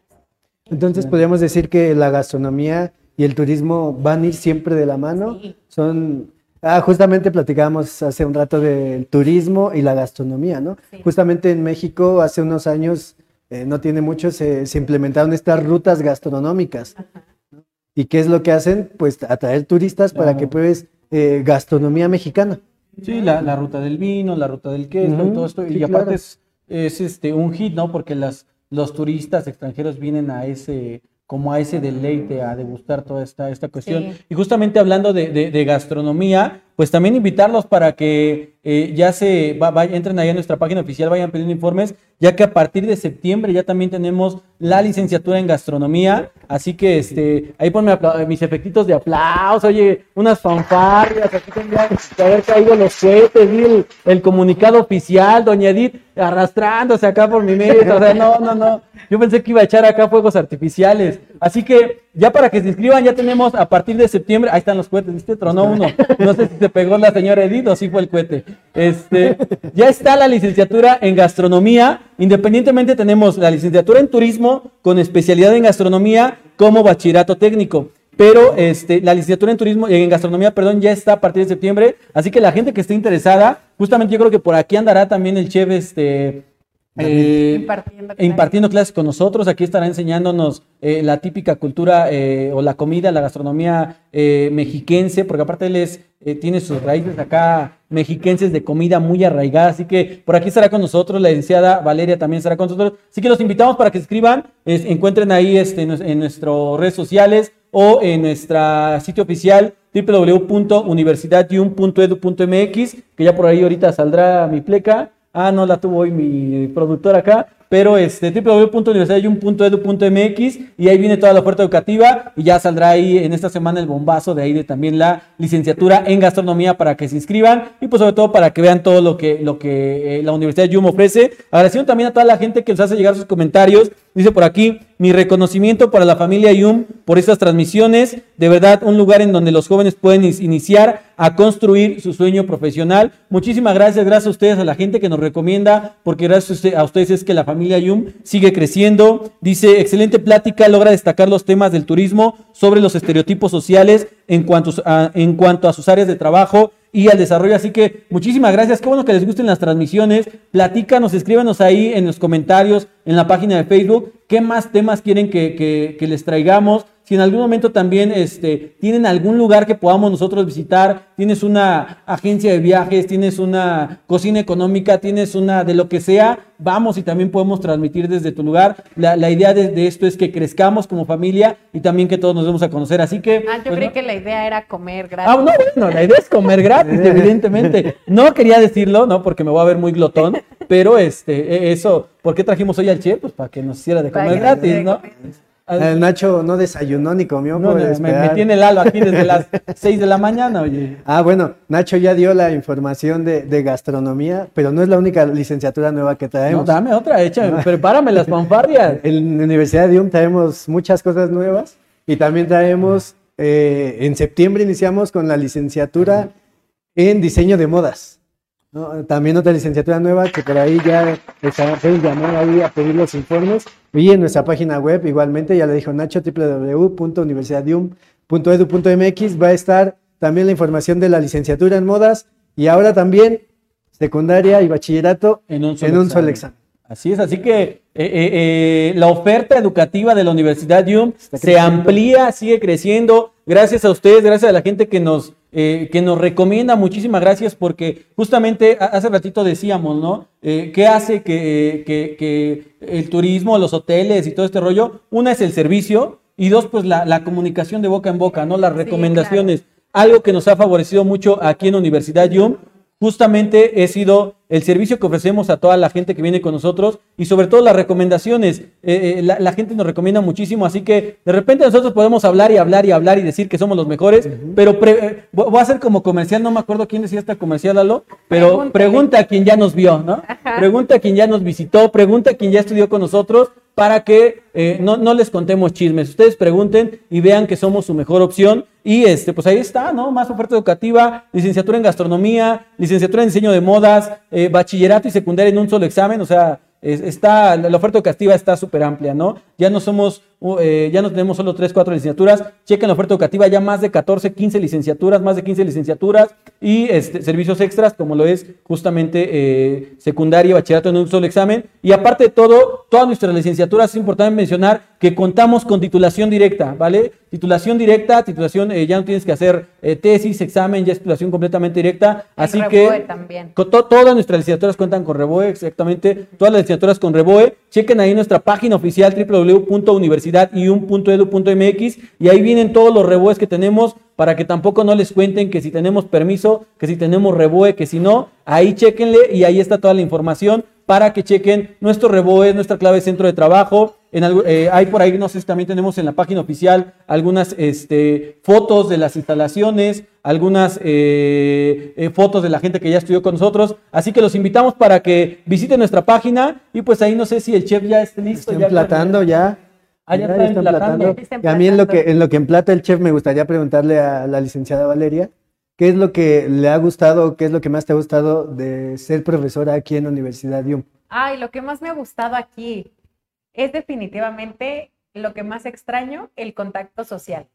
Entonces podríamos decir que la gastronomía y el turismo van a ir siempre de la mano. Sí. Son, ah, justamente platicábamos hace un rato del turismo y la gastronomía, ¿no? Sí. Justamente en México hace unos años, eh, no tiene mucho, se, se implementaron estas rutas gastronómicas. ¿Y qué es lo que hacen? Pues atraer turistas para que pruebes eh, gastronomía mexicana. Sí, la, la ruta del vino, la ruta del queso y todo esto. sí, y aparte claro. es, es, este un hit, ¿no? Porque las, los turistas extranjeros vienen a ese, como a ese deleite, a degustar toda esta, esta cuestión. Sí. Y justamente hablando de, de- de gastronomía, pues también invitarlos para que eh, ya se va- vaya- entren ahí a nuestra página oficial, vayan pidiendo informes, ya que a partir de septiembre ya también tenemos la licenciatura en gastronomía. Así que este, ahí ponme mis efectitos de aplauso, oye, unas fanfarrias, aquí tendrían que haber caído los cohetes, vi el, comunicado oficial, doña Edith arrastrándose acá por mi medio, o sea, no, no, no, yo pensé que iba a echar acá fuegos artificiales. Así que ya para que se inscriban, ya tenemos a partir de septiembre, ahí están los cohetes, ¿viste? Tronó uno. No sé si se pegó la señora Edith o si fue el cohete. Este, ya está la licenciatura en gastronomía. Independientemente tenemos la licenciatura en turismo con especialidad en gastronomía como bachillerato técnico. Pero este, la licenciatura en turismo, en gastronomía, perdón, ya está a partir de septiembre. Así que la gente que esté interesada, justamente yo creo que por aquí andará también el chef, este, eh, Impartiendo impartiendo clases con nosotros. Aquí estará enseñándonos eh, la típica cultura eh, o la comida, la gastronomía eh, mexiquense, porque aparte él es, eh, tiene sus raíces acá mexiquenses de comida muy arraigada. Así que por aquí estará con nosotros, la licenciada Valeria también estará con nosotros. Así que los invitamos para que se escriban, es- encuentren ahí este, en, en nuestras redes sociales o en nuestro sitio oficial www.universidadyum.edu.mx, que ya por ahí ahorita saldrá mi pleca. Ah, no la tuvo hoy mi productor acá, pero este y ahí viene toda la oferta educativa y ya saldrá ahí en esta semana el bombazo de ahí de también la licenciatura en gastronomía para que se inscriban y pues sobre todo para que vean todo lo que, lo que eh, la Universidad Yum ofrece. Agradeciendo también a toda la gente que nos hace llegar sus comentarios. Dice por aquí, mi reconocimiento para la familia Yum por estas transmisiones. De verdad, un lugar en donde los jóvenes pueden iniciar a construir su sueño profesional. Muchísimas gracias, gracias a ustedes, a la gente que nos recomienda, porque gracias a ustedes es que la familia Yum sigue creciendo. Dice, excelente plática, logra destacar los temas del turismo sobre los estereotipos sociales en cuanto a, en cuanto a sus áreas de trabajo y al desarrollo. Así que muchísimas gracias. Qué bueno que les gusten las transmisiones. Platícanos, escríbanos ahí en los comentarios, en la página de Facebook, qué más temas quieren que, les traigamos. Si en algún momento también este, tienen algún lugar que podamos nosotros visitar, tienes una agencia de viajes, tienes una cocina económica, tienes una de lo que sea, vamos y también podemos transmitir desde tu lugar. La, la idea de, de esto es que crezcamos como familia y también que todos nos demos a conocer. Así que... Ah, yo pues, creí no- que la idea era comer Ah, gratis. no, bueno, la idea es comer gratis, evidentemente. No quería decirlo, ¿no? Porque me voy a ver muy glotón, pero este, e- eso, ¿por qué trajimos hoy al chef? Pues para que nos hiciera de comer gratis, ¿no? Ah, El Nacho no desayunó ni comió no, no, me, tiene el halo aquí desde las 6 de la mañana, oye. Ah, bueno, Nacho ya dio la información de, de gastronomía, pero no es la única licenciatura nueva que No, traemos. dame otra, échame, prepárame las fanfarrias. En la Universidad de UM traemos muchas cosas nuevas y también traemos, eh, en septiembre iniciamos con la licenciatura en diseño de modas. ¿No? También otra licenciatura nueva que por ahí ya está- pueden llamar ahí a pedir los informes. Y en nuestra página web igualmente, ya le dijo Nacho, www.universidadium.edu.mx va a estar también la información de la licenciatura en modas y ahora también secundaria y bachillerato En un solo en un solo examen. Así es, así que eh, eh, eh, la oferta educativa de la Universidad Yum se amplía, sigue creciendo. Gracias a ustedes, gracias a la gente que nos eh, que nos recomienda. Muchísimas gracias porque justamente hace ratito decíamos, ¿no? Eh, ¿Qué hace que, que- que el turismo, los hoteles y todo este rollo? Una es el servicio y dos, pues la, la comunicación de boca en boca, ¿no? Las recomendaciones. Algo que nos ha favorecido mucho aquí en Universidad YUM justamente he sido el servicio que ofrecemos a toda la gente que viene con nosotros y sobre todo las recomendaciones. Eh, eh, la, la gente nos recomienda muchísimo, así que de repente nosotros podemos hablar y hablar y hablar y decir que somos los mejores, pero pre- eh, voy a hacer como comercial, no me acuerdo quién decía esta comercial, Lalo, pero Pregúntale. pregunta a quien ya nos vio, ¿no? Pregunta a quien ya nos visitó, pregunta a quien ya estudió con nosotros para que eh, no, no les contemos chismes. Ustedes pregunten y vean que somos su mejor opción. Y este, pues ahí está, ¿no? Más oferta educativa, licenciatura en gastronomía, licenciatura en diseño de modas, eh, bachillerato y secundaria en un solo examen. O sea, es- está, la la oferta educativa está súper amplia, ¿no? Ya no somos, uh, eh, ya no tenemos solo 3, 4 licenciaturas. Chequen la oferta educativa, ya más de 14, 15 licenciaturas, más de 15 licenciaturas y este, servicios extras, como lo es justamente eh, secundaria bachillerato en un solo examen. Y aparte de todo, todas nuestras licenciaturas, es importante mencionar que contamos con titulación directa, ¿vale? Titulación directa, titulación, eh, ya no tienes que hacer eh, tesis, examen, ya es titulación completamente directa. Así que también. con to- todas nuestras licenciaturas cuentan con Reboe, exactamente. Todas las licenciaturas con Reboe. Chequen ahí nuestra página oficial www.universidadium.edu.mx y ahí vienen todos los Reboes que tenemos para que tampoco no les cuenten que si tenemos permiso, que si tenemos Reboe, que si no, ahí chequenle y ahí está toda la información para que chequen nuestro Reboe, nuestra clave de centro de trabajo. En algu- eh, hay por ahí, no sé si también tenemos en la página oficial algunas este, fotos de las instalaciones, algunas eh, eh, fotos de la gente que ya estudió con nosotros. Así que los invitamos para que visiten nuestra página y pues ahí no sé si el chef ya esté listo. Está emplatando ya. Ah, ya está emplatando. Y a mí en lo que en lo que emplata el chef me gustaría preguntarle a la licenciada Valeria, ¿qué es lo que le ha gustado, qué es lo que más te ha gustado de ser profesora aquí en la Universidad YUM? Ay, lo que más me ha gustado aquí es definitivamente lo que más extraño, el contacto social.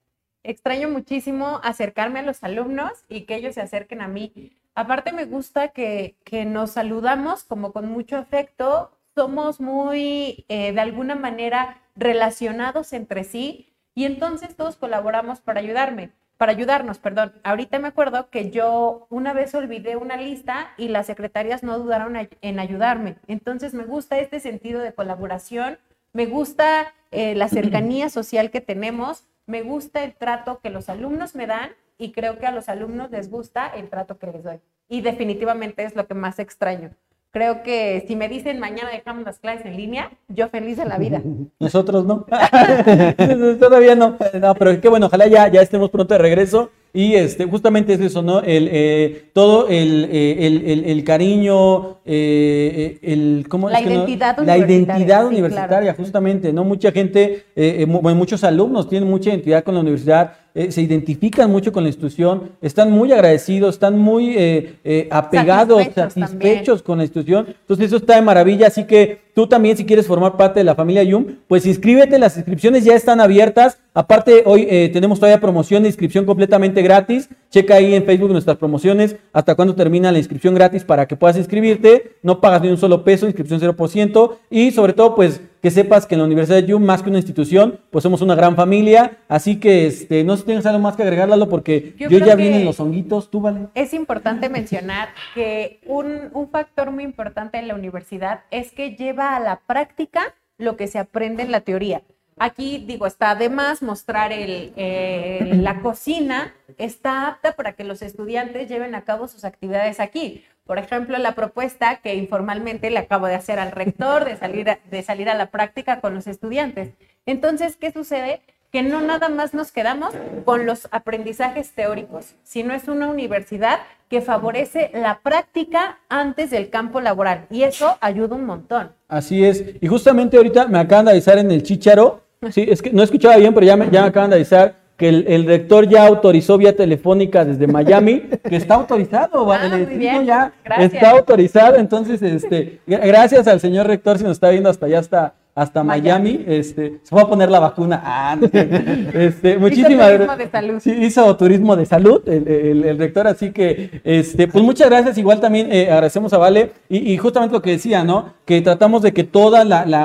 Extraño muchísimo acercarme a los alumnos y que ellos se acerquen a mí. Aparte me gusta que, que nos saludamos como con mucho afecto, somos muy, eh, de alguna manera, relacionados entre sí y entonces todos colaboramos para ayudarme, para ayudarnos, perdón. Ahorita me acuerdo que yo una vez olvidé una lista y las secretarias no dudaron a- en ayudarme. Entonces me gusta este sentido de colaboración, me gusta eh, la cercanía social que tenemos, me gusta el trato que los alumnos me dan y creo que a los alumnos les gusta el trato que les doy. Y definitivamente es lo que más extraño. Creo que si me dicen mañana dejamos las clases en línea, yo feliz de la vida. Nosotros no. Todavía no. No, pero qué bueno, ojalá ya, ya estemos pronto de regreso. Y este, justamente es eso, ¿no? El, eh, todo el, eh, el, el- el cariño, eh, eh, el, ¿cómo La es que no? identidad La universitaria, identidad sí, universitaria, claro. justamente, ¿no? Mucha gente, eh, muchos alumnos tienen mucha identidad con la universidad, eh, se identifican mucho con la institución, están muy agradecidos, están muy eh, eh, apegados, Satisfechos satisfechos con la institución. Entonces eso está de maravilla, así que tú también si quieres formar parte de la familia Yum, pues inscríbete, las inscripciones ya están abiertas. Aparte, hoy eh, tenemos todavía promoción de inscripción completamente gratis. Checa ahí en Facebook nuestras promociones, hasta cuándo termina la inscripción gratis para que puedas inscribirte. No pagas ni un solo peso, inscripción 0%. Y sobre todo, pues que sepas que en la Universidad de Yum, más que una institución, pues somos una gran familia. Así que este, no sé si tienes algo más que agregar, Lalo, porque yo, Yo ya vienen los honguitos, tú vale. Es importante mencionar que un, un factor muy importante en la universidad es que lleva a la práctica lo que se aprende en la teoría. Aquí, digo, está de más mostrar el, eh, la cocina, está apta para que los estudiantes lleven a cabo sus actividades aquí. Por ejemplo, la propuesta que informalmente le acabo de hacer al rector de salir a, de salir a la práctica con los estudiantes. Entonces, ¿qué sucede? que no nada más nos quedamos con los aprendizajes teóricos, sino es una universidad que favorece la práctica antes del campo laboral y eso ayuda un montón. Así es. Y justamente ahorita me acaban de avisar en el Chicharo. Sí, es que no escuchaba bien, pero ya me, ya me acaban de avisar que el, el rector ya autorizó vía telefónica desde Miami, que está autorizado, Ah, muy bien. ya Gracias. está autorizado. Entonces, este, gra- gracias al señor rector si nos está viendo hasta allá, hasta, hasta Miami. Este, se va a poner la vacuna. Ah, no sé. este, muchísimas turismo gra- de salud. Sí, hizo turismo de salud el, el- el rector, así que, este, pues muchas gracias. Igual también eh, agradecemos a Vale y, y justamente lo que decía, ¿no? Que tratamos de que todos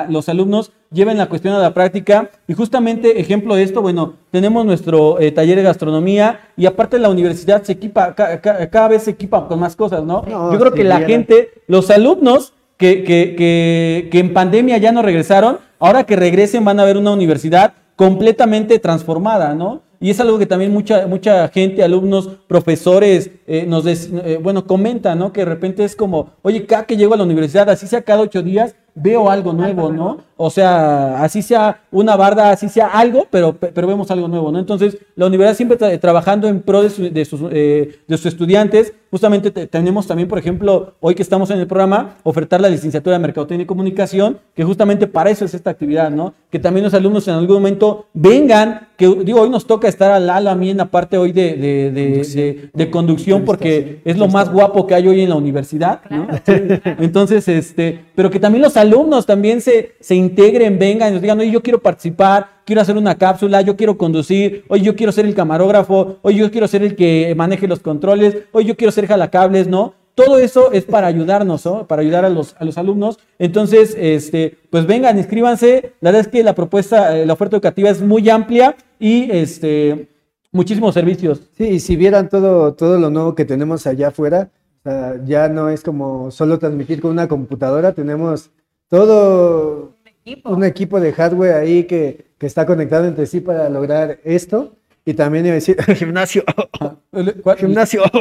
los alumnos lleven la cuestión a la práctica. Y justamente, ejemplo de esto, bueno, tenemos nuestro eh, taller de gastronomía y aparte la universidad se equipa, ca- ca- cada vez se equipa con más cosas, ¿no? No, Yo creo sí, que la gente, los alumnos que, que, que, que en pandemia ya no regresaron, ahora que regresen van a ver una universidad completamente transformada, ¿no? Y es algo que también mucha, mucha gente, alumnos, profesores, eh, nos des- eh, bueno, comentan, ¿no? Que de repente es como, oye, cada que llego a la universidad, así sea cada ocho días, veo algo nuevo, ¿no? O sea, así sea una barda, así sea algo, pero, pero vemos algo nuevo, ¿no? Entonces, la universidad siempre tra- trabajando en pro de, su- de sus, eh, de sus estudiantes. Justamente te- tenemos también, por ejemplo, hoy que estamos en el programa, ofertar la licenciatura de Mercadotecnia y Comunicación, que justamente para eso es esta actividad, ¿no? Que también los alumnos en algún momento vengan, que digo, hoy nos toca estar al lado a mí en la parte hoy de, de, de- de- de conducción, porque es lo más guapo que hay hoy en la universidad, ¿no? Entonces, este, pero que también los alumnos también se, se integren, vengan y nos digan, oye, yo quiero participar, quiero hacer una cápsula, yo quiero conducir, oye, yo quiero ser el camarógrafo, oye, yo quiero ser el que maneje los controles, oye, yo quiero ser jalacables, ¿no? Todo eso es para ayudarnos, ¿no? Para ayudar a los, a los alumnos. Entonces, este, pues vengan, inscríbanse. La verdad es que la propuesta, eh, la oferta educativa es muy amplia y este, muchísimos servicios. Sí, y si vieran todo, todo lo nuevo que tenemos allá afuera, o sea, ya no es como solo transmitir con una computadora, tenemos todo Equipo. un equipo de hardware ahí que, que está conectado entre sí para lograr esto. Y también iba a decir, gimnasio, ¿Cuál- gimnasio.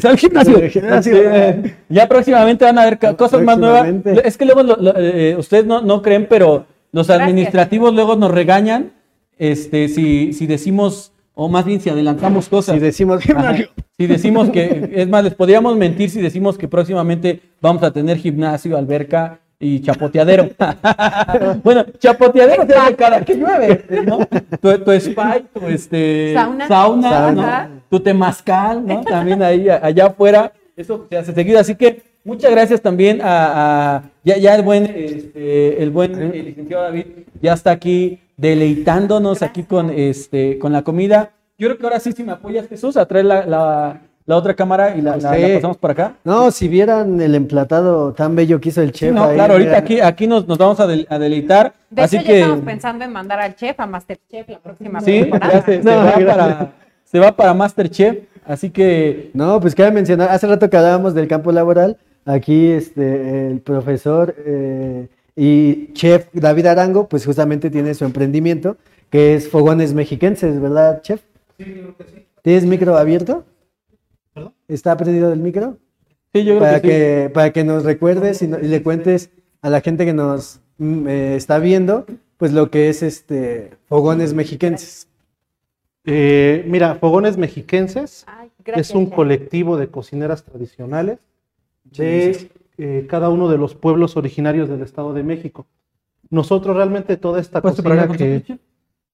¿Sabes gimnasio? El gimnasio. Eh, ya próximamente van a ver ca- cosas más nuevas. Es que luego lo- lo- eh, ustedes no, no creen, pero los Gracias. administrativos luego nos regañan este, si, si decimos, o más bien si adelantamos cosas. Si decimos Ajá. gimnasio. Si decimos que, es más, les podríamos mentir si decimos que próximamente vamos a tener gimnasio, alberca y chapoteadero. bueno, chapoteadero se hace cada que llueve, ¿no? Tu, tu spa, tu este, Sauna. Sauna. ¿no? Tu temazcal, ¿no? También ahí, allá afuera. Eso se hace seguido. Así que muchas gracias también a, a- ya, ya el buen, este, el buen eh, licenciado David ya está aquí deleitándonos aquí con, este, con la comida. Yo creo que ahora sí, si me apoyas, Jesús, a traer la, la, la otra cámara y la, la- la Sí. pasamos por acá. No, si vieran el emplatado tan bello que hizo el Sí, chef. no, ahí, claro, ahorita aquí, aquí nos, nos vamos a, del- a deleitar. De así hecho, que ya estamos pensando en mandar al chef, a Masterchef la próxima sí, temporada. ya se, se No, va gracias. para, se va para Masterchef. Así que No, pues cabe mencionar, hace rato que hablábamos del campo laboral, aquí este, el profesor eh, y chef David Arango, pues justamente tiene su emprendimiento, que es Fogones Mexiquenses, ¿verdad, chef? Sí, creo que sí. ¿Tienes micro abierto? ¿Está prendido el micro? sí, yo creo Para que, sí. para que nos recuerdes y, no- y le cuentes a la gente que nos mm, eh, está viendo, pues lo que es este Fogones Mexiquenses. Eh, mira, Fogones Mexiquenses Ay, gracias, es un colectivo de cocineras tradicionales de eh, cada uno de los pueblos originarios del Estado de México. Nosotros realmente toda esta ¿Puedes cocina que...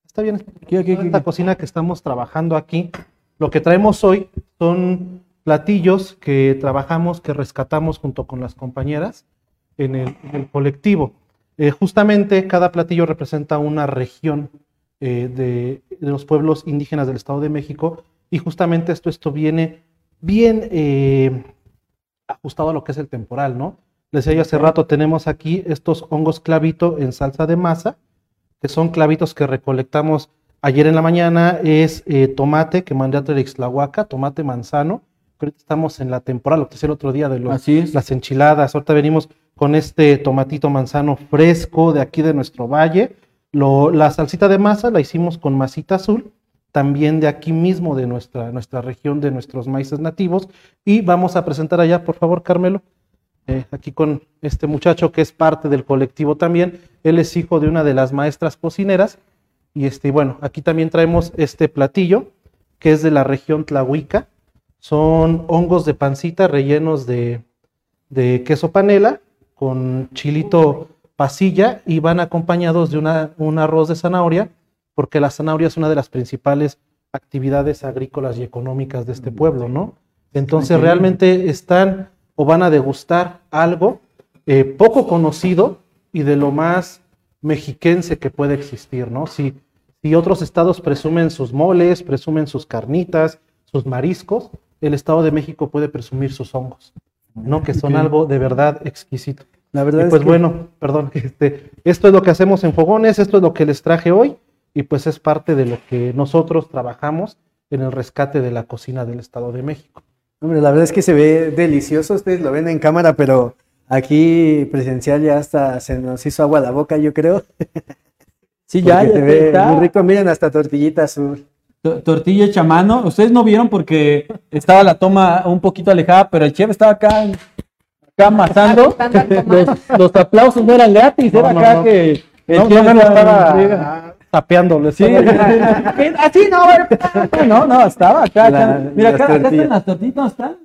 Está bien, Aquí, aquí, toda aquí. esta cocina que estamos trabajando aquí, lo que traemos hoy son platillos que trabajamos, que rescatamos junto con las compañeras en el, colectivo. Eh, justamente cada platillo representa una región eh, de, los pueblos indígenas del Estado de México y justamente esto, esto viene bien eh, ajustado a lo que es el temporal, ¿no? Les decía yo hace rato, tenemos aquí estos hongos clavito en salsa de masa, que son clavitos que recolectamos ayer en la mañana, es tomate que mandé a Ixtlahuaca, tomate manzano, ahorita estamos en la temporada, lo que es el otro día de los, Así es. las enchiladas, ahorita venimos con este tomatito manzano fresco de aquí de nuestro valle, Lo- la salsita de masa la hicimos con masita azul, también de aquí mismo de nuestra, nuestra región, de nuestros maíces nativos, y vamos a presentar allá, por favor, Carmelo, eh, aquí con este muchacho que es parte del colectivo también. Él es hijo de una de las maestras cocineras. Y este, bueno, aquí también traemos este platillo que es de la región Tlahuica. Son hongos de pancita rellenos de, de queso panela con chilito pasilla y van acompañados de una, un arroz de zanahoria, porque la zanahoria es una de las principales actividades agrícolas y económicas de este pueblo, ¿no? Entonces realmente están o van a degustar algo eh, poco conocido y de lo más mexiquense que puede existir, ¿no? Si, si otros estados presumen sus moles, presumen sus carnitas, sus mariscos, el Estado de México puede presumir sus hongos, ¿no? Que son algo de verdad exquisito. La verdad Y es pues que- bueno, perdón, este, esto es lo que hacemos en Fogones, esto es lo que les traje hoy y pues es parte de lo que nosotros trabajamos en el rescate de la cocina del Estado de México. Hombre, la verdad es que se ve delicioso. Ustedes lo ven en cámara, pero aquí presencial ya hasta se nos hizo agua la boca, yo creo. Sí, ya, ya se ve está. muy rico. Miren, hasta tortillita azul. To- Tortilla hecha a mano. Ustedes no vieron porque estaba la toma un poquito alejada, pero el chef estaba acá, acá amasando. Los, los aplausos no eran gratis, era No, no, acá no. que el No, chef estaba en friega. estaba tapeando, le Sí, estaba- así no, no, no, estaba acá. La- acá. Mira, acá, acá están las tortitas, están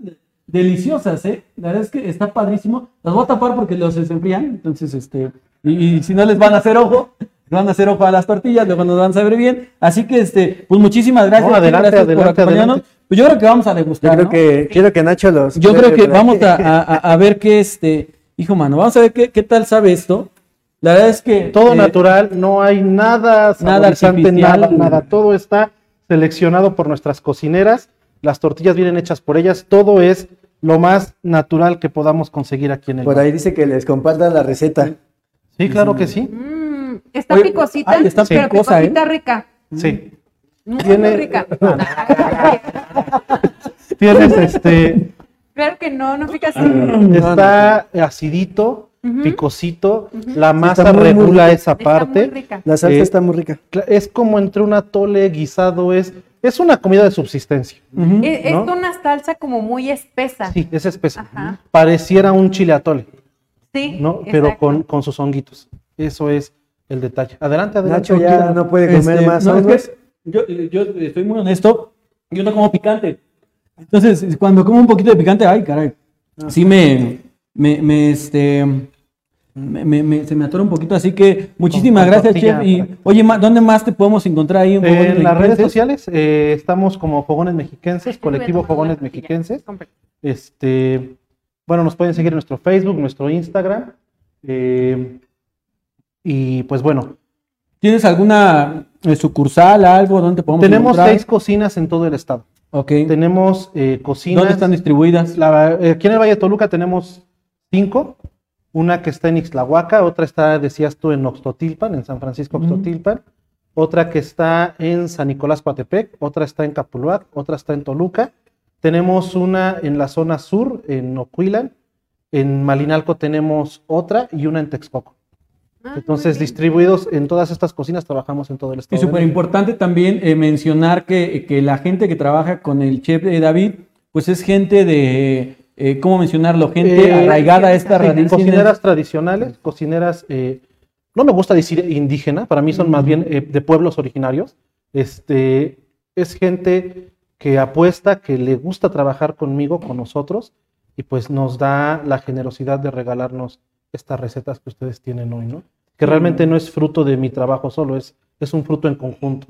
deliciosas, ¿eh? La verdad es que está padrísimo. Las voy a tapar porque los desenfrían, entonces, este, y, y si no les van a hacer ojo, van a hacer ojo a las tortillas, luego nos van a saber bien. Así que, este, pues muchísimas gracias. No, adelante, gracias por adelante, acompañarnos. adelante. Pues yo creo que vamos a Yo degustar, creo ¿no? que quiero que Nacho los. Yo creo que vamos a, a- ver qué, este, hijo mano, vamos a ver qué, qué tal sabe esto. La verdad es que... Todo eh, natural, no hay nada Nada nada, nada. Todo está seleccionado por nuestras cocineras. Las tortillas vienen hechas por ellas. Todo es lo más natural que podamos conseguir aquí en el Por ahí dice que les compartan la receta. Sí, claro que sí. Mm, está Oye, picosita, ay, está pero picosa, ¿eh? picosita rica. Sí. Muy, Tiene- muy rica. Tienes este, claro que no, no pica así. está acidito, picosito, la masa Está muy, regula esa Está parte. muy rica. La salsa Eh, está muy rica. Es como entre un atole guisado, es, es una comida de subsistencia. ujú. Es, es ¿no? una salsa como muy espesa. Sí, es espesa. Ajá. Pareciera un chile atole, Sí, ¿no? Pero con, con sus honguitos. Eso es el detalle. Adelante, adelante. Nacho ya no puede comer Este, más no, es que yo, eh, yo estoy muy honesto, yo no como picante. Entonces, cuando como un poquito de picante, ay, caray, sí me, me, me, este, me, me- me- se me atora un poquito, así que muchísimas con gracias, tortilla chef. Y, oye, ¿dónde más te podemos encontrar ahí? en Fogones En las redes sociales eh, estamos como Fogones Mexiquenses, colectivo Fogones. Mexiquenses. Este, bueno, nos pueden seguir en nuestro Facebook, nuestro Instagram. eh, y pues bueno, ¿Tienes alguna eh, sucursal, algo donde podemos tenemos encontrar? seis cocinas en todo el estado. Ok. Tenemos eh, cocinas. ¿Dónde están distribuidas? La- eh, aquí en el Valle de Toluca tenemos cinco. Una que está en Ixtlahuaca, otra está, decías tú, en Oxtotilpan, en San Francisco. Oxtotilpan. Otra que está en San Nicolás Coatepec, otra está en Capuluac, otra está en Toluca. Tenemos una en la zona sur, en Ocuilan. En Malinalco tenemos otra y una en Texcoco. Ah, Entonces, distribuidos en todas estas cocinas, trabajamos en todo el Y estado. de súper importante también eh, mencionar que, que la gente que trabaja con el chef de David, pues es gente de, eh, ¿cómo mencionarlo? Gente Eh, arraigada a estas Sí, cocineras tradicionales, cocineras, eh, no me gusta decir indígena, para mí son más bien eh, de pueblos originarios. Este, es gente que apuesta, que le gusta trabajar conmigo, con nosotros, y pues nos da la generosidad de regalarnos estas recetas que ustedes tienen hoy, ¿no? Que realmente no es fruto de mi trabajo solo, es, es un fruto en conjunto.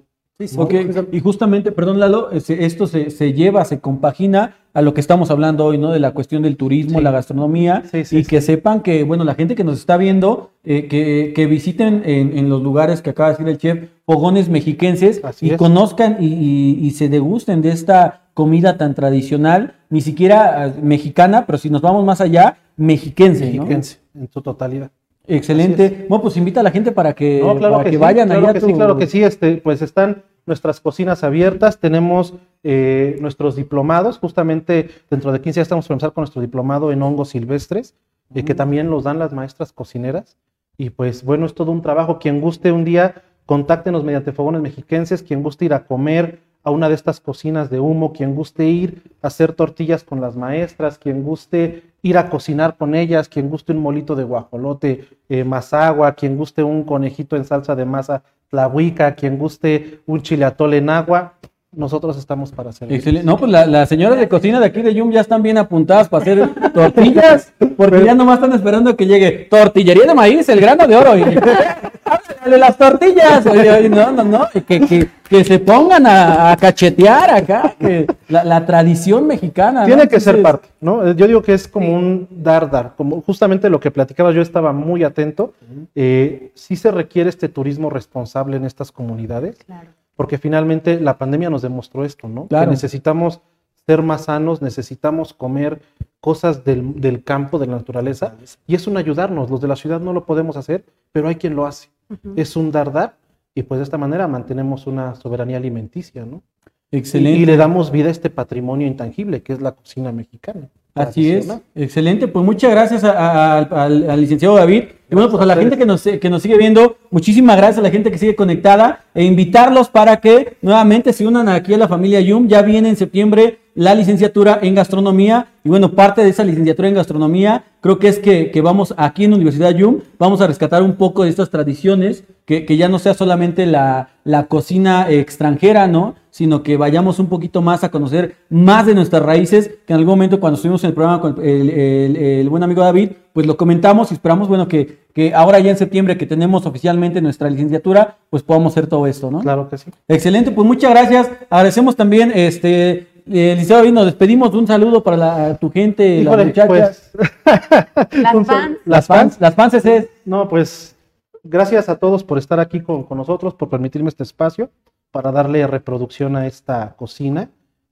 Ok, y justamente, perdón Lalo, esto se, se lleva, se compagina a lo que estamos hablando hoy, ¿no? De la cuestión del turismo, Sí. la gastronomía, Sí, sí, y sí. que sepan que, bueno, la gente que nos está viendo, eh, que, que visiten en, en los lugares que acaba de decir el chef, fogones mexiquenses, Así y es. conozcan y, y- y se degusten de esta comida tan tradicional, ni siquiera eh, mexicana, pero si nos vamos más allá, mexiquense, ¿no? Mexiquense, en su totalidad. Excelente. Bueno, pues invita a la gente para que, No, claro para que, que sí, vayan claro allá que a tu- sí, claro que sí, este, pues están nuestras cocinas abiertas, tenemos eh, nuestros diplomados, justamente dentro de 15 días estamos por empezar con nuestro diplomado en hongos silvestres, eh, que también los dan las maestras cocineras, y pues bueno, es todo un trabajo, quien guste un día, contáctenos mediante Fogones Mexiquenses, quien guste ir a comer a una de estas cocinas de humo, quien guste ir a hacer tortillas con las maestras, quien guste ir a cocinar con ellas, quien guste un molito de guajolote, eh, mazagua, quien guste un conejito en salsa de masa tlahuica, quien guste un chile atole en agua, nosotros estamos para hacer Excelente. No, pues la- las señoras de cocina de aquí de Yum ya están bien apuntadas para hacer tortillas, porque ya nomás están esperando que llegue tortillería de maíz, el grano de oro. Y, ¡Háblale las tortillas! Oye, oye, no, no, no. Que, que, que se pongan a, a cachetear acá, que la, la tradición mexicana. ¿no? Tiene que ser parte, ¿no? Yo digo que es como un dar, dar, como justamente lo que platicaba, yo estaba muy atento. Eh, sí se requiere este turismo responsable en estas comunidades, Claro. Porque finalmente la pandemia nos demostró esto, ¿no? Claro. Que necesitamos ser más sanos, necesitamos comer cosas del, del campo, de la naturaleza, y es un ayudarnos. Los de la ciudad no lo podemos hacer, pero hay quien lo hace. Es un dar, dar, y pues de esta manera mantenemos una soberanía alimenticia, ¿no? Y, Excelente. y le damos vida a este patrimonio intangible que es la cocina mexicana. Así es, excelente. Pues muchas gracias a- a- al, al- al licenciado David. Y bueno, pues a la gente que nos, que nos sigue viendo, muchísimas gracias a la gente que sigue conectada e invitarlos para que nuevamente se unan aquí a la familia Yum. Ya viene en septiembre la licenciatura en gastronomía. Y bueno, parte de esa licenciatura en gastronomía creo que es que, que vamos aquí en Universidad Yum, vamos a rescatar un poco de estas tradiciones, que, que ya no sea solamente la, la cocina extranjera, ¿no? Sino que vayamos un poquito más a conocer más de nuestras raíces, que en algún momento cuando estuvimos en el programa con el, el- el buen amigo David, pues lo comentamos y esperamos, bueno, que, que ahora ya en septiembre que tenemos oficialmente nuestra licenciatura, pues podamos hacer todo esto, ¿no? Claro que sí. Excelente, pues muchas gracias. Agradecemos también, este, eh, licenciado David, nos despedimos. Un saludo para la- tu gente, las Híjole, muchachas. pues, Las un sal- fans. las fans, las fans es, No, pues gracias a todos por estar aquí con, con nosotros, por permitirme este espacio para darle reproducción a esta cocina.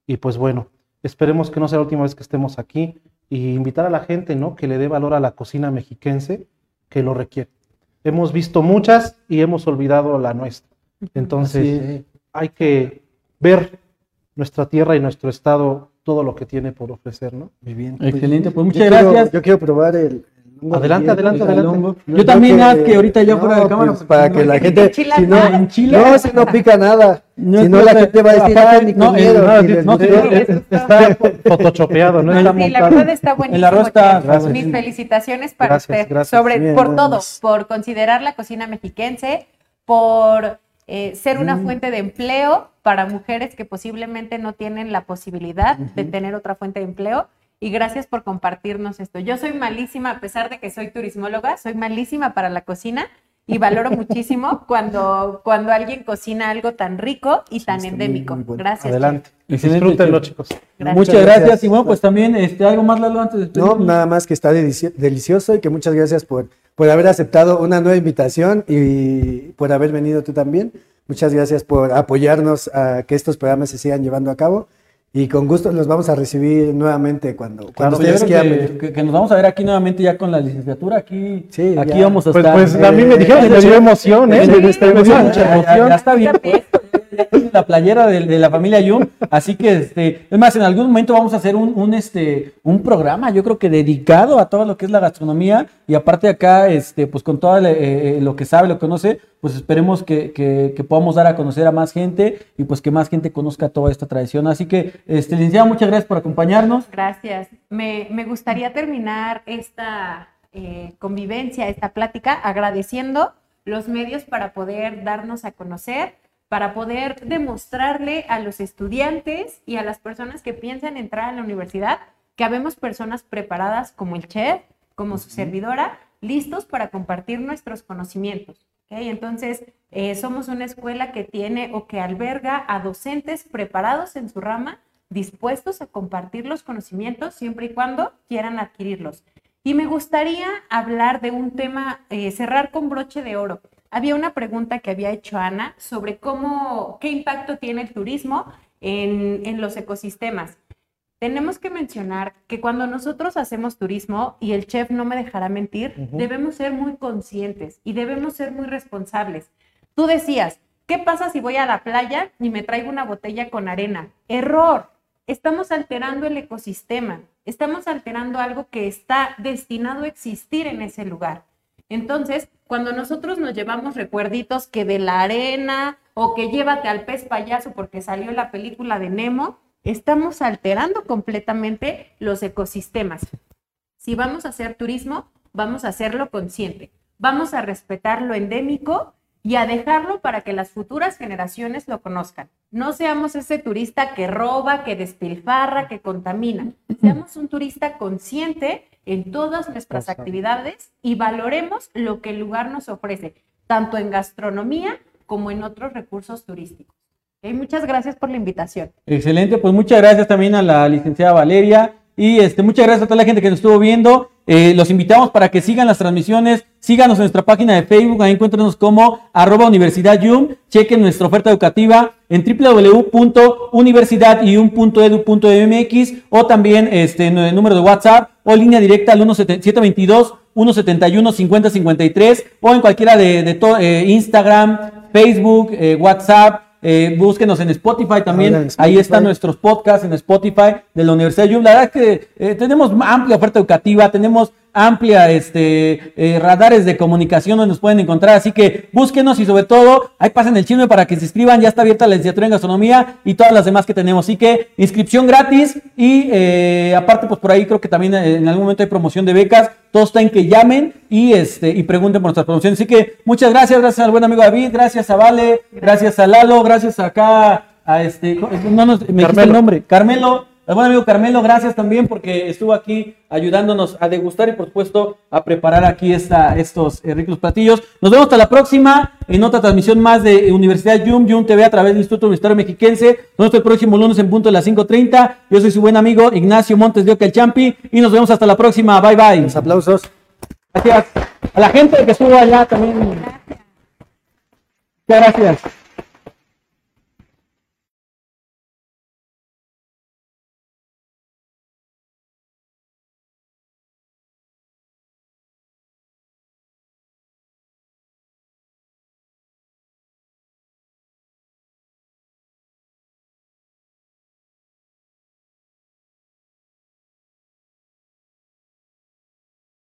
Y pues bueno, esperemos que no sea la última vez que estemos aquí y invitar a la gente, ¿no? Que le dé valor a la cocina mexiquense que lo requiere. Hemos visto muchas y hemos olvidado la nuestra. Entonces hay que ver nuestra tierra y nuestro estado, todo lo que tiene por ofrecer, ¿no? Muy bien. Excelente, pues Yo muchas quiero- gracias. yo quiero probar el. Adelante, adelante, El adelante. Yo también, no, haz que ahorita ya no, fuera de cámara. pues, para que la que gente. Si no, más. Enchila. no, si no pica nada. No, si no, la gente va a decir, ah, ni no, con el- miedo. no, ni les no, gusta". sí, es- está photoshopeado, no El- está Sí, la verdad está buenísimo. El arroz está-. Gracias. Mis felicitaciones para Gracias, usted. gracias. Sobre, Bien, por todo, por considerar la cocina mexiquense, por eh, ser una Mm. fuente de empleo para mujeres que posiblemente no tienen la posibilidad de tener otra fuente de empleo. Y gracias por compartirnos esto. Yo soy malísima, a pesar de que soy turismóloga, soy malísima para la cocina y valoro muchísimo cuando, cuando alguien cocina algo tan rico y tan muy, endémico. muy bueno. Gracias. Adelante. Disfrútenlo, chicos. Gracias. Muchas gracias. gracias. Y bueno, pues también, este, algo más, Lalo, antes de No, nada más que está delici- delicioso y que muchas gracias por, por haber aceptado una nueva invitación y por haber venido tú también. Muchas gracias por apoyarnos a que estos programas se sigan llevando a cabo y con gusto los vamos a recibir nuevamente cuando, cuando Pues ustedes quieran que, venir. que- que nos vamos a ver aquí nuevamente ya con la licenciatura. Aquí, Sí, aquí ya. vamos a Pues, estar. pues a mí me Eh, dijeron y me dio emoción, ¿eh? Sí, Me dio ya, ya, mucha ya, emoción. ya está bien. Ya tiene La playera de, de la familia Yum, así que este, es más, en algún momento vamos a hacer un, este, un programa, yo creo que dedicado a todo lo que es la gastronomía y aparte acá, este, pues con todo eh, eh, lo que sabe, lo que conoce, pues esperemos que, que- que podamos dar a conocer a más gente y pues que más gente conozca toda esta tradición. Así que, este, licenciada, muchas gracias por acompañarnos. Gracias. Me, me gustaría terminar esta eh, convivencia, esta plática, agradeciendo los medios para poder darnos a conocer, para poder demostrarle a los estudiantes y a las personas que piensan entrar a la universidad que habemos personas preparadas como el chef, como su servidora, listos para compartir nuestros conocimientos. ¿ok? Entonces, eh, somos una escuela que tiene o que alberga a docentes preparados en su rama, dispuestos a compartir los conocimientos siempre y cuando quieran adquirirlos. Y me gustaría hablar de un tema, eh, cerrar con broche de oro. Había una pregunta que había hecho Ana sobre cómo, qué impacto tiene el turismo en, en los ecosistemas. Tenemos que mencionar que cuando nosotros hacemos turismo, y el chef no me dejará mentir, debemos ser muy conscientes y debemos ser muy responsables. Tú decías, ¿qué pasa si voy a la playa y me traigo una botella con arena? Error. Estamos alterando el ecosistema. Estamos alterando algo que está destinado a existir en ese lugar. Entonces, cuando nosotros nos llevamos recuerditos que de la arena o que llévate al pez payaso porque salió la película de Nemo, estamos alterando completamente los ecosistemas. Si vamos a hacer turismo, vamos a hacerlo consciente. Vamos a respetar lo endémico y a dejarlo para que las futuras generaciones lo conozcan. No seamos ese turista que roba, que despilfarra, que contamina. Seamos un turista consciente en todas nuestras Exacto. actividades y valoremos lo que el lugar nos ofrece, tanto en gastronomía como en otros recursos turísticos. Muchas gracias por la invitación. Excelente, pues muchas gracias también a la licenciada Valeria y este, muchas gracias a toda la gente que nos estuvo viendo. Eh, los invitamos para que sigan las transmisiones, síganos en nuestra página de Facebook, ahí encuéntrenos como arroba Universidad Yum, chequen nuestra oferta educativa en www.universidadyum.edu.mx o también este en el número de WhatsApp o línea directa al 1722 171 5053 o en cualquiera de, de eh, Instagram, Facebook, eh, WhatsApp. Eh, búsquenos en Spotify también. Ah, Ahí están nuestros podcasts en Spotify de la Universidad de Yum. La verdad es que eh, tenemos amplia oferta educativa, tenemos amplia este eh, radares de comunicación donde nos pueden encontrar, así que búsquenos y sobre todo ahí pasen el chisme para que se inscriban, ya está abierta la licenciatura en gastronomía y todas las demás que tenemos, así que inscripción gratis y eh, aparte pues por ahí creo que también eh, en algún momento hay promoción de becas, todo está en que llamen y este y pregunten por nuestras promociones, así que muchas gracias, gracias al buen amigo David, gracias a Vale, gracias a Lalo, gracias acá a este, no nos, me dijiste el Carmelo. nombre, Carmelo, al buen amigo Carmelo, gracias también porque estuvo aquí ayudándonos a degustar y por supuesto a preparar aquí esta, estos eh, ricos platillos. Nos vemos hasta la próxima en otra transmisión más de Universidad Yum, Yum TV a través del Instituto Universitario Mexiquense. Nos vemos el próximo lunes en punto de las 5.30. Yo soy su buen amigo Ignacio Montes de Oca el Champi y nos vemos hasta la próxima. Bye bye. Los aplausos. Gracias. A la gente que estuvo allá también. Muchas gracias.